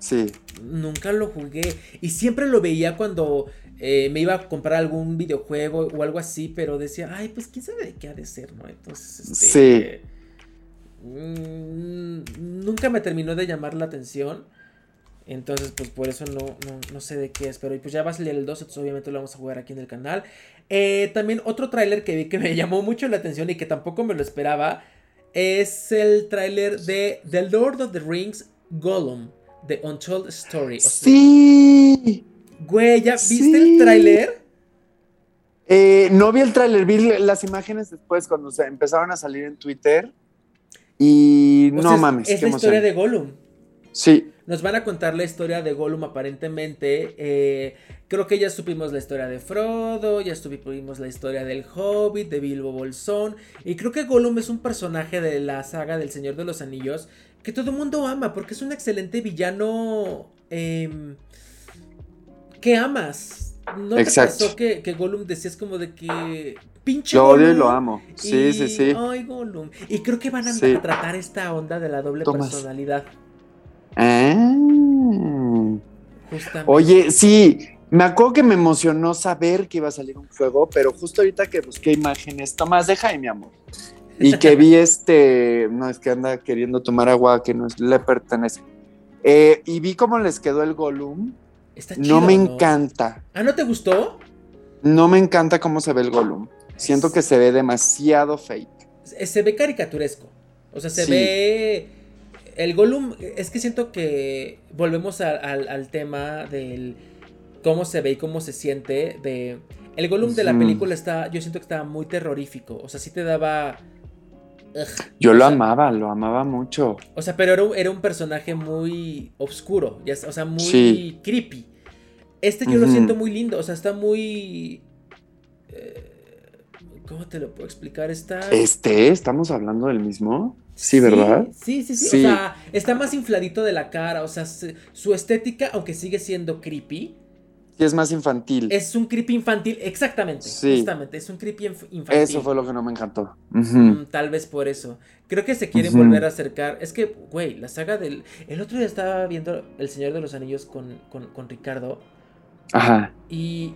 Sí. Nunca lo jugué. Y siempre lo veía cuando eh, me iba a comprar algún videojuego o algo así, pero decía, ay, pues quién sabe de qué ha de ser, ¿no? Entonces, este, sí. Mm, nunca me terminó de llamar la atención. Entonces, pues por eso no, no, sé de qué es. Pero pues ya va a salir el 2, entonces obviamente lo vamos a jugar aquí en el canal. Eh, también otro tráiler que vi que me llamó mucho la atención y que tampoco me lo esperaba. Es el tráiler de The Lord of the Rings Gollum. The Untold Story. sí. Güey, ¿ya viste el tráiler? Eh, no vi el tráiler, vi las imágenes después cuando se empezaron a salir en Twitter. Y no mames. Es la historia de Gollum. Sí. Nos van a contar la historia de Gollum aparentemente. Eh, creo que ya supimos la historia de Frodo, ya supimos la historia del Hobbit, de Bilbo Bolsón. Y creo que Gollum es un personaje de la saga del Señor de los Anillos que todo el mundo ama porque es un excelente villano eh, que amas. ¿No te pasó que, que Gollum decías como de que pinche Lo odio y lo amo. Sí, sí, sí. Ay, Gollum. Y creo que van a, tratar esta onda de la doble personalidad. Ah. Oye, sí, me acuerdo que me emocionó saber que iba a salir un juego, pero justo ahorita que busqué imágenes, Tomás, deja ahí, mi amor. Y que vi este, no es que anda queriendo tomar agua que no le pertenece. Eh, y vi cómo les quedó el Gollum. Está chido, no me encanta. ¿Ah, no te gustó? No me encanta cómo se ve el Gollum. Siento que se ve demasiado fake. Se ve caricaturesco. O sea, se ve el Gollum, es que siento que volvemos al tema del cómo se ve y cómo se siente. De, el Gollum de la película está, yo siento que estaba muy terrorífico. O sea, sí te daba... yo lo amaba, lo amaba mucho. O sea, pero era, un personaje muy oscuro, o sea, muy creepy. Este yo lo siento muy lindo, o sea, está muy... Eh, ¿Cómo te lo puedo explicar? Está... Este, ¿estamos hablando del mismo? Sí, ¿verdad? Sí, sí, sí, O sea, está más infladito de la cara. O sea, su estética, aunque sigue siendo creepy. Sí, es más infantil. Es un creepy infantil, exactamente. Sí. Justamente, es un creepy infantil. Eso fue lo que no me encantó. Mm, tal vez por eso. Creo que se quieren volver a acercar. Es que, güey, la saga del. El otro día estaba viendo El Señor de los Anillos con, con Ricardo. Ajá. Y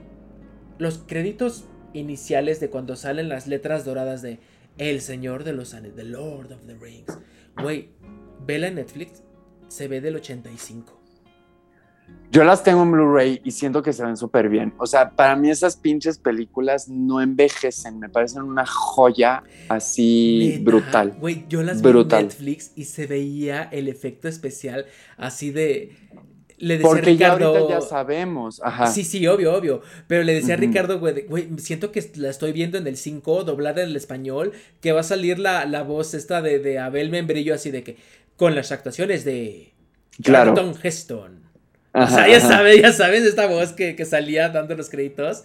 los créditos iniciales de cuando salen las letras doradas de el Señor de los Anillos, The Lord of the Rings. Güey, vela en Netflix, se ve del 85. Yo las tengo en Blu-ray y siento que se ven súper bien. O sea, para mí esas pinches películas no envejecen, me parecen una joya así brutal. Güey, yo las vi en Netflix y se veía el efecto especial así de le decía Porque Ricardo, ya ahorita ya sabemos. Ajá. Sí, sí, obvio, obvio. Pero le decía a Ricardo, güey, güey, siento que la estoy viendo en el 5, doblada en el español, que va a salir la, la voz esta de, de, Abel Membrillo, así de que, con las actuaciones de claro. Heston. O sea, ya sabes, ya sabes, esta voz que, que salía dando los créditos.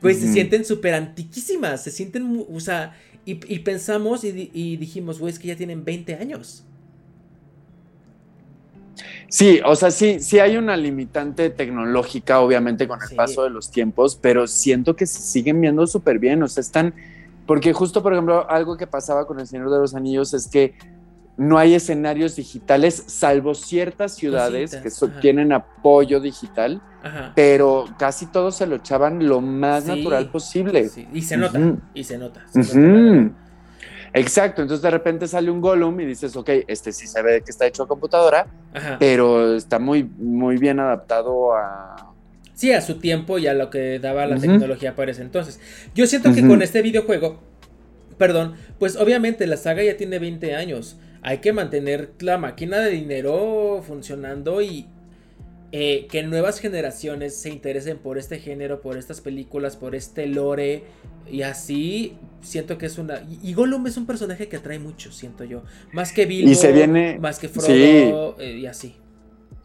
Pues se sienten súper antiquísimas, se sienten, o sea, y, y pensamos y, y dijimos, güey, es que ya tienen 20 años. Sí, o sea, sí, sí hay una limitante tecnológica, obviamente, con el paso de los tiempos, pero siento que se siguen viendo súper bien. O sea, están. Porque justo, por ejemplo, algo que pasaba con El Señor de los Anillos es que no hay escenarios digitales, salvo ciertas ciudades que tienen apoyo digital, pero casi todos se lo echaban lo más natural posible. Y se nota, y se nota. Exacto, entonces de repente sale un Gollum y dices, ok, este sí se ve que está hecho a computadora, pero está muy, muy bien adaptado a... Sí, a su tiempo y a lo que daba la tecnología para ese entonces. Yo siento que con este videojuego, perdón, pues obviamente la saga ya tiene 20 años. Hay que mantener la máquina de dinero funcionando y, eh, que nuevas generaciones se interesen por este género, por estas películas, por este lore. Y así siento que es una. Y Gollum es un personaje que atrae mucho, siento yo. Más que Bilbo, y se viene... más que Frodo, eh, y así.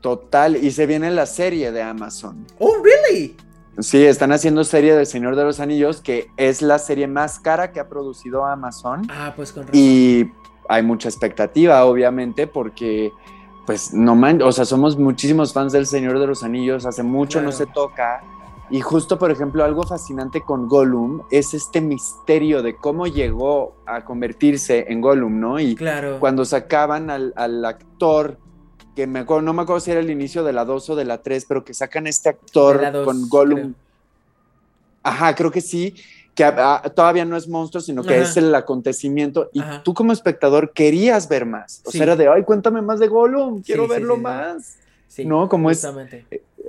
Total, y se viene la serie de Amazon. Oh, really? Sí, están haciendo serie del Señor de los Anillos, que es la serie más cara que ha producido Amazon. Ah, pues con razón. Y hay mucha expectativa, obviamente, porque pues no man, o sea, somos muchísimos fans del Señor de los Anillos, hace mucho no se toca. Y justo, por ejemplo, algo fascinante con Gollum es este misterio de cómo llegó a convertirse en Gollum, ¿no? Y claro. cuando sacaban al, al actor, que me acuerdo, no me acuerdo si era el inicio de la 2 o de la 3, pero que sacan este actor con Gollum. Ajá, creo que sí que todavía no es monstruo, sino que es el acontecimiento. Y tú como espectador querías ver más. O sea, era de, ay, cuéntame más de Gollum, quiero verlo más. ¿No? Como es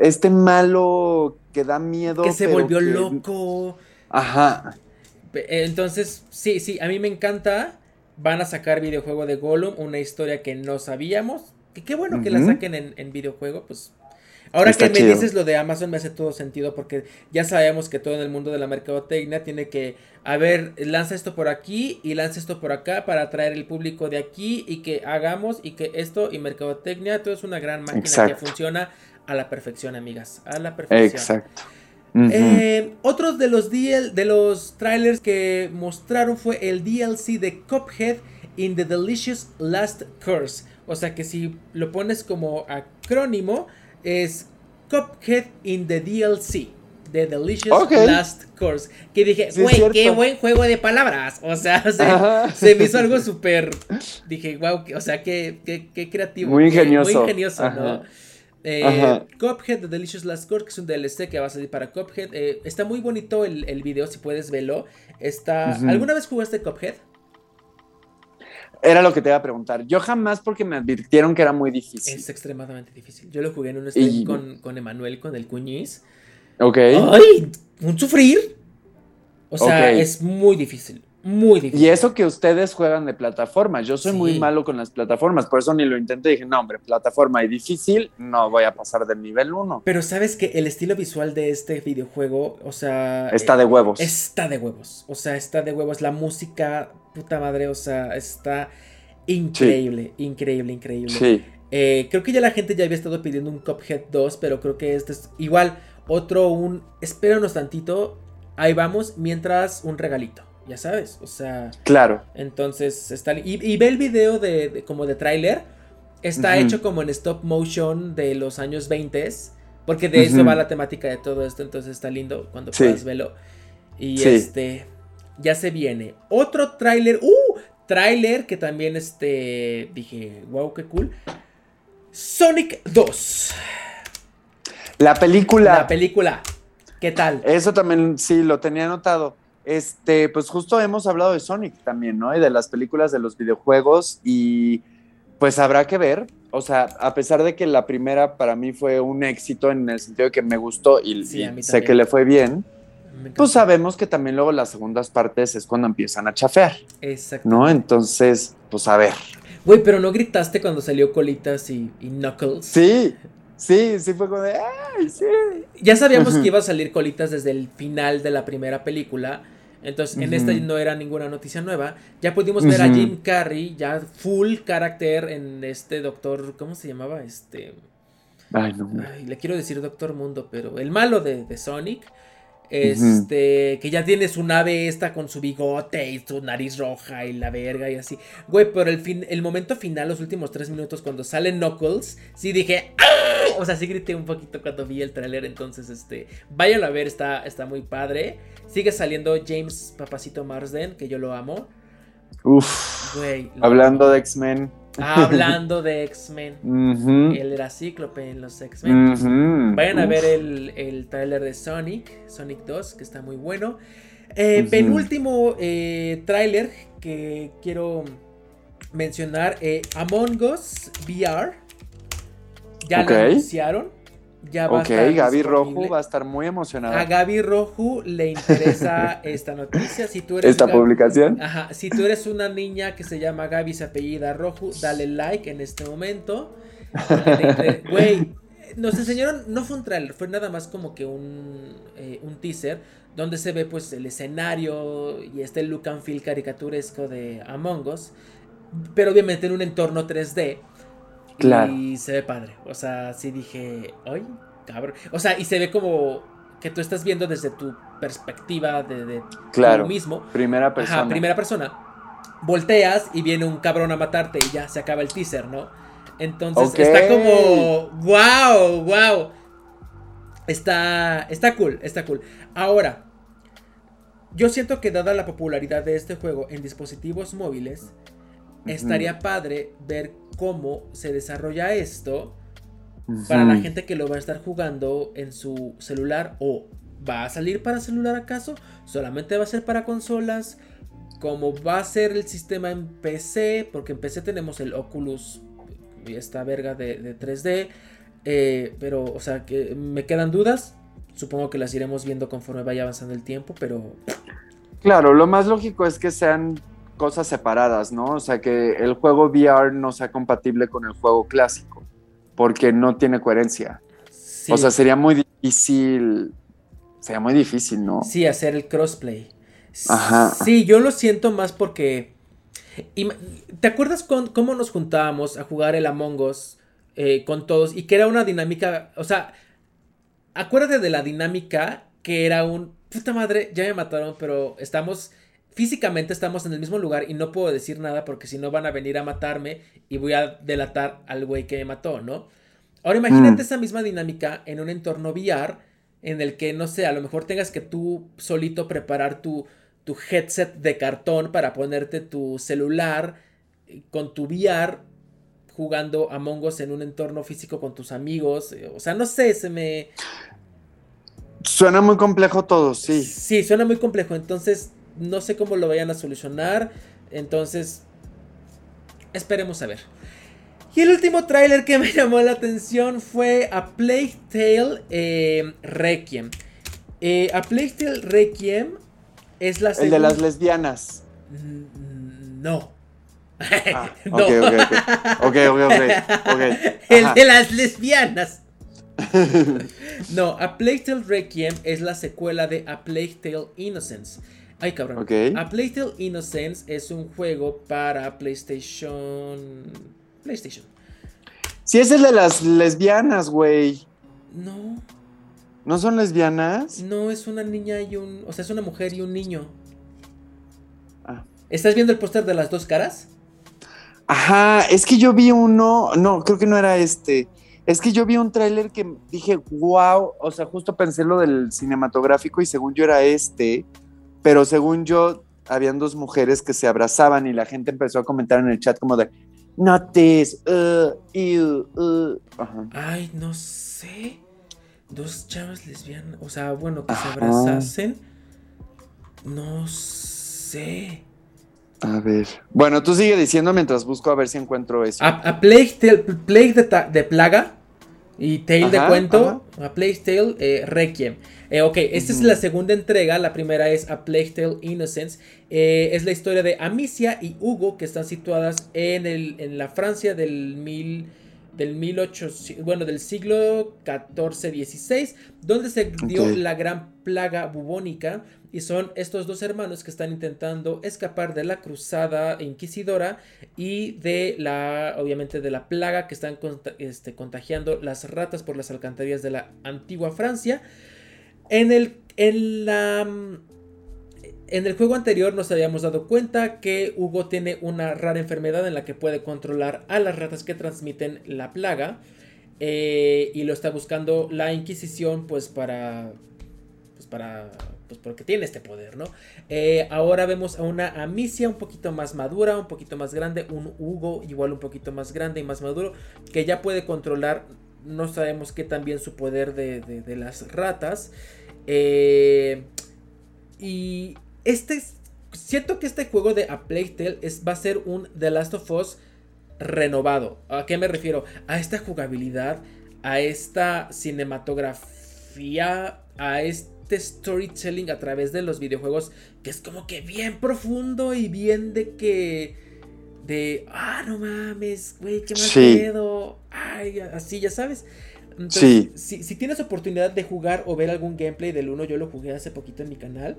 este malo que da miedo. Que se volvió loco. Ajá. Entonces, sí, sí, a mí me encanta. Van a sacar videojuego de Gollum, una historia que no sabíamos. Que qué bueno que la saquen en, en videojuego, pues Ahora que me dices lo de Amazon me hace todo sentido porque ya sabemos que todo en el mundo de la mercadotecnia tiene que, a ver, lanza esto por aquí y lanza esto por acá para atraer el público de aquí y que hagamos y que esto y mercadotecnia, todo es una gran máquina que funciona a la perfección, amigas, a la perfección. Exacto. Eh, otros de los, de los trailers que mostraron fue el DLC de Cuphead in the Delicious Last Curse. O sea que si lo pones como acrónimo, es Cuphead in the DLC. The Delicious Last Course. Que dije, güey, qué buen juego de palabras. O sea, se, me hizo algo súper. Dije, wow, o sea, qué, qué, creativo. Muy ingenioso. muy ingenioso, ¿no? Eh, Cuphead, The Delicious Last Course, que es un DLC que va a salir para Cuphead. Eh, está muy bonito el, el, video, si puedes verlo. Está. ¿Alguna vez jugaste Cuphead? Era lo que te iba a preguntar. Yo jamás porque me advirtieron que era muy difícil. Es extremadamente difícil. Yo lo jugué en un stream con, con Emanuel, con el cuñiz. Ok. ¡Ay! Un sufrir. O sea, es muy difícil. Muy difícil. Y eso que ustedes juegan de plataformas. Yo soy muy malo con las plataformas. Por eso ni lo intenté. Dije, no, hombre, plataforma y difícil, no voy a pasar del nivel 1. Pero sabes que el estilo visual de este videojuego, o sea. Está de huevos. Está de huevos. O sea, está de huevos. La música, puta madre, o sea, está increíble, increíble, increíble. Sí. Eh, creo que ya la gente ya había estado pidiendo un Cuphead 2, pero creo que este es igual otro un espéranos tantito, ahí vamos, mientras un regalito, ya sabes, o sea. Claro. Entonces está y, ve el video de, como de tráiler, está hecho como en stop motion de los años 20 porque de eso va la temática de todo esto, entonces está lindo cuando puedas verlo. Y este ya se viene otro tráiler, uh, tráiler que también este dije, wow, qué cool. Sonic 2. La película. La película. ¿Qué tal? Eso también, sí, lo tenía anotado. Este, pues justo hemos hablado de Sonic también, ¿no? Y de las películas de los videojuegos y pues habrá que ver. O sea, a pesar de que la primera para mí fue un éxito en el sentido de que me gustó y, sé que le fue bien, pues sabemos que también luego las segundas partes es cuando empiezan a chafear. Exacto. ¿No? Entonces, pues a ver. Güey, pero no gritaste cuando salió Colitas y, y Knuckles. Sí, Sí, sí fue como de, ¡ay, sí! Ya sabíamos que iba a salir Colitas desde el final de la primera película. Entonces, en esta no era ninguna noticia nueva. Ya pudimos ver a Jim Carrey, ya full carácter en este doctor, ¿cómo se llamaba? Este... Ay, no. le quiero decir Doctor Mundo, pero el malo de, de Sonic. Este, que ya tiene su nave esta con su bigote y su nariz roja y la verga y así. Güey, pero el, fin, el momento final, los últimos tres minutos, cuando sale Knuckles, sí dije, ¡Ah! O sea, sí grité un poquito cuando vi el tráiler. Entonces, este, váyanlo a ver, está, está muy padre. Sigue saliendo James Papacito Marsden, que yo lo amo. Uf. Güey. Hablando de X-Men. Hablando de X-Men. Él era Cíclope en los X-Men. Vayan a ver el, el trailer de Sonic, Sonic 2, que está muy bueno. Eh, penúltimo eh, trailer que quiero mencionar, eh, Among Us VR. Ya lo anunciaron. Ya va ok, Gaby Rojo va a estar muy emocionada. A Gaby Rojo le interesa esta noticia. Si tú eres esta publicación. Ajá, si tú eres una niña que se llama Gaby, se apellida Rojo, dale like en este momento. Güey, nos enseñaron, no fue un trailer, fue nada más como que un, eh, un teaser donde se ve pues el escenario y este look and feel caricaturesco de Among Us, pero obviamente en un entorno 3D. Y se ve padre. O sea, sí dije, ¡ay, cabrón! O sea, y se ve como que tú estás viendo desde tu perspectiva de, de claro, mismo. Primera persona. Ajá, primera persona. Volteas y viene un cabrón a matarte y ya se acaba el teaser, ¿no? Entonces está como, wow, wow. Está, está cool, está cool. Ahora, yo siento que dada la popularidad de este juego en dispositivos móviles, estaría padre ver cómo se desarrolla esto para la gente que lo va a estar jugando en su celular o va a salir para celular acaso, solamente va a ser para consolas, cómo va a ser el sistema en PC, porque en PC tenemos el Oculus y esta verga de, 3D, eh, pero o sea que me quedan dudas, supongo que las iremos viendo conforme vaya avanzando el tiempo, pero... Claro, lo más lógico es que sean cosas separadas, ¿no? O sea, que el juego VR no sea compatible con el juego clásico, porque no tiene coherencia. O sea, sería muy difícil. Sería muy difícil, ¿no? Sí, hacer el crossplay. Ajá. Sí, yo lo siento más porque. ¿Te acuerdas con, cómo nos juntábamos a jugar el Among Us eh, con todos? Y que era una dinámica. O sea, acuérdate de la dinámica que era un. Puta madre, ya me mataron, pero estamos. Físicamente estamos en el mismo lugar y no puedo decir nada porque si no van a venir a matarme y voy a delatar al güey que me mató, ¿no? Ahora imagínate mm. esa misma dinámica en un entorno VR en el que, no sé, a lo mejor tengas que tú solito preparar tu, tu headset de cartón para ponerte tu celular con tu VR jugando a Us en un entorno físico con tus amigos. Eh, o sea, no sé, se me... Suena muy complejo todo, sí. Sí, suena muy complejo. Entonces, no sé cómo lo vayan a solucionar. Entonces, esperemos a ver. Y el último tráiler que me llamó la atención fue A Plague Tale eh, Requiem. Eh, a Plague Tale Requiem es la El de las lesbianas. Mm, no. Ah, no. Ok, ok, ok. El de las lesbianas. no, A Plague Tale Requiem es la secuela de A Plague Tale Innocence. Ay, cabrón. A Plague Tale Innocence es un juego para PlayStation. PlayStation. Si es el de las lesbianas, güey. No. ¿No son lesbianas? No, es una niña y un. O sea, es una mujer y un niño. Ah. ¿Estás viendo el póster de las dos caras? Ajá, es que yo vi uno. No, creo que no era este. Es que yo vi un tráiler que dije, wow. O sea, justo pensé lo del cinematográfico y según yo era este. Pero según yo, habían dos mujeres que se abrazaban y la gente empezó a comentar en el chat como de, not this, uh, uh. Ay, no sé dos chavas lesbianas, o sea, bueno, que se abrazasen. No sé. A ver. Bueno, tú sigue diciendo mientras busco a ver si encuentro eso. A, Plague, de, Plaga y Tale de Cuento. A Plague Tale eh, Requiem. Eh, ok, esta es la segunda entrega. La primera es A Plague Tale Innocence. Eh, es la historia de Amicia y Hugo que están situadas en, el, en la Francia del mil del 1800, bueno, del siglo XIV-XVI, donde se dio la gran plaga bubónica y son estos dos hermanos que están intentando escapar de la cruzada inquisidora y de la, obviamente, de la plaga que están este, contagiando las ratas por las alcantarillas de la antigua Francia. En el, en la en el juego anterior nos habíamos dado cuenta que Hugo tiene una rara enfermedad en la que puede controlar a las ratas que transmiten la plaga. Eh, y lo está buscando la Inquisición, pues para. Pues para. Pues porque tiene este poder, ¿no? Eh, ahora vemos a una Amicia un poquito más madura, un poquito más grande. Un Hugo igual un poquito más grande y más maduro. Que ya puede controlar. No sabemos qué también su poder de, de las ratas. Eh, y este, siento que este juego de A Plague Tale es, va a ser un The Last of Us renovado. ¿A qué me refiero? A esta jugabilidad, a esta cinematografía, a este storytelling a través de los videojuegos que es como que bien profundo y bien de que de ah no mames güey qué mal miedo ay así ya sabes. Entonces, si, si, tienes oportunidad de jugar o ver algún gameplay del 1 yo lo jugué hace poquito en mi canal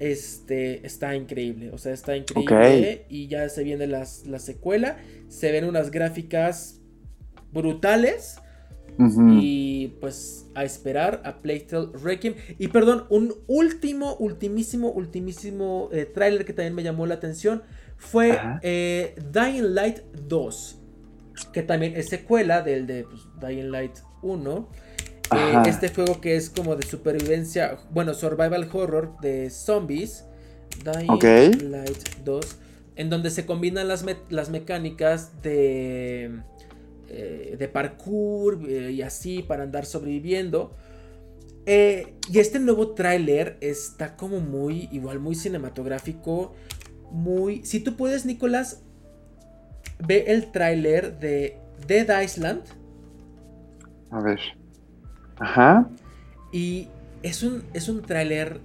este está increíble, o sea, está increíble y ya se viene la secuela, se ven unas gráficas brutales y pues a esperar a Playtale Requiem. Y perdón, un último, ultimísimo, ultimísimo eh, tráiler que también me llamó la atención fue eh, Dying Light 2, que también es secuela del de pues, Dying Light 1. Eh, este juego que es como de supervivencia, bueno, survival horror de zombies. Dying Light 2. En donde se combinan las, las mecánicas de, eh, de parkour eh, y así para andar sobreviviendo. y este nuevo tráiler está como muy, igual muy cinematográfico. Muy... Si tú puedes, Nicolás, ve el tráiler de Dead Island. A ver. Ajá. Y es un, es un tráiler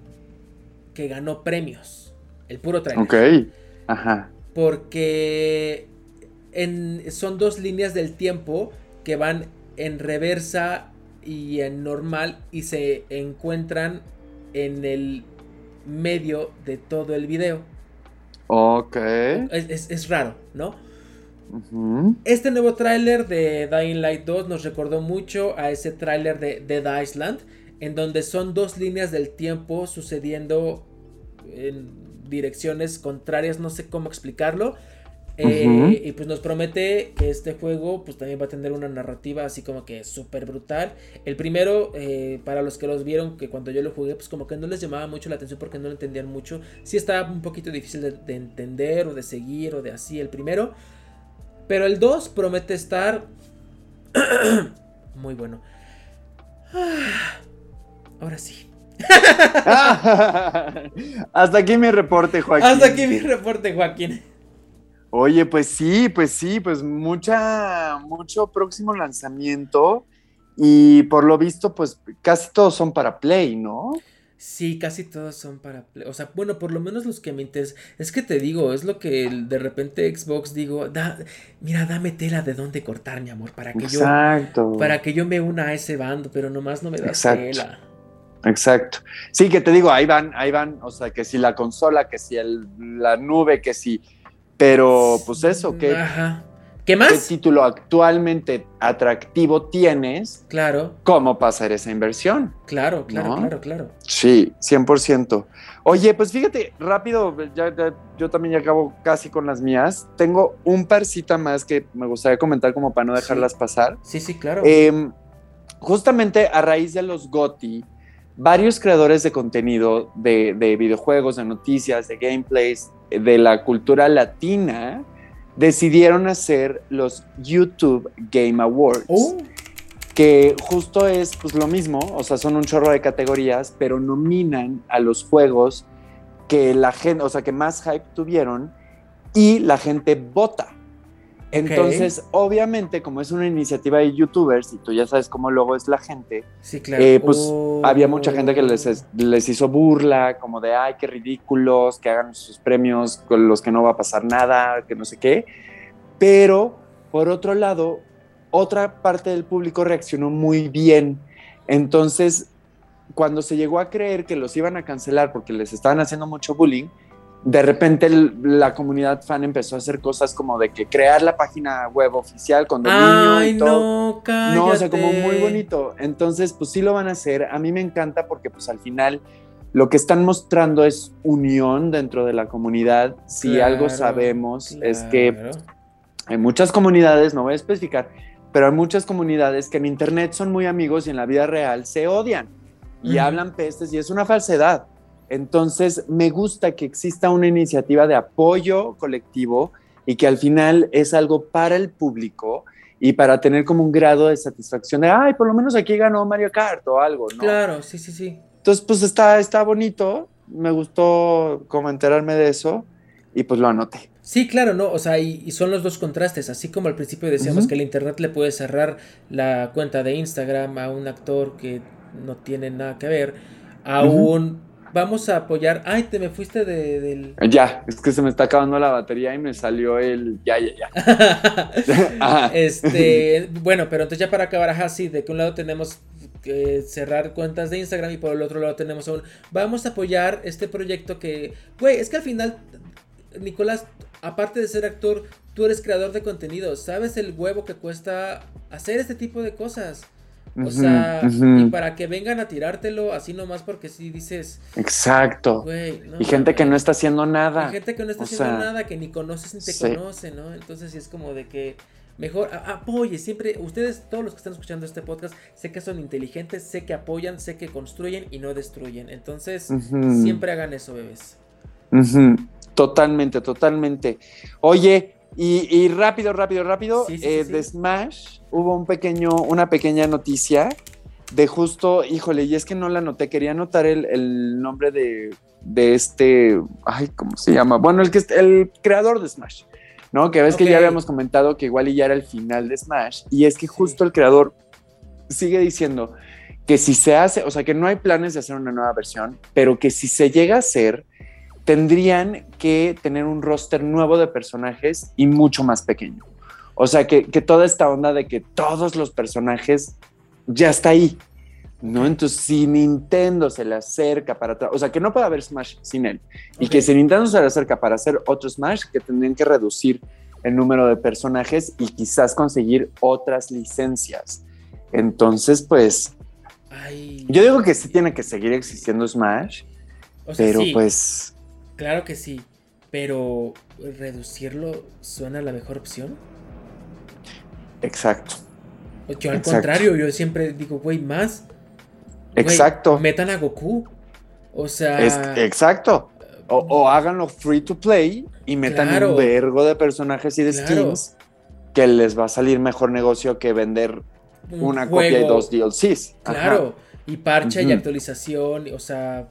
que ganó premios. El puro tráiler. Ok. Ajá. Porque son dos líneas del tiempo que van en reversa y en normal y se encuentran en el medio de todo el video. Ok. Es, raro, ¿no? Este nuevo tráiler de Dying Light 2 nos recordó mucho a ese tráiler de Dead Island, en donde son dos líneas del tiempo sucediendo en direcciones contrarias, no sé cómo explicarlo, eh, y pues nos promete que este juego pues también va a tener una narrativa así como que súper brutal. El primero, eh, para los que los vieron, que cuando yo lo jugué pues como que no les llamaba mucho la atención porque no lo entendían mucho. Sí estaba un poquito difícil de, entender o de seguir o de así el primero. Pero el 2 promete estar muy bueno. ahora sí. Hasta aquí mi reporte, Joaquín. Hasta aquí mi reporte, Joaquín. Oye, pues sí, pues sí, pues mucha, mucho próximo lanzamiento y por lo visto, pues casi todos son para Play, ¿no? Sí, casi todos son para Play. O sea, bueno, por lo menos los que me interesan. Es que te digo, es lo que de repente Xbox digo, da, mira, dame tela de dónde cortar, mi amor, para que Exacto. yo para que yo me una a ese bando, pero nomás no me das tela. Exacto. Sí, que te digo, ahí van, ahí van, o sea, que si la consola, que si el, la nube, que si pero pues eso, ¿qué, ¿Qué más? ¿Qué título actualmente atractivo tienes? Claro. ¿Cómo pasar esa inversión? Claro, claro, claro, claro. Sí, 100%. Oye, pues fíjate, rápido, ya, yo también ya acabo casi con las mías. Tengo un parcita más que me gustaría comentar como para no dejarlas pasar. Sí, sí, claro. Em, justamente a raíz de los GOTI, varios creadores de contenido de, de videojuegos, de noticias, de gameplays, de la cultura latina decidieron hacer los YouTube Game Awards. Oh. Que justo es pues lo mismo, o sea, son un chorro de categorías, pero nominan a los juegos que la gente, o sea, que más hype tuvieron y la gente vota. Entonces, obviamente, como es una iniciativa de youtubers y tú ya sabes cómo luego es la gente, sí, claro. Eh, pues había mucha gente que les, les, hizo burla, como de, ay, qué ridículos, que hagan sus premios con los que no va a pasar nada, que no sé qué. Pero, por otro lado, otra parte del público reaccionó muy bien. Entonces, cuando se llegó a creer que los iban a cancelar porque les estaban haciendo mucho bullying, de repente la comunidad fan empezó a hacer cosas como de que crear la página web oficial con dominio y todo. No, no, o sea, como muy bonito. Entonces, pues sí lo van a hacer. A mí me encanta porque pues al final lo que están mostrando es unión dentro de la comunidad. Si algo sabemos es que hay muchas comunidades, no voy a especificar, pero hay muchas comunidades que en internet son muy amigos y en la vida real se odian y hablan pestes y es una falsedad. Entonces, me gusta que exista una iniciativa de apoyo colectivo y que al final es algo para el público y para tener como un grado de satisfacción de, ay, por lo menos aquí ganó Mario Kart o algo, ¿no? Claro, sí, sí, sí. Entonces, pues está, está bonito, me gustó como enterarme de eso y pues lo anoté. Sí, claro, ¿no? O sea, y, son los dos contrastes. Así como al principio decíamos que el Internet le puede cerrar la cuenta de Instagram a un actor que no tiene nada que ver, a un vamos a apoyar. Ay, te me fuiste de, del. Ya, es que se me está acabando la batería y me salió el. Ya, ya, ya. este, bueno, pero entonces ya para acabar, ajá, sí, de que un lado tenemos que cerrar cuentas de Instagram y por el otro lado tenemos aún. Vamos a apoyar este proyecto que. Güey, es que al final, Nicolás, aparte de ser actor, tú eres creador de contenido. ¿Sabes el huevo que cuesta hacer este tipo de cosas? O sea, y para que vengan a tirártelo así nomás porque si dices. Exacto. y gente que no está haciendo nada. Y gente que no está haciendo nada, que ni conoces ni te conoce, ¿no? Entonces es como de que mejor apoye siempre. Ustedes, todos los que están escuchando este podcast, sé que son inteligentes, sé que apoyan, sé que construyen y no destruyen. Entonces, siempre hagan eso, bebés. Totalmente, totalmente. Oye, y, rápido, rápido, rápido, eh, de Smash hubo un pequeño, una pequeña noticia de justo, híjole, y es que no la noté, quería anotar el, nombre de, este, ay, ¿cómo se llama? Bueno, el, que, el creador de Smash, ¿no? Que ves que ya habíamos comentado que igual y ya era el final de Smash, y es que justo el creador sigue diciendo que si se hace, o sea, que no hay planes de hacer una nueva versión, pero que si se llega a hacer, tendrían que tener un roster nuevo de personajes y mucho más pequeño. O sea, que, toda esta onda de que todos los personajes ya está ahí. ¿no? Entonces, si Nintendo se le acerca para, o sea, que no puede haber Smash sin él, y que si Nintendo se le acerca para hacer otro Smash, que tendrían que reducir el número de personajes y quizás conseguir otras licencias. Entonces, pues, yo digo que sí tiene que seguir existiendo Smash, pero pues... Claro que sí, pero reducirlo suena la mejor opción. Exacto. Yo al contrario, yo siempre digo, güey, más Exacto. metan a Goku. O sea. exacto. O, háganlo free to play y metan un vergo de personajes y de skins que les va a salir mejor negocio que vender una copia y dos DLCs. Claro. Y parcha y actualización. O sea.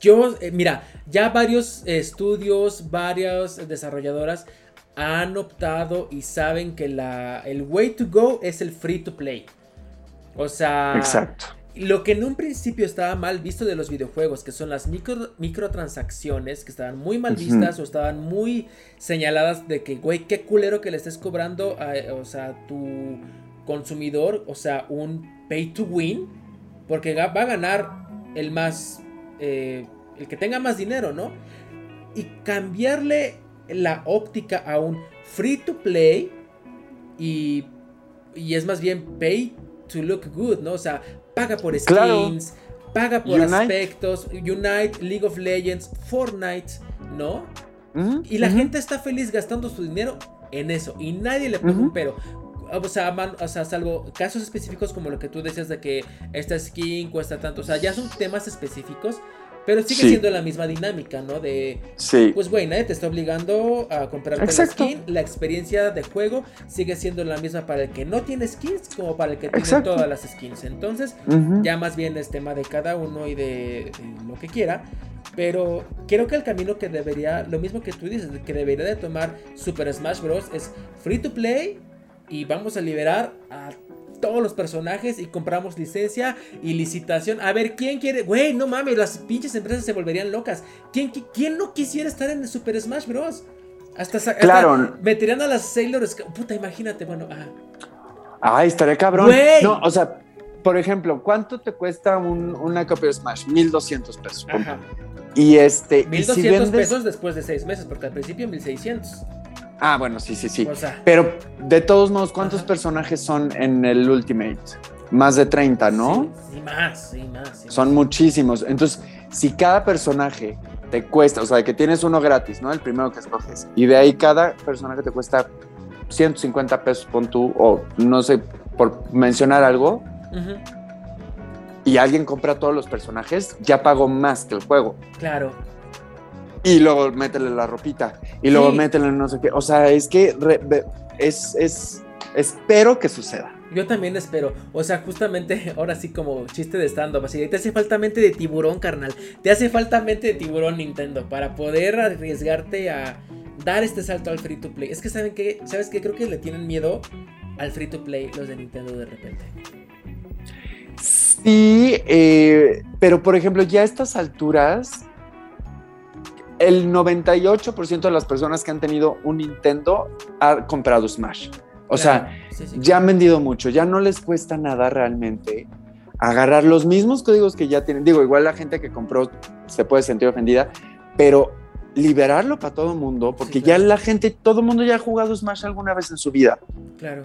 Yo, eh, mira, ya varios estudios, varias desarrolladoras han optado y saben que la, el way to go es el free to play. O sea, Exacto. Lo que en un principio estaba mal visto de los videojuegos, que son las micro, microtransacciones, que estaban muy mal vistas o estaban muy señaladas de que, güey, qué culero que le estés cobrando a, o sea, tu consumidor, o sea, un pay to win, porque va a ganar el más, eh, el que tenga más dinero, ¿no? Y cambiarle la óptica a un free to play y, y es más bien pay to look good, ¿no? O sea, paga por skins, paga por aspectos, Unite, League of Legends, Fortnite, ¿no? y la gente está feliz gastando su dinero en eso y nadie le pone un pero. O sea, o sea, salvo casos específicos como lo que tú decías de que esta skin cuesta tanto, o sea, ya son temas específicos pero sigue siendo la misma dinámica, ¿no? De. Sí. Pues, güey, nadie te está obligando a comprar la skin. La experiencia de juego sigue siendo la misma para el que no tiene skins como para el que tiene todas las skins. Entonces, ya más bien es tema de cada uno y de, lo que quiera. Pero creo que el camino que debería, lo mismo que tú dices, que debería de tomar Super Smash Bros. es free to play y vamos a liberar a todos los personajes y compramos licencia y licitación. A ver, ¿quién quiere? Güey, no mames, las pinches empresas se volverían locas. ¿Quién, quién no quisiera estar en el Super Smash Bros? Hasta, claro. meterían a las Sailors. Puta, imagínate, bueno, ah. Ay, estaría cabrón. No, o sea, por ejemplo, ¿cuánto te cuesta una copia de Smash? 1200 pesos. Y este. 1200 pesos después de seis meses, porque al principio 1600. Ah, bueno, sí, sí, sí. Pero de todos modos, ¿cuántos personajes son en el Ultimate? Más de 30, ¿no? Sí, más, sí, más. son muchísimos. Entonces, si cada personaje te cuesta, o sea, que tienes uno gratis, ¿no? El primero que escoges. Y de ahí cada personaje te cuesta 150 pesos, pon tú, o no sé, por mencionar algo. Y alguien compra todos los personajes, ya pagó más que el juego. Claro y luego métele la ropita y luego métele no sé qué. O sea, es que es, es, espero que suceda. Yo también espero. O sea, justamente ahora sí como chiste de stand-up. Así, te hace falta mente de tiburón, carnal. Te hace falta mente de tiburón Nintendo para poder arriesgarte a dar este salto al free to play. Es que saben que, ¿sabes qué? Creo que le tienen miedo al free to play los de Nintendo de repente. Sí, eh, pero por ejemplo, ya a estas alturas el 98% de las personas que han tenido un Nintendo ha comprado Smash. O sea, ya han vendido mucho, ya no les cuesta nada realmente agarrar los mismos códigos que ya tienen. Digo, igual la gente que compró se puede sentir ofendida, pero liberarlo para todo el mundo, porque ya la gente, todo el mundo ya ha jugado Smash alguna vez en su vida. Claro.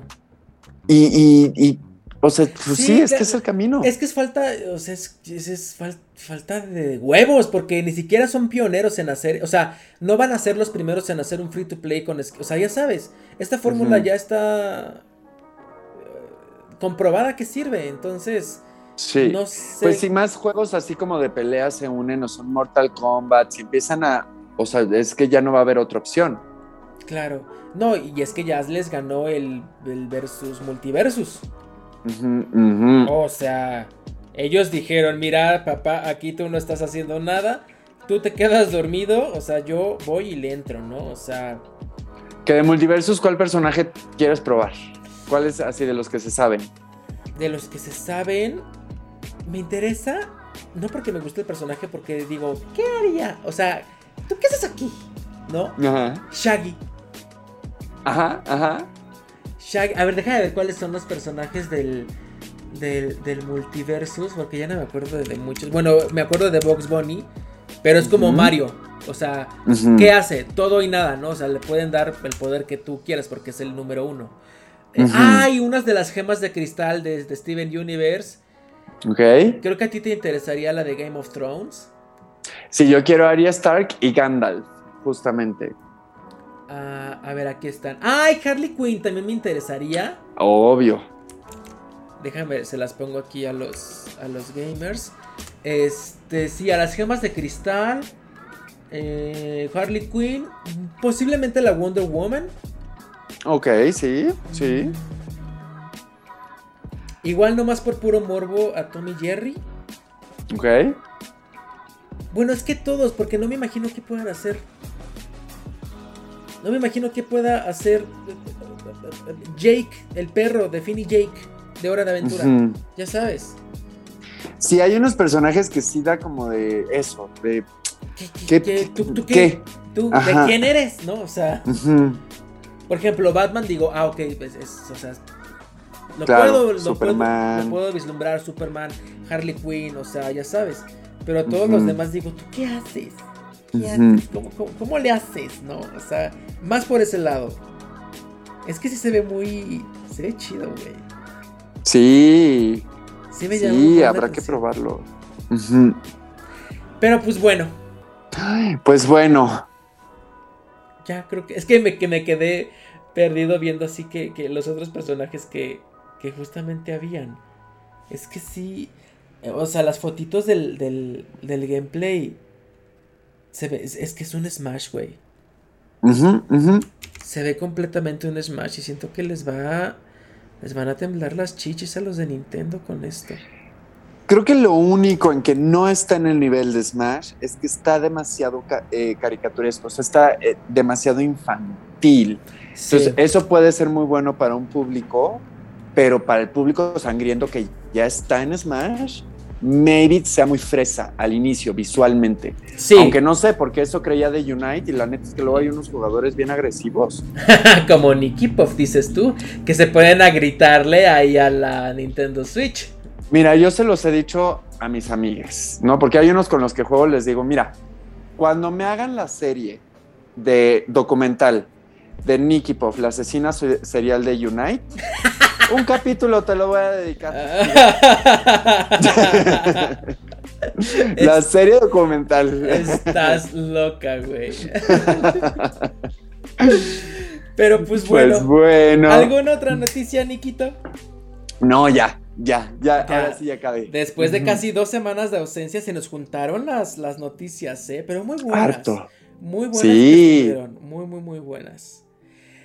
y o sea, pues sí, es que es el camino. Es que es falta, o sea, es, es, falta de huevos, porque ni siquiera son pioneros en hacer, o sea, no van a ser los primeros en hacer un free to play con, o sea, ya sabes, esta fórmula ya está eh, comprobada que sirve, entonces... Sí, no sé. pues si más juegos así como de pelea se unen o son Mortal Kombat, si empiezan a, o sea, es que ya no va a haber otra opción. Claro, no, y es que ya les ganó el, el versus multiversus. O sea, ellos dijeron, mira, papá, aquí tú no estás haciendo nada, tú te quedas dormido, o sea, yo voy y le entro, ¿no? O sea... Que de multiversos, ¿cuál personaje quieres probar? ¿Cuál es así de los que se saben? De los que se saben, me interesa, no porque me guste el personaje, porque digo, ¿qué haría? O sea, ¿tú qué haces aquí? ¿No? Ajá. Shaggy. Ajá, ajá. A ver, deja de ver cuáles son los personajes del, del, del multiversus, porque ya no me acuerdo de, muchos. Bueno, me acuerdo de Box Bunny, pero es como Mario. O sea, ¿qué hace? Todo y nada, ¿no? O sea, le pueden dar el poder que tú quieras porque es el número uno. Hay unas de las gemas de cristal de, Steven Universe. Ok. Creo que a ti te interesaría la de Game of Thrones. Sí, yo quiero Arya Stark y Gandalf, justamente. Ah, a ver, aquí están. ¡Ay, Harley Quinn! También me interesaría. Obvio. Déjame, se las pongo aquí a los, a los gamers. Este, sí, a las gemas de cristal. Eh, Harley Quinn. Posiblemente la Wonder Woman. Ok, sí, sí. Igual nomás por puro morbo a Tommy Jerry. Ok. Bueno, es que todos, porque no me imagino qué puedan hacer. No me imagino qué pueda hacer Jake, el perro de Finny Jake, de Hora de Aventura. Ya sabes. Sí, hay unos personajes que sí da como de eso, de... ¿Qué? ¿Qué? ¿Tú, qué? ¿Tú de quién eres? ¿No? O sea... Por ejemplo, Batman, digo, ah, ok, es, o sea, lo, puedo, lo, puedo, vislumbrar, Superman, Harley Quinn, o sea, ya sabes. Pero todos los demás digo, ¿tú qué haces? ¿Cómo, le haces? ¿No? O sea, más por ese lado. Es que sí se ve muy. Se ve chido, güey. Sí. Sí, me sí habrá que probarlo. Pero pues bueno. Pues bueno ya creo que. Es que me, que me quedé perdido viendo así que, los otros personajes que, que justamente habían. Es que sí. O sea, las fotitos del, del, del gameplay. Se ve, es, que es un Smash, güey. Se ve completamente un Smash y siento que les va. Les van a temblar las chichis a los de Nintendo con esto. Creo que lo único en que no está en el nivel de Smash es que está demasiado eh, caricaturesco, o sea, está eh, demasiado infantil. Entonces, eso puede ser muy bueno para un público, pero para el público sangriento que ya está en Smash, maybe sea muy fresa al inicio visualmente. Sí. Aunque no sé, porque eso creía de Unite y la neta es que luego hay unos jugadores bien agresivos. Como Nicky Puff, dices tú, que se pueden a gritarle ahí a la Nintendo Switch. Mira, yo se los he dicho a mis amigas, ¿no? Porque hay unos con los que juego, les digo, mira, cuando me hagan la serie de documental de Nicky Puff, la asesina serial de Unite, un capítulo te lo voy a dedicar. la serie documental. Estás loca, güey. Pero pues, pues bueno. bueno. ¿Alguna otra noticia, Nikito? No, ya. Ya, ya, ahora sí acabé. Después de casi dos semanas de ausencia se nos juntaron las, las noticias, ¿eh? Pero muy buenas. Harto. Muy buenas. Sí. Muy, muy, muy buenas.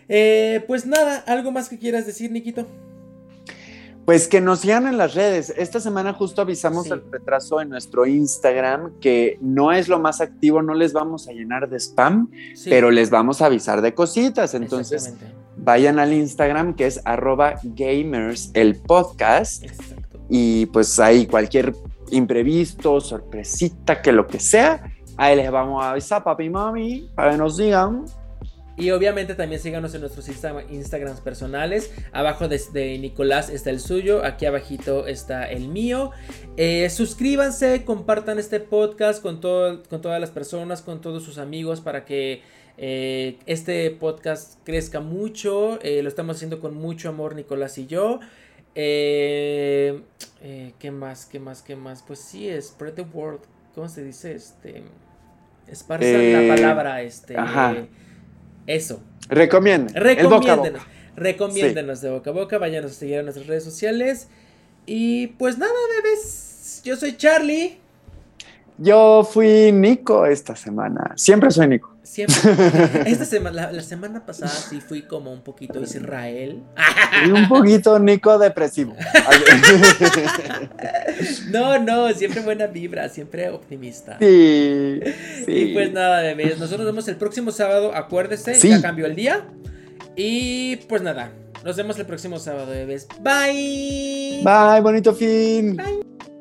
Eh, pues nada, ¿algo más que quieras decir, Nikito? Pues que nos sigan en las redes. Esta semana justo avisamos el retraso en nuestro Instagram, que no es lo más activo, no les vamos a llenar de spam, pero les vamos a avisar de cositas. Entonces, vayan al Instagram que es arroba gamers el podcast. Y pues ahí cualquier imprevisto, sorpresita, que lo que sea, ahí les vamos a avisar, papi y mami, para que nos digan. Y obviamente también síganos en nuestros Instagrams personales. Abajo de, Nicolás está el suyo. Aquí abajito está el mío. Eh, suscríbanse, compartan este podcast con, todo, con todas las personas, con todos sus amigos para que eh, este podcast crezca mucho. Eh, lo estamos haciendo con mucho amor Nicolás y yo. ¿Qué más? ¿Qué más? ¿Qué más? Pues sí, spread the word. ¿Cómo se dice? Este... Esparzan la palabra. Este... Eso. Recomienden. Recomiéndenos. Recomiéndenos de boca a boca. Vayan a seguir a nuestras redes sociales. Y pues nada, bebés. Yo soy Charlie. Yo fui Nico esta semana. Siempre soy Nico. Siempre. Esta semana, la, semana pasada sí fui como un poquito Israel. Y un poquito Nico depresivo. no, no, siempre buena vibra, siempre optimista. Sí. Y pues nada, bebés. Nosotros nos vemos el próximo sábado. Acuérdese, ya cambió el día. Y pues nada, nos vemos el próximo sábado, bebés. Bye. Bye, bonito fin. Bye.